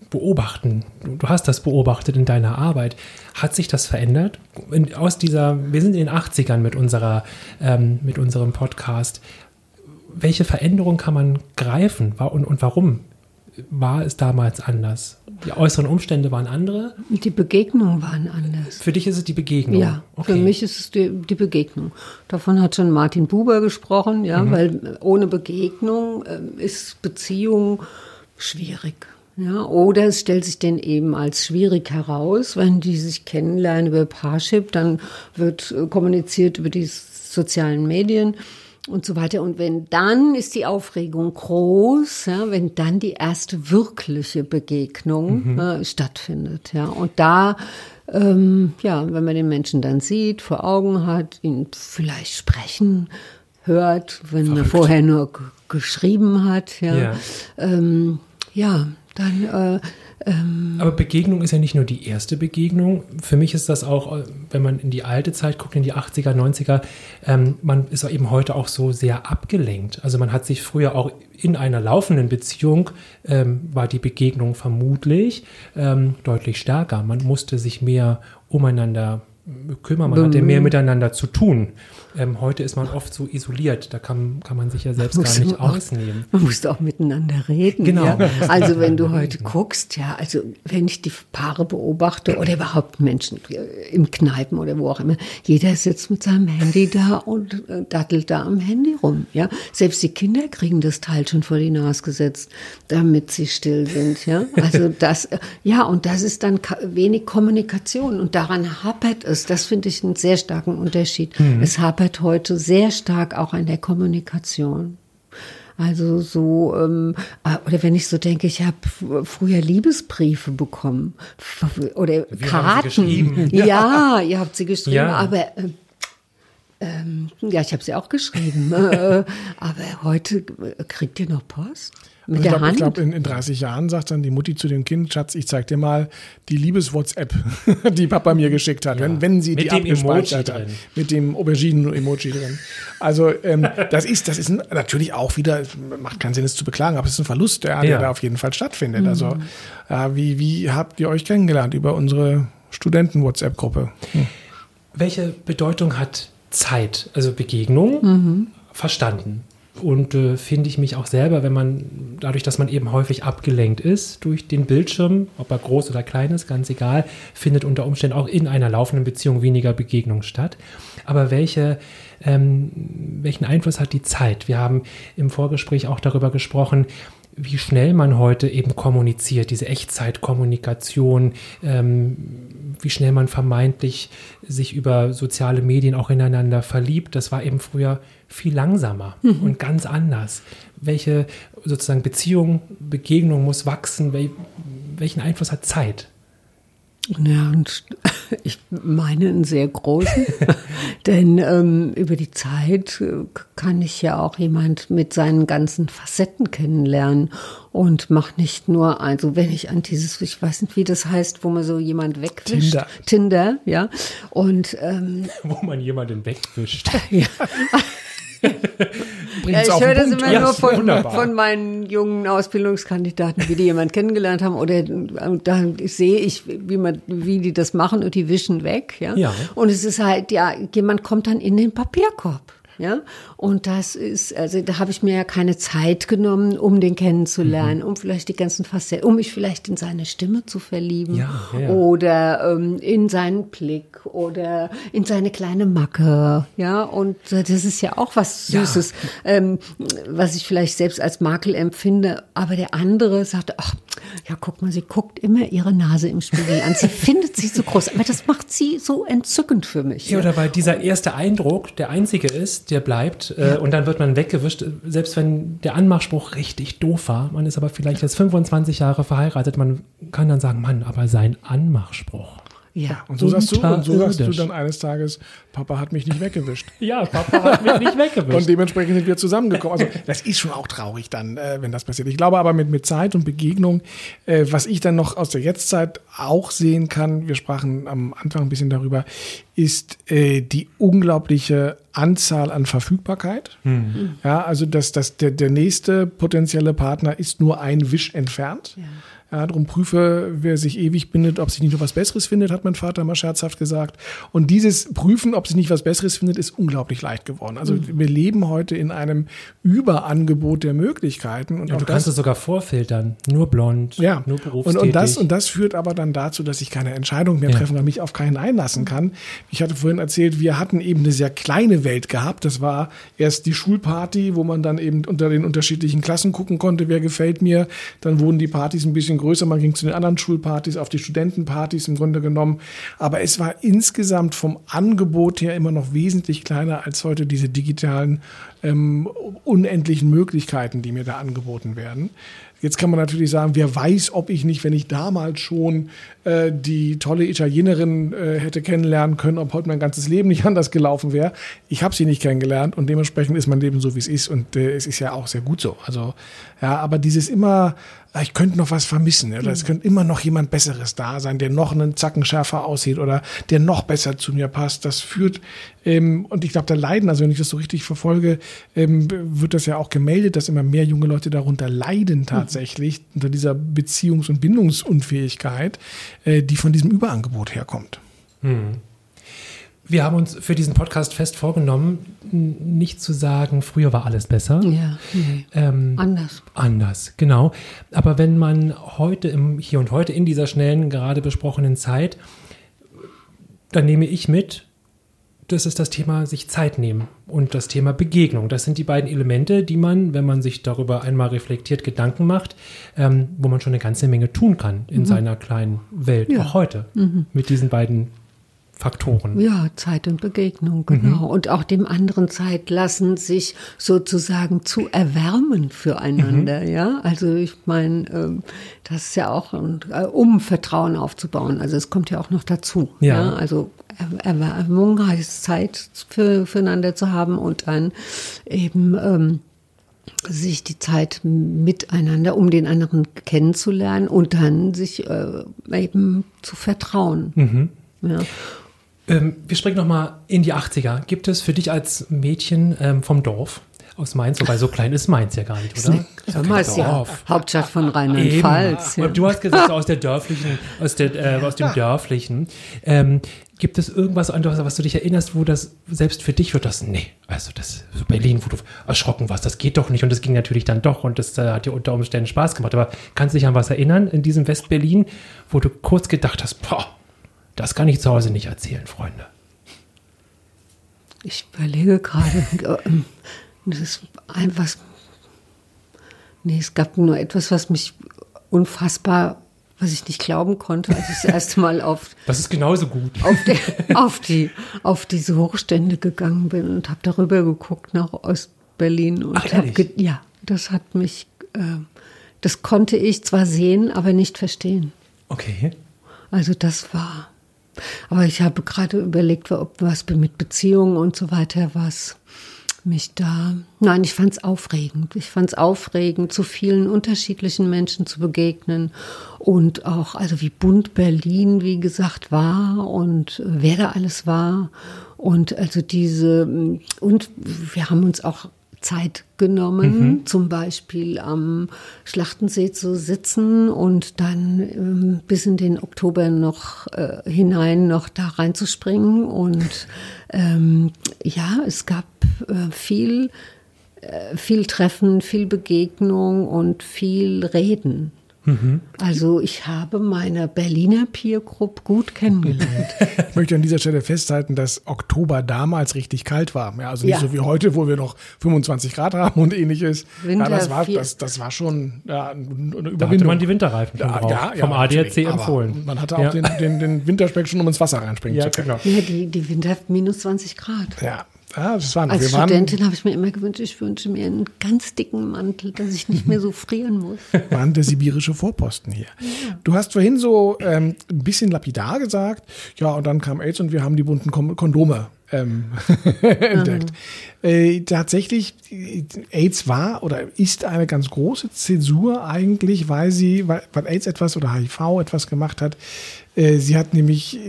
[SPEAKER 5] beobachten. Du hast das beobachtet in deiner Arbeit. Hat sich das verändert? aus dieser, wir sind in den 80ern mit unserer, ähm, mit unserem Podcast. Welche Veränderung kann man greifen und, und warum war es damals anders? Die äußeren Umstände waren andere?
[SPEAKER 6] Die Begegnungen waren anders.
[SPEAKER 5] Für dich ist es die Begegnung?
[SPEAKER 6] Ja, okay. für mich ist es die, die, Begegnung. Davon hat schon Martin Buber gesprochen, ja, mhm. weil ohne Begegnung äh, ist Beziehung schwierig. Ja, oder es stellt sich denn eben als schwierig heraus, wenn die sich kennenlernen über Parship, dann wird äh, kommuniziert über die sozialen Medien und so weiter. Und wenn dann ist die Aufregung groß, ja, wenn dann die erste wirkliche Begegnung mhm. äh, stattfindet. Ja, und da, ähm, ja, wenn man den Menschen dann sieht, vor Augen hat, ihn vielleicht sprechen hört, wenn man vorher nur geschrieben hat. Ja,
[SPEAKER 5] Ja.
[SPEAKER 6] ähm, ja dann äh,
[SPEAKER 5] Aber Begegnung ist ja nicht nur die erste Begegnung. Für mich ist das auch, äh, wenn man in die alte Zeit guckt, in die 80er, 90er, ähm, man ist eben heute auch so sehr abgelenkt. Also man hat sich früher auch in einer laufenden Beziehung, ähm, war die Begegnung vermutlich ähm, deutlich stärker. Man musste sich mehr umeinander kümmern, man hatte mehr miteinander zu tun. Ähm, heute ist man oft so isoliert, da kann, kann man sich ja selbst gar nicht
[SPEAKER 6] auch-
[SPEAKER 5] ausnehmen.
[SPEAKER 6] Man muss auch miteinander reden.
[SPEAKER 5] Genau.
[SPEAKER 6] Ja? Also wenn du <laughs> heute guckst, ja, also wenn ich die Paare beobachte oder überhaupt Menschen im Kneipen oder wo auch immer, jeder sitzt mit seinem Handy da und äh, dattelt da am Handy rum. Ja, selbst die Kinder kriegen das Teil schon vor die Nase gesetzt, damit sie still sind. Ja, also <laughs> das, äh, ja, und das ist dann wenig Kommunikation und daran hapert es. Das finde ich einen sehr starken Unterschied. Es hapert heute sehr stark auch an der Kommunikation. Also so, ähm, äh, oder wenn ich so denke, ich habe früher Liebesbriefe bekommen oder
[SPEAKER 5] sie
[SPEAKER 6] Karten. <laughs> Ja. ihr habt sie geschrieben,
[SPEAKER 5] Ja.
[SPEAKER 6] aber ähm, ähm, ja, ich habe sie auch geschrieben. <laughs> äh, aber heute äh, kriegt ihr noch Post mit
[SPEAKER 4] ich
[SPEAKER 6] der
[SPEAKER 4] glaube,
[SPEAKER 6] Hand.
[SPEAKER 4] glaub, in, in 30 Jahren sagt dann die Mutti zu dem Kind, Schatz, ich zeig dir mal die Liebes-WhatsApp, <laughs> die Papa mir geschickt hat, wenn, wenn sie
[SPEAKER 5] Mit
[SPEAKER 4] die abgespeichert hat. Mit dem Auberginen-Emoji drin. Also ähm, <laughs> das ist, das ist ein, natürlich auch wieder, macht keinen Sinn, es zu beklagen, aber es ist ein Verlust, der, der
[SPEAKER 5] Ja.
[SPEAKER 4] da auf jeden Fall stattfindet. Also äh, wie, wie habt ihr euch kennengelernt? Über unsere Studenten-WhatsApp-Gruppe.
[SPEAKER 5] welche Bedeutung hat Zeit, also Begegnung, verstanden? Und äh, finde ich mich auch selber, wenn man, dadurch, dass man eben häufig abgelenkt ist durch den Bildschirm, ob er groß oder klein ist, ganz egal, findet unter Umständen auch in einer laufenden Beziehung weniger Begegnung statt. Aber welche, ähm, welchen Einfluss hat die Zeit? Wir haben im Vorgespräch auch darüber gesprochen, wie schnell man heute eben kommuniziert, diese Echtzeitkommunikation, ähm, wie schnell man vermeintlich sich über soziale Medien auch ineinander verliebt. Das war eben früher viel langsamer und ganz anders. Welche sozusagen Beziehung, Begegnung muss wachsen? Wel welchen Einfluss hat Zeit?
[SPEAKER 6] Ja, und <laughs> ich meine einen sehr großen, <laughs> denn ähm, über die Zeit äh, kann ich ja auch jemand mit seinen ganzen Facetten kennenlernen und mach nicht nur, also wenn ich an dieses, ich weiß nicht, wie das heißt, wo man so jemand wegwischt.
[SPEAKER 4] Tinder.
[SPEAKER 6] Tinder, ja. Und ähm, <laughs>
[SPEAKER 5] Wo man jemanden wegwischt.
[SPEAKER 6] ja,
[SPEAKER 4] Bringt's
[SPEAKER 6] ich höre das immer
[SPEAKER 5] Ja,
[SPEAKER 6] nur von, von meinen jungen Ausbildungskandidaten, wie die jemand kennengelernt haben. Oder da sehe ich, wie, man, wie die das machen und die wischen weg. Ja?
[SPEAKER 5] Ja.
[SPEAKER 6] Und es ist halt, ja, jemand kommt dann in den Papierkorb. Ja, und das ist, also da habe ich mir ja keine Zeit genommen, um den kennenzulernen, um vielleicht die ganzen Facetten, um mich vielleicht in seine Stimme zu verlieben
[SPEAKER 5] Ja, ja, ja.
[SPEAKER 6] oder ähm, in seinen Blick oder in seine kleine Macke, ja, und das ist ja auch was Süßes, ähm, was ich vielleicht selbst als Makel empfinde, aber der andere sagt, ach, ja, guck mal, sie guckt immer ihre Nase im Spiegel an, sie <laughs> findet sie so groß, aber das macht sie so entzückend für mich.
[SPEAKER 5] Ja, oder weil dieser erste Eindruck der einzige ist, der bleibt äh, und dann wird man weggewischt, selbst wenn der Anmachspruch richtig doof war. Man ist aber vielleicht jetzt 25 Jahre verheiratet, man kann dann sagen, Mann, aber sein Anmachspruch.
[SPEAKER 6] Ja,
[SPEAKER 4] Und so sagst du, und so sagst du dann eines Tages, Papa hat mich nicht weggewischt. <laughs>
[SPEAKER 5] Ja, Papa hat mich nicht weggewischt.
[SPEAKER 4] Und dementsprechend sind wir zusammengekommen. Also das ist schon auch traurig dann, äh, wenn das passiert. Ich glaube aber mit, mit Zeit und Begegnung, äh, was ich dann noch aus der Jetztzeit auch sehen kann, wir sprachen am Anfang ein bisschen darüber, ist äh, die unglaubliche Anzahl an Verfügbarkeit. Ja, also dass, dass der, der nächste potenzielle Partner ist nur ein Wisch entfernt. Ja, darum prüfe, wer sich ewig bindet, ob sich nicht noch was Besseres findet, hat mein Vater mal scherzhaft gesagt. Und dieses Prüfen, ob sich nicht was Besseres findet, ist unglaublich leicht geworden. Also wir leben heute in einem Überangebot der Möglichkeiten. Und
[SPEAKER 5] ja, du kannst
[SPEAKER 4] das,
[SPEAKER 5] es sogar vorfiltern. Nur blond,
[SPEAKER 4] ja,
[SPEAKER 5] nur
[SPEAKER 4] und,
[SPEAKER 5] berufstätig.
[SPEAKER 4] und, das, und das führt aber dann dazu, dass ich keine Entscheidung mehr
[SPEAKER 5] Ja.
[SPEAKER 4] treffen, weil mich auf keinen einlassen kann. Ich hatte vorhin erzählt, wir hatten eben eine sehr kleine Welt gehabt. Das war erst die Schulparty, wo man dann eben unter den unterschiedlichen Klassen gucken konnte, wer gefällt mir. Dann wurden die Partys ein bisschen größer, man ging zu den anderen Schulpartys, auf die Studentenpartys im Grunde genommen. Aber es war insgesamt vom Angebot her immer noch wesentlich kleiner als heute diese digitalen ähm, unendlichen Möglichkeiten, die mir da angeboten werden. Jetzt kann man natürlich sagen, wer weiß, ob ich nicht, wenn ich damals schon äh, die tolle Italienerin äh, hätte kennenlernen können, ob heute mein ganzes Leben nicht <laughs> anders gelaufen wäre. Ich habe sie nicht kennengelernt und dementsprechend ist mein Leben so, wie es ist und äh, es ist ja auch sehr gut so. Also ja, aber dieses immer Ah, ich könnte noch was vermissen oder es könnte immer noch jemand Besseres da sein, der noch einen Zacken schärfer aussieht oder der noch besser zu mir passt. Das führt, ähm, und ich glaube, da leiden, also wenn ich das so richtig verfolge, ähm, wird das ja auch gemeldet, dass immer mehr junge Leute darunter leiden tatsächlich, mhm. unter dieser Beziehungs- und Bindungsunfähigkeit, äh, die von diesem Überangebot herkommt. Mhm.
[SPEAKER 5] Wir haben uns für diesen Podcast fest vorgenommen, nicht zu sagen, früher war alles besser.
[SPEAKER 6] Ja,
[SPEAKER 5] nee. ähm,
[SPEAKER 6] anders.
[SPEAKER 5] Anders, genau. Aber wenn man heute im Hier und Heute in dieser schnellen, gerade besprochenen Zeit, dann nehme ich mit, das ist das Thema sich Zeit nehmen und das Thema Begegnung. Das sind die beiden Elemente, die man, wenn man sich darüber einmal reflektiert, Gedanken macht, ähm, wo man schon eine ganze Menge tun kann in mhm. seiner kleinen Welt, ja. auch heute, mhm. mit diesen beiden Faktoren.
[SPEAKER 6] Ja, Zeit und Begegnung, genau. Mhm. Und auch dem anderen Zeit lassen, sich sozusagen zu erwärmen füreinander, mhm. ja. Also ich meine, ähm, das ist ja auch, äh, um Vertrauen aufzubauen. Also es kommt ja auch noch dazu. Ja. ja? Also Erwärmung heißt Zeit für, füreinander zu haben und dann eben ähm, sich die Zeit miteinander, um den anderen kennenzulernen und dann sich äh, eben zu vertrauen. Mhm. Ja.
[SPEAKER 5] Ähm, wir springen nochmal in die 80er. Gibt es für dich als Mädchen ähm, vom Dorf aus Mainz, wobei so klein ist Mainz ja gar nicht, oder?
[SPEAKER 6] Ist ja Hauptstadt von Rheinland-Pfalz.
[SPEAKER 5] Ja. Du hast gesagt, aus der dörflichen, aus, der, äh, aus dem dörflichen. Ähm, gibt es irgendwas anderes, was du dich erinnerst, wo das selbst für dich wird, das, nee, also das so Berlin, wo du erschrocken warst, das geht doch nicht und das ging natürlich dann doch und das äh, hat dir unter Umständen Spaß gemacht. Aber kannst du dich an was erinnern in diesem West-Berlin, wo du kurz gedacht hast, boah, das kann ich zu Hause nicht erzählen, Freunde.
[SPEAKER 6] Ich überlege gerade, ähm, das ist einfach. Nee, es gab nur etwas, was mich unfassbar, was ich nicht glauben konnte, als ich das erste Mal auf. <laughs>
[SPEAKER 5] Das ist genauso gut.
[SPEAKER 6] Auf, die, auf, die, auf diese Hochstände gegangen bin und habe darüber geguckt nach Ostberlin. Und
[SPEAKER 5] Ach, ehrlich?
[SPEAKER 6] ja, das hat mich. Äh, das konnte ich zwar sehen, aber nicht verstehen.
[SPEAKER 5] Okay.
[SPEAKER 6] Also das war aber ich habe gerade überlegt, ob was mit Beziehungen und so weiter was mich da. Nein, ich fand es aufregend. Ich fand es aufregend, zu vielen unterschiedlichen Menschen zu begegnen und auch, also wie bunt Berlin, wie gesagt, war und wer da alles war. Und also diese, und wir haben uns auch Zeit genommen, mhm. zum Beispiel am Schlachtensee zu sitzen und dann ähm, bis in den Oktober noch äh, hinein noch da reinzuspringen. Und ähm, ja, es gab äh, viel, äh, viel Treffen, viel Begegnung und viel Reden. Mhm. Also ich habe meine Berliner Peer Group gut kennengelernt. <laughs>
[SPEAKER 4] ich möchte an dieser Stelle festhalten, dass Oktober damals richtig kalt war. Ja, also nicht ja. so wie heute, wo wir noch 25 Grad haben und ähnliches.
[SPEAKER 6] Winter
[SPEAKER 4] ja, das, war, das, das war schon ja, eine Überwindung.
[SPEAKER 5] Da hatte man die Winterreifen schon drauf, ja, vom ADAC empfohlen.
[SPEAKER 4] Man hatte auch den, den, den Winterspeck schon, um ins Wasser reinspringen zu können.
[SPEAKER 6] Genau. Ja, die, die Winter minus 20 Grad.
[SPEAKER 4] Ja, ja, das waren,
[SPEAKER 6] Als Studentin habe ich mir immer gewünscht, ich wünsche mir einen ganz dicken Mantel, dass ich nicht mehr so frieren muss. <laughs>
[SPEAKER 4] Waren der sibirische Vorposten hier. Ja. Du hast vorhin so ähm, ein bisschen lapidar gesagt, ja, und dann kam AIDS und wir haben die bunten Kondome ähm, <laughs> entdeckt. Äh, tatsächlich, AIDS war oder ist eine ganz große Zäsur eigentlich, weil sie, weil, weil AIDS etwas oder HIV etwas gemacht hat, sie hat nämlich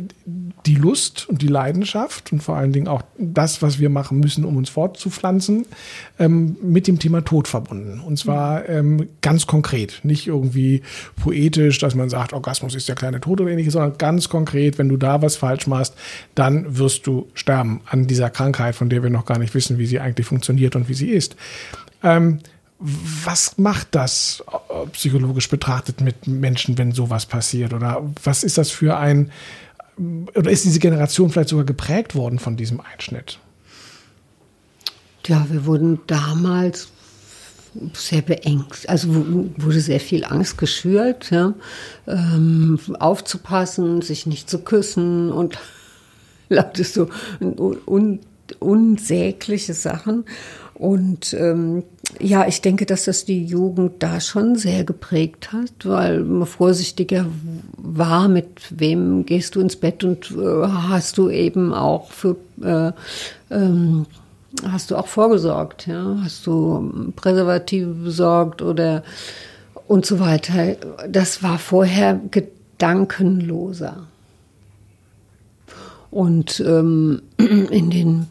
[SPEAKER 4] die Lust und die Leidenschaft und vor allen Dingen auch das, was wir machen müssen, um uns fortzupflanzen, ähm, mit dem Thema Tod verbunden. Und zwar ähm, ganz konkret, nicht irgendwie poetisch, dass man sagt, Orgasmus ist der kleine Tod oder ähnliches, sondern ganz konkret, wenn du da was falsch machst, dann wirst du sterben an dieser Krankheit, von der wir noch gar nicht wissen, wie sie eigentlich funktioniert und wie sie ist. Ähm, was macht das äh, psychologisch betrachtet mit Menschen, wenn sowas passiert? Oder was ist das für ein, oder ist diese Generation vielleicht sogar geprägt worden von diesem Einschnitt?
[SPEAKER 6] Ja, wir wurden damals sehr beengt. Also wurde sehr viel Angst geschürt, ja? ähm, aufzupassen, sich nicht zu küssen und <laughs> lautet so un unsägliche Sachen. Und ähm, ja, ich denke, dass das die Jugend da schon sehr geprägt hat, weil man vorsichtiger war, mit wem gehst du ins Bett und äh, hast du eben auch für äh, ähm, hast du auch vorgesorgt, ja? Hast du Präservative besorgt oder und so weiter. Das war vorher gedankenloser. Und ähm, in den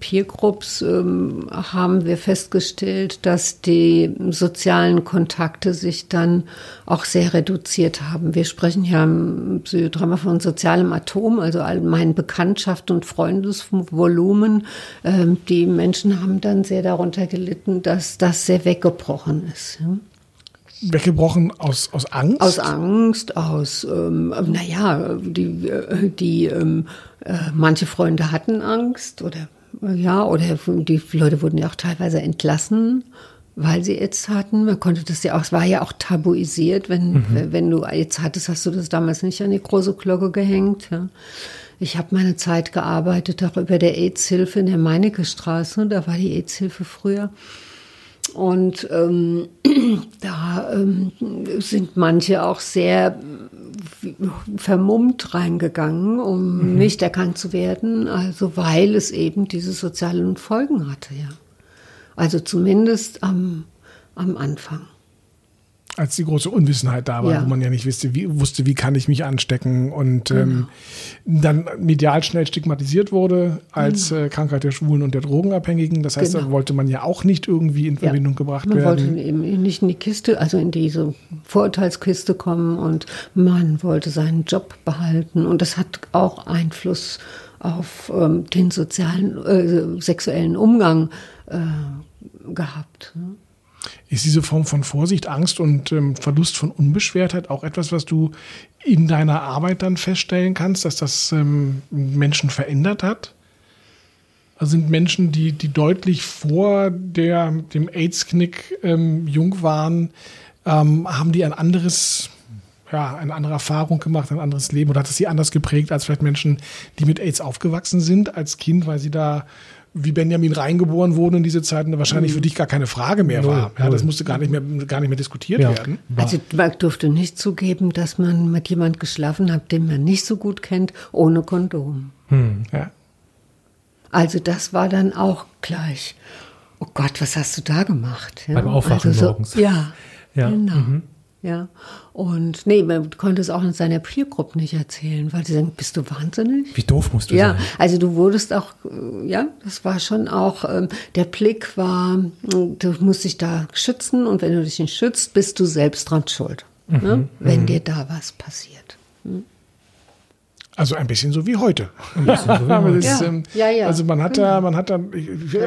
[SPEAKER 6] Peer Groups ähm, haben wir festgestellt, dass die sozialen Kontakte sich dann auch sehr reduziert haben. Wir sprechen ja im Psychodrama von sozialem Atom, also allgemein Bekanntschaft und Freundesvolumen. Ähm, die Menschen haben dann sehr darunter gelitten, dass das sehr weggebrochen ist. Ja
[SPEAKER 4] weggebrochen aus, aus Angst?
[SPEAKER 6] Aus Angst, aus, ähm, naja, die, die ähm, äh, manche Freunde hatten Angst oder ja, oder die Leute wurden ja auch teilweise entlassen, weil sie AIDS hatten. Man konnte das ja auch, es war ja auch tabuisiert, wenn, mhm. wenn du AIDS hattest, hast du das damals nicht an die große Glocke gehängt. Ja. Ich habe meine Zeit gearbeitet, auch über der AIDS-Hilfe in der Meinecke Straße, da war die AIDS-Hilfe früher. Und ähm, <clears throat> da ähm, sind manche auch sehr vermummt reingegangen, um mhm. nicht erkannt zu werden, also weil es eben diese sozialen Folgen hatte, ja. Also zumindest am, am Anfang
[SPEAKER 4] als die große Unwissenheit da war, ja. wo man ja nicht wusste, wie, wusste, wie kann ich mich anstecken und genau. ähm, dann medial schnell stigmatisiert wurde als genau. äh, Krankheit der Schwulen und der Drogenabhängigen. Das heißt, genau. da wollte man ja auch nicht irgendwie in Verbindung ja. gebracht
[SPEAKER 6] man
[SPEAKER 4] werden.
[SPEAKER 6] Man wollte eben nicht in die Kiste, also in diese Vorurteilskiste kommen und man wollte seinen Job behalten und das hat auch Einfluss auf ähm, den sozialen, äh, sexuellen Umgang äh, gehabt. Ne?
[SPEAKER 4] Ist diese Form von Vorsicht, Angst und ähm, Verlust von Unbeschwertheit auch etwas, was du in deiner Arbeit dann feststellen kannst, dass das ähm, Menschen verändert hat? Also sind Menschen, die, die deutlich vor der, dem AIDS-Knick ähm, jung waren, ähm, haben die ein anderes, ja, eine andere Erfahrung gemacht, ein anderes Leben oder hat es sie anders geprägt als vielleicht Menschen, die mit AIDS aufgewachsen sind als Kind, weil sie da wie Benjamin reingeboren wurde in diese Zeiten, wahrscheinlich für dich gar keine Frage mehr null, war. Ja, das musste gar nicht mehr, gar nicht mehr diskutiert ja. werden.
[SPEAKER 6] Also man durfte nicht zugeben, dass man mit jemand geschlafen hat, den man nicht so gut kennt, ohne Kondom. Hm. Ja. Also das war dann auch gleich. Oh Gott, was hast du da gemacht?
[SPEAKER 5] Ja, Beim Aufwachen also so, morgens.
[SPEAKER 6] Ja, ja. genau. Mhm. Ja. Und nee, man konnte es auch in seiner Peer Group nicht erzählen, weil sie sagen, bist du wahnsinnig?
[SPEAKER 5] Wie doof musst du
[SPEAKER 6] ja,
[SPEAKER 5] sein?
[SPEAKER 6] Ja, also du wurdest auch, äh, ja, das war schon auch, ähm, der Blick war, du musst dich da schützen und wenn du dich nicht schützt, bist du selbst dran schuld, mhm. ne? wenn mhm. dir da was passiert. Hm?
[SPEAKER 4] Also ein bisschen so wie heute. Ja. So wie <laughs> heute. Ist, ähm, ja, ja, Also man hat genau. da, man hat da,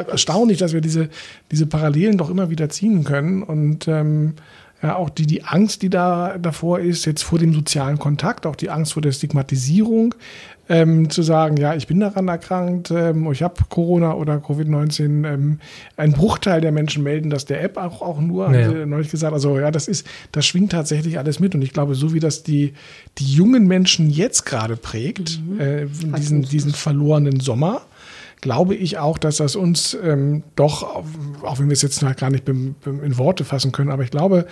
[SPEAKER 4] erstaunlich, dass wir diese, diese Parallelen doch immer wieder ziehen können und ähm, ja, auch die, die Angst, die da davor ist, jetzt vor dem sozialen Kontakt, auch die Angst vor der Stigmatisierung, ähm, zu sagen, ja, ich bin daran erkrankt, ähm, ich habe Corona oder Covid-19. Ähm, ein Bruchteil der Menschen melden das der App auch, auch nur, ja. haben neulich gesagt. Also ja, das ist, das schwingt tatsächlich alles mit. Und ich glaube, so wie das die, die jungen Menschen jetzt gerade prägt, mhm. äh, diesen, diesen verlorenen Sommer, glaube ich auch, dass das uns ähm, doch, auch wenn wir es jetzt noch gar nicht in Worte fassen können, aber ich glaube,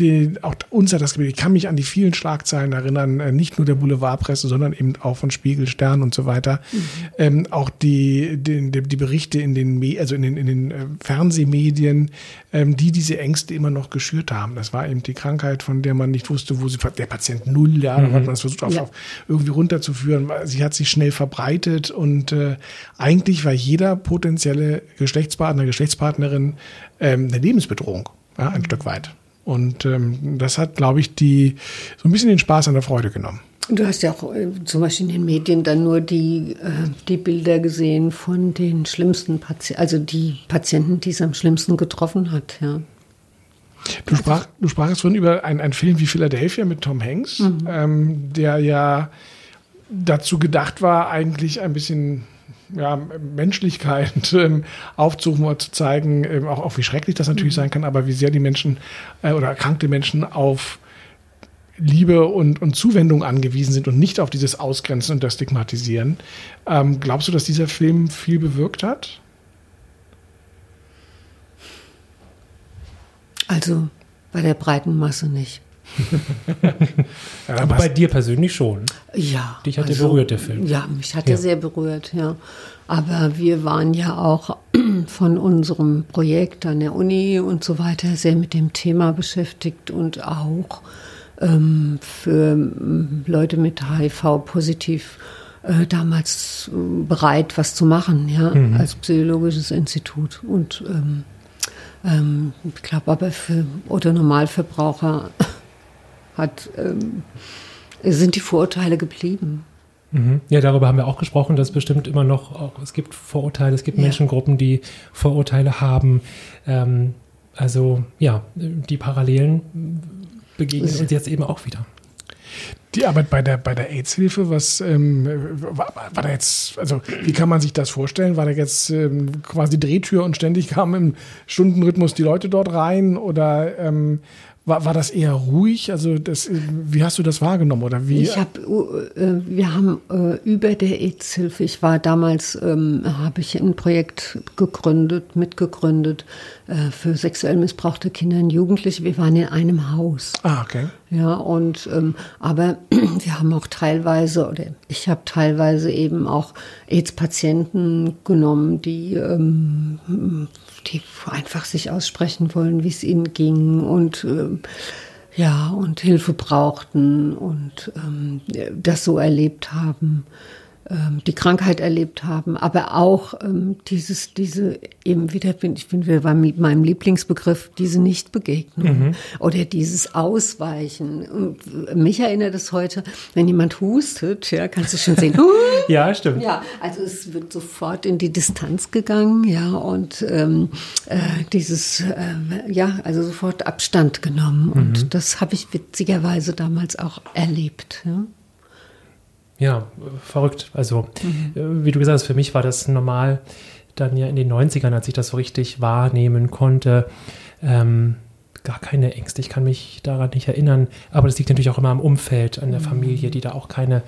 [SPEAKER 4] die, auch uns hat das Ich kann mich an die vielen Schlagzeilen erinnern, äh, nicht nur der Boulevardpresse, sondern eben auch von Spiegel, Stern und so weiter. Mhm. Ähm, auch die, die, die Berichte in den, also in den, in den äh, Fernsehmedien, ähm, die diese Ängste immer noch geschürt haben. Das war eben die Krankheit, von der man nicht wusste, wo sie, der Patient null, ja, mhm. hat man das versucht, auf, ja. auf irgendwie runterzuführen. Sie hat sich schnell verbreitet und äh, eigentlich war jeder potenzielle Geschlechtspartner, Geschlechtspartnerin ähm, eine Lebensbedrohung, ja, ein mhm. Stück weit. Und ähm, das hat, glaube ich, die so ein bisschen den Spaß an der Freude genommen.
[SPEAKER 6] Du hast ja auch äh, zum Beispiel in den Medien dann nur die, äh, die Bilder gesehen von den schlimmsten Patienten, also die Patienten, die es am schlimmsten getroffen hat, ja.
[SPEAKER 4] Du, sprach, du sprachst vorhin über einen Film wie Philadelphia mit Tom Hanks, mhm. ähm, der ja dazu gedacht war, eigentlich ein bisschen ja, Menschlichkeit ähm, aufzurufen oder zu zeigen, ähm, auch, auch wie schrecklich das natürlich mhm. sein kann, aber wie sehr die Menschen äh, oder erkrankte Menschen auf Liebe und, und Zuwendung angewiesen sind und nicht auf dieses Ausgrenzen und das Stigmatisieren. Ähm, glaubst du, dass dieser Film viel bewirkt hat?
[SPEAKER 6] Also bei der breiten Masse nicht. <laughs>
[SPEAKER 4] Ja,
[SPEAKER 5] Aber bei dir persönlich schon.
[SPEAKER 6] Ja.
[SPEAKER 5] Dich hat er berührt, der Film.
[SPEAKER 6] Ja, mich hat
[SPEAKER 5] Ja.
[SPEAKER 6] er sehr berührt, ja. Aber wir waren ja auch <clears throat> von unserem Projekt an der Uni und so weiter sehr mit dem Thema beschäftigt und auch ähm, für ähm, Leute mit HIV positiv äh, damals äh, bereit, was zu machen, ja, als psychologisches Institut. Und ähm, ähm, ich glaube aber für Otto Normalverbraucher hat, ähm, sind die Vorurteile geblieben.
[SPEAKER 5] Mhm. Ja, darüber haben wir auch gesprochen, dass bestimmt immer noch, auch, es gibt Vorurteile, es gibt
[SPEAKER 6] Ja.
[SPEAKER 5] Menschengruppen, die Vorurteile haben. Ähm, also ja, die Parallelen begegnen uns jetzt eben auch wieder.
[SPEAKER 4] Die Arbeit bei der, bei der AIDS-Hilfe, was ähm, war, war da jetzt, also wie kann man sich das vorstellen? War da jetzt ähm, quasi Drehtür und ständig <laughs> kamen im Stundenrhythmus die Leute dort rein oder ähm, war, war das eher ruhig? Also das, äh, wie hast du das wahrgenommen oder wie?
[SPEAKER 6] Ich habe, äh, wir haben äh, über der AIDS-Hilfe, ich war damals, ähm, habe ich ein Projekt gegründet, mitgegründet äh, für sexuell missbrauchte Kinder und Jugendliche. Wir waren in einem Haus.
[SPEAKER 4] ah, okay.
[SPEAKER 6] Ja, und ähm, aber <clears throat> wir haben auch teilweise, oder ich habe teilweise eben auch AIDS-Patienten genommen, die, ähm, die einfach sich aussprechen wollen, wie es ihnen ging und ähm, ja, und Hilfe brauchten und ähm, das so erlebt haben, die Krankheit erlebt haben, aber auch ähm, dieses, diese eben wieder, bin, ich bin wieder bei meinem Lieblingsbegriff, diese Nichtbegegnung oder dieses Ausweichen. Und mich erinnert es heute, wenn jemand hustet, ja, kannst du schon sehen, <laughs>
[SPEAKER 5] Ja, stimmt.
[SPEAKER 6] ja, also es wird sofort in die Distanz gegangen, ja, und ähm, äh, dieses, äh, ja, also sofort Abstand genommen. Und das habe ich witzigerweise damals auch erlebt. Ja.
[SPEAKER 5] Ja, verrückt. Also, äh, wie du gesagt hast, für mich war das normal, dann ja in den 90ern, als ich das so richtig wahrnehmen konnte, ähm, gar keine Ängste. Ich kann mich daran nicht erinnern. Aber das liegt natürlich auch immer am Umfeld, an der Familie, die da auch keine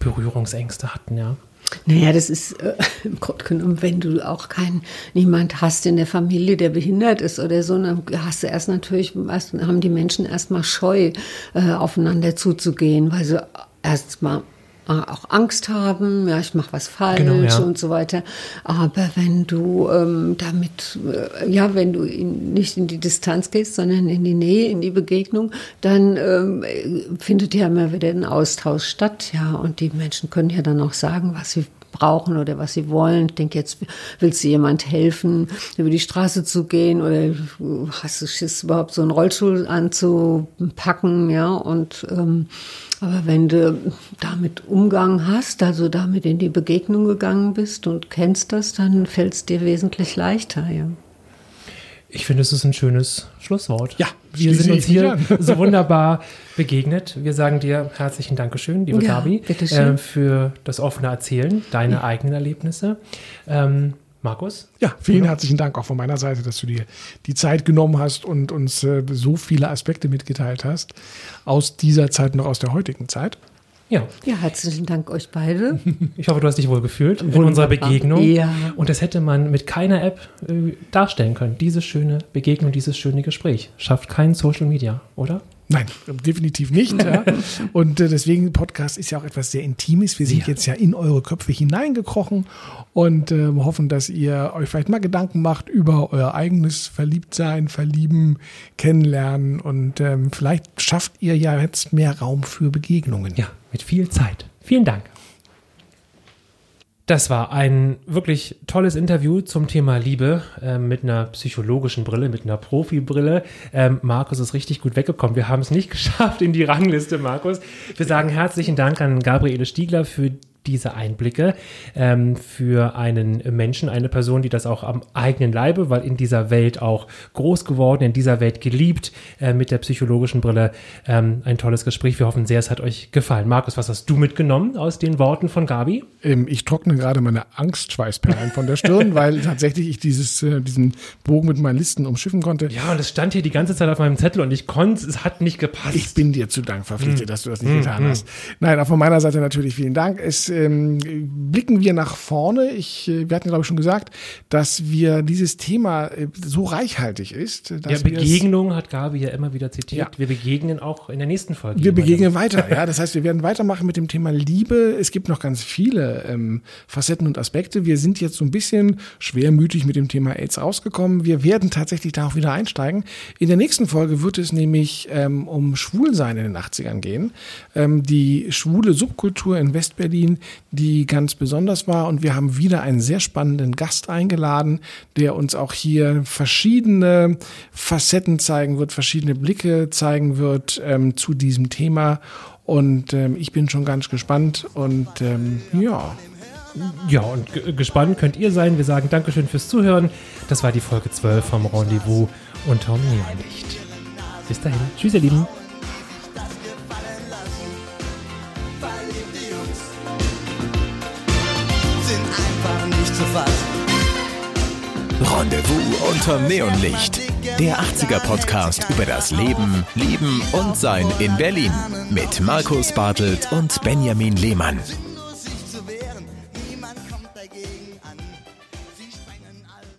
[SPEAKER 5] Berührungsängste hatten, ja.
[SPEAKER 6] Naja, das ist äh, <laughs> im Grunde genommen, wenn du auch kein, niemand hast in der Familie, der behindert ist oder so, dann hast du erst natürlich, erst, haben die Menschen erstmal Scheu, äh, aufeinander zuzugehen, weil sie erstmal auch Angst haben, ja, ich mache was falsch
[SPEAKER 5] Genau, ja.
[SPEAKER 6] und so weiter. Aber wenn du ähm, damit, äh, ja, wenn du in, nicht in die Distanz gehst, sondern in die Nähe, in die Begegnung, dann ähm, äh, findet ja immer wieder ein Austausch statt, ja. Und die Menschen können ja dann auch sagen, was sie brauchen oder was sie wollen. Ich denke, jetzt willst du jemand helfen, über die Straße zu gehen oder hast du Schiss, überhaupt so einen Rollstuhl anzupacken, ja. Und ähm, aber wenn du damit Umgang hast, also damit in die Begegnung gegangen bist und kennst das, dann fällt es dir wesentlich leichter, ja.
[SPEAKER 5] Ich finde, es ist ein schönes Schlusswort.
[SPEAKER 4] Ja,
[SPEAKER 5] wir sind uns hier <laughs> so wunderbar begegnet. Wir sagen dir herzlichen Dankeschön, liebe
[SPEAKER 6] Ja,
[SPEAKER 5] Gabi, äh, für das offene Erzählen, deine eigenen Erlebnisse. Ähm, Markus?
[SPEAKER 4] Ja, vielen herzlichen Dank auch von meiner Seite, dass du dir die Zeit genommen hast und uns äh, so viele Aspekte mitgeteilt hast aus dieser Zeit noch aus der heutigen Zeit.
[SPEAKER 5] Ja,
[SPEAKER 6] Ja, herzlichen Dank euch beide.
[SPEAKER 5] ich hoffe, du hast dich wohl gefühlt in
[SPEAKER 6] Wunderbar.
[SPEAKER 5] unserer Begegnung.
[SPEAKER 6] Ja.
[SPEAKER 5] Und das hätte man mit keiner App äh, darstellen können. Diese schöne Begegnung, dieses schöne Gespräch. Schafft kein Social Media, oder?
[SPEAKER 4] Nein, definitiv nicht. Ja. <laughs> Und äh, deswegen, Podcast ist ja auch etwas sehr Intimes. Wir sind
[SPEAKER 5] Ja.
[SPEAKER 4] jetzt ja in eure Köpfe hineingekrochen und ähm, hoffen, dass ihr euch vielleicht mal Gedanken macht über euer eigenes Verliebtsein, Verlieben, Kennenlernen und ähm, vielleicht schafft ihr ja jetzt mehr Raum für Begegnungen.
[SPEAKER 5] Ja, mit viel Zeit. Vielen Dank. Das war ein wirklich tolles Interview zum Thema Liebe äh, mit einer psychologischen Brille, mit einer Profibrille. Ähm, Markus ist richtig gut weggekommen. Wir haben es nicht <laughs> geschafft in die Rangliste, Markus. Wir sagen herzlichen Dank an Gabriele Stiegler für diese Einblicke ähm, für einen Menschen, eine Person, die das auch am eigenen Leibe, weil in dieser Welt auch groß geworden, in dieser Welt geliebt, äh, mit der psychologischen Brille. Ähm, ein tolles Gespräch. Wir hoffen sehr, es hat euch gefallen. Markus, was hast du mitgenommen aus den Worten von Gabi?
[SPEAKER 4] Ähm, ich trockne gerade meine Angstschweißperlen von der Stirn, <laughs> weil tatsächlich ich dieses, äh, diesen Bogen mit meinen Listen umschiffen konnte.
[SPEAKER 5] Ja, und es stand hier die ganze Zeit auf meinem Zettel und ich konnte, es hat nicht gepasst.
[SPEAKER 4] Ich bin dir zu Dank verpflichtet, dass du das nicht getan hast. Nein, auch von meiner Seite natürlich vielen Dank. Es äh, ähm, blicken wir nach vorne. Ich, äh, wir hatten, glaube ich, schon gesagt, dass wir dieses Thema äh, so reichhaltig ist.
[SPEAKER 5] Ja,
[SPEAKER 4] Dass wir es-
[SPEAKER 5] Begegnung hat Gabi ja immer wieder zitiert.
[SPEAKER 4] Ja.
[SPEAKER 5] Wir begegnen auch in der nächsten Folge.
[SPEAKER 4] Wir begegnen weiter, <laughs> ja. Das heißt, wir werden weitermachen mit dem Thema Liebe. Es gibt noch ganz viele ähm, Facetten und Aspekte. Wir sind jetzt so ein bisschen schwermütig mit dem Thema AIDS rausgekommen. Wir werden tatsächlich da auch wieder einsteigen. In der nächsten Folge wird es nämlich ähm, um Schwulsein in den 80ern gehen. Ähm, die schwule Subkultur in Westberlin, die ganz besonders war. Und wir haben wieder einen sehr spannenden Gast eingeladen, der uns auch hier verschiedene Facetten zeigen wird, verschiedene Blicke zeigen wird ähm, zu diesem Thema. Und ähm, ich bin schon ganz gespannt. Und ähm, ja,
[SPEAKER 5] Ja, und ge- gespannt könnt ihr sein. Wir sagen Dankeschön fürs Zuhören. Das war die Folge 12 vom Rendezvous unterm Neonlicht. Bis dahin. Tschüss, ihr Lieben.
[SPEAKER 2] Fassen.
[SPEAKER 3] Rendezvous unterm Neonlicht. Der 80er Podcast über das Leben, Lieben und Sein in Berlin. Mit Markus Bartelt und Benjamin Lehmann.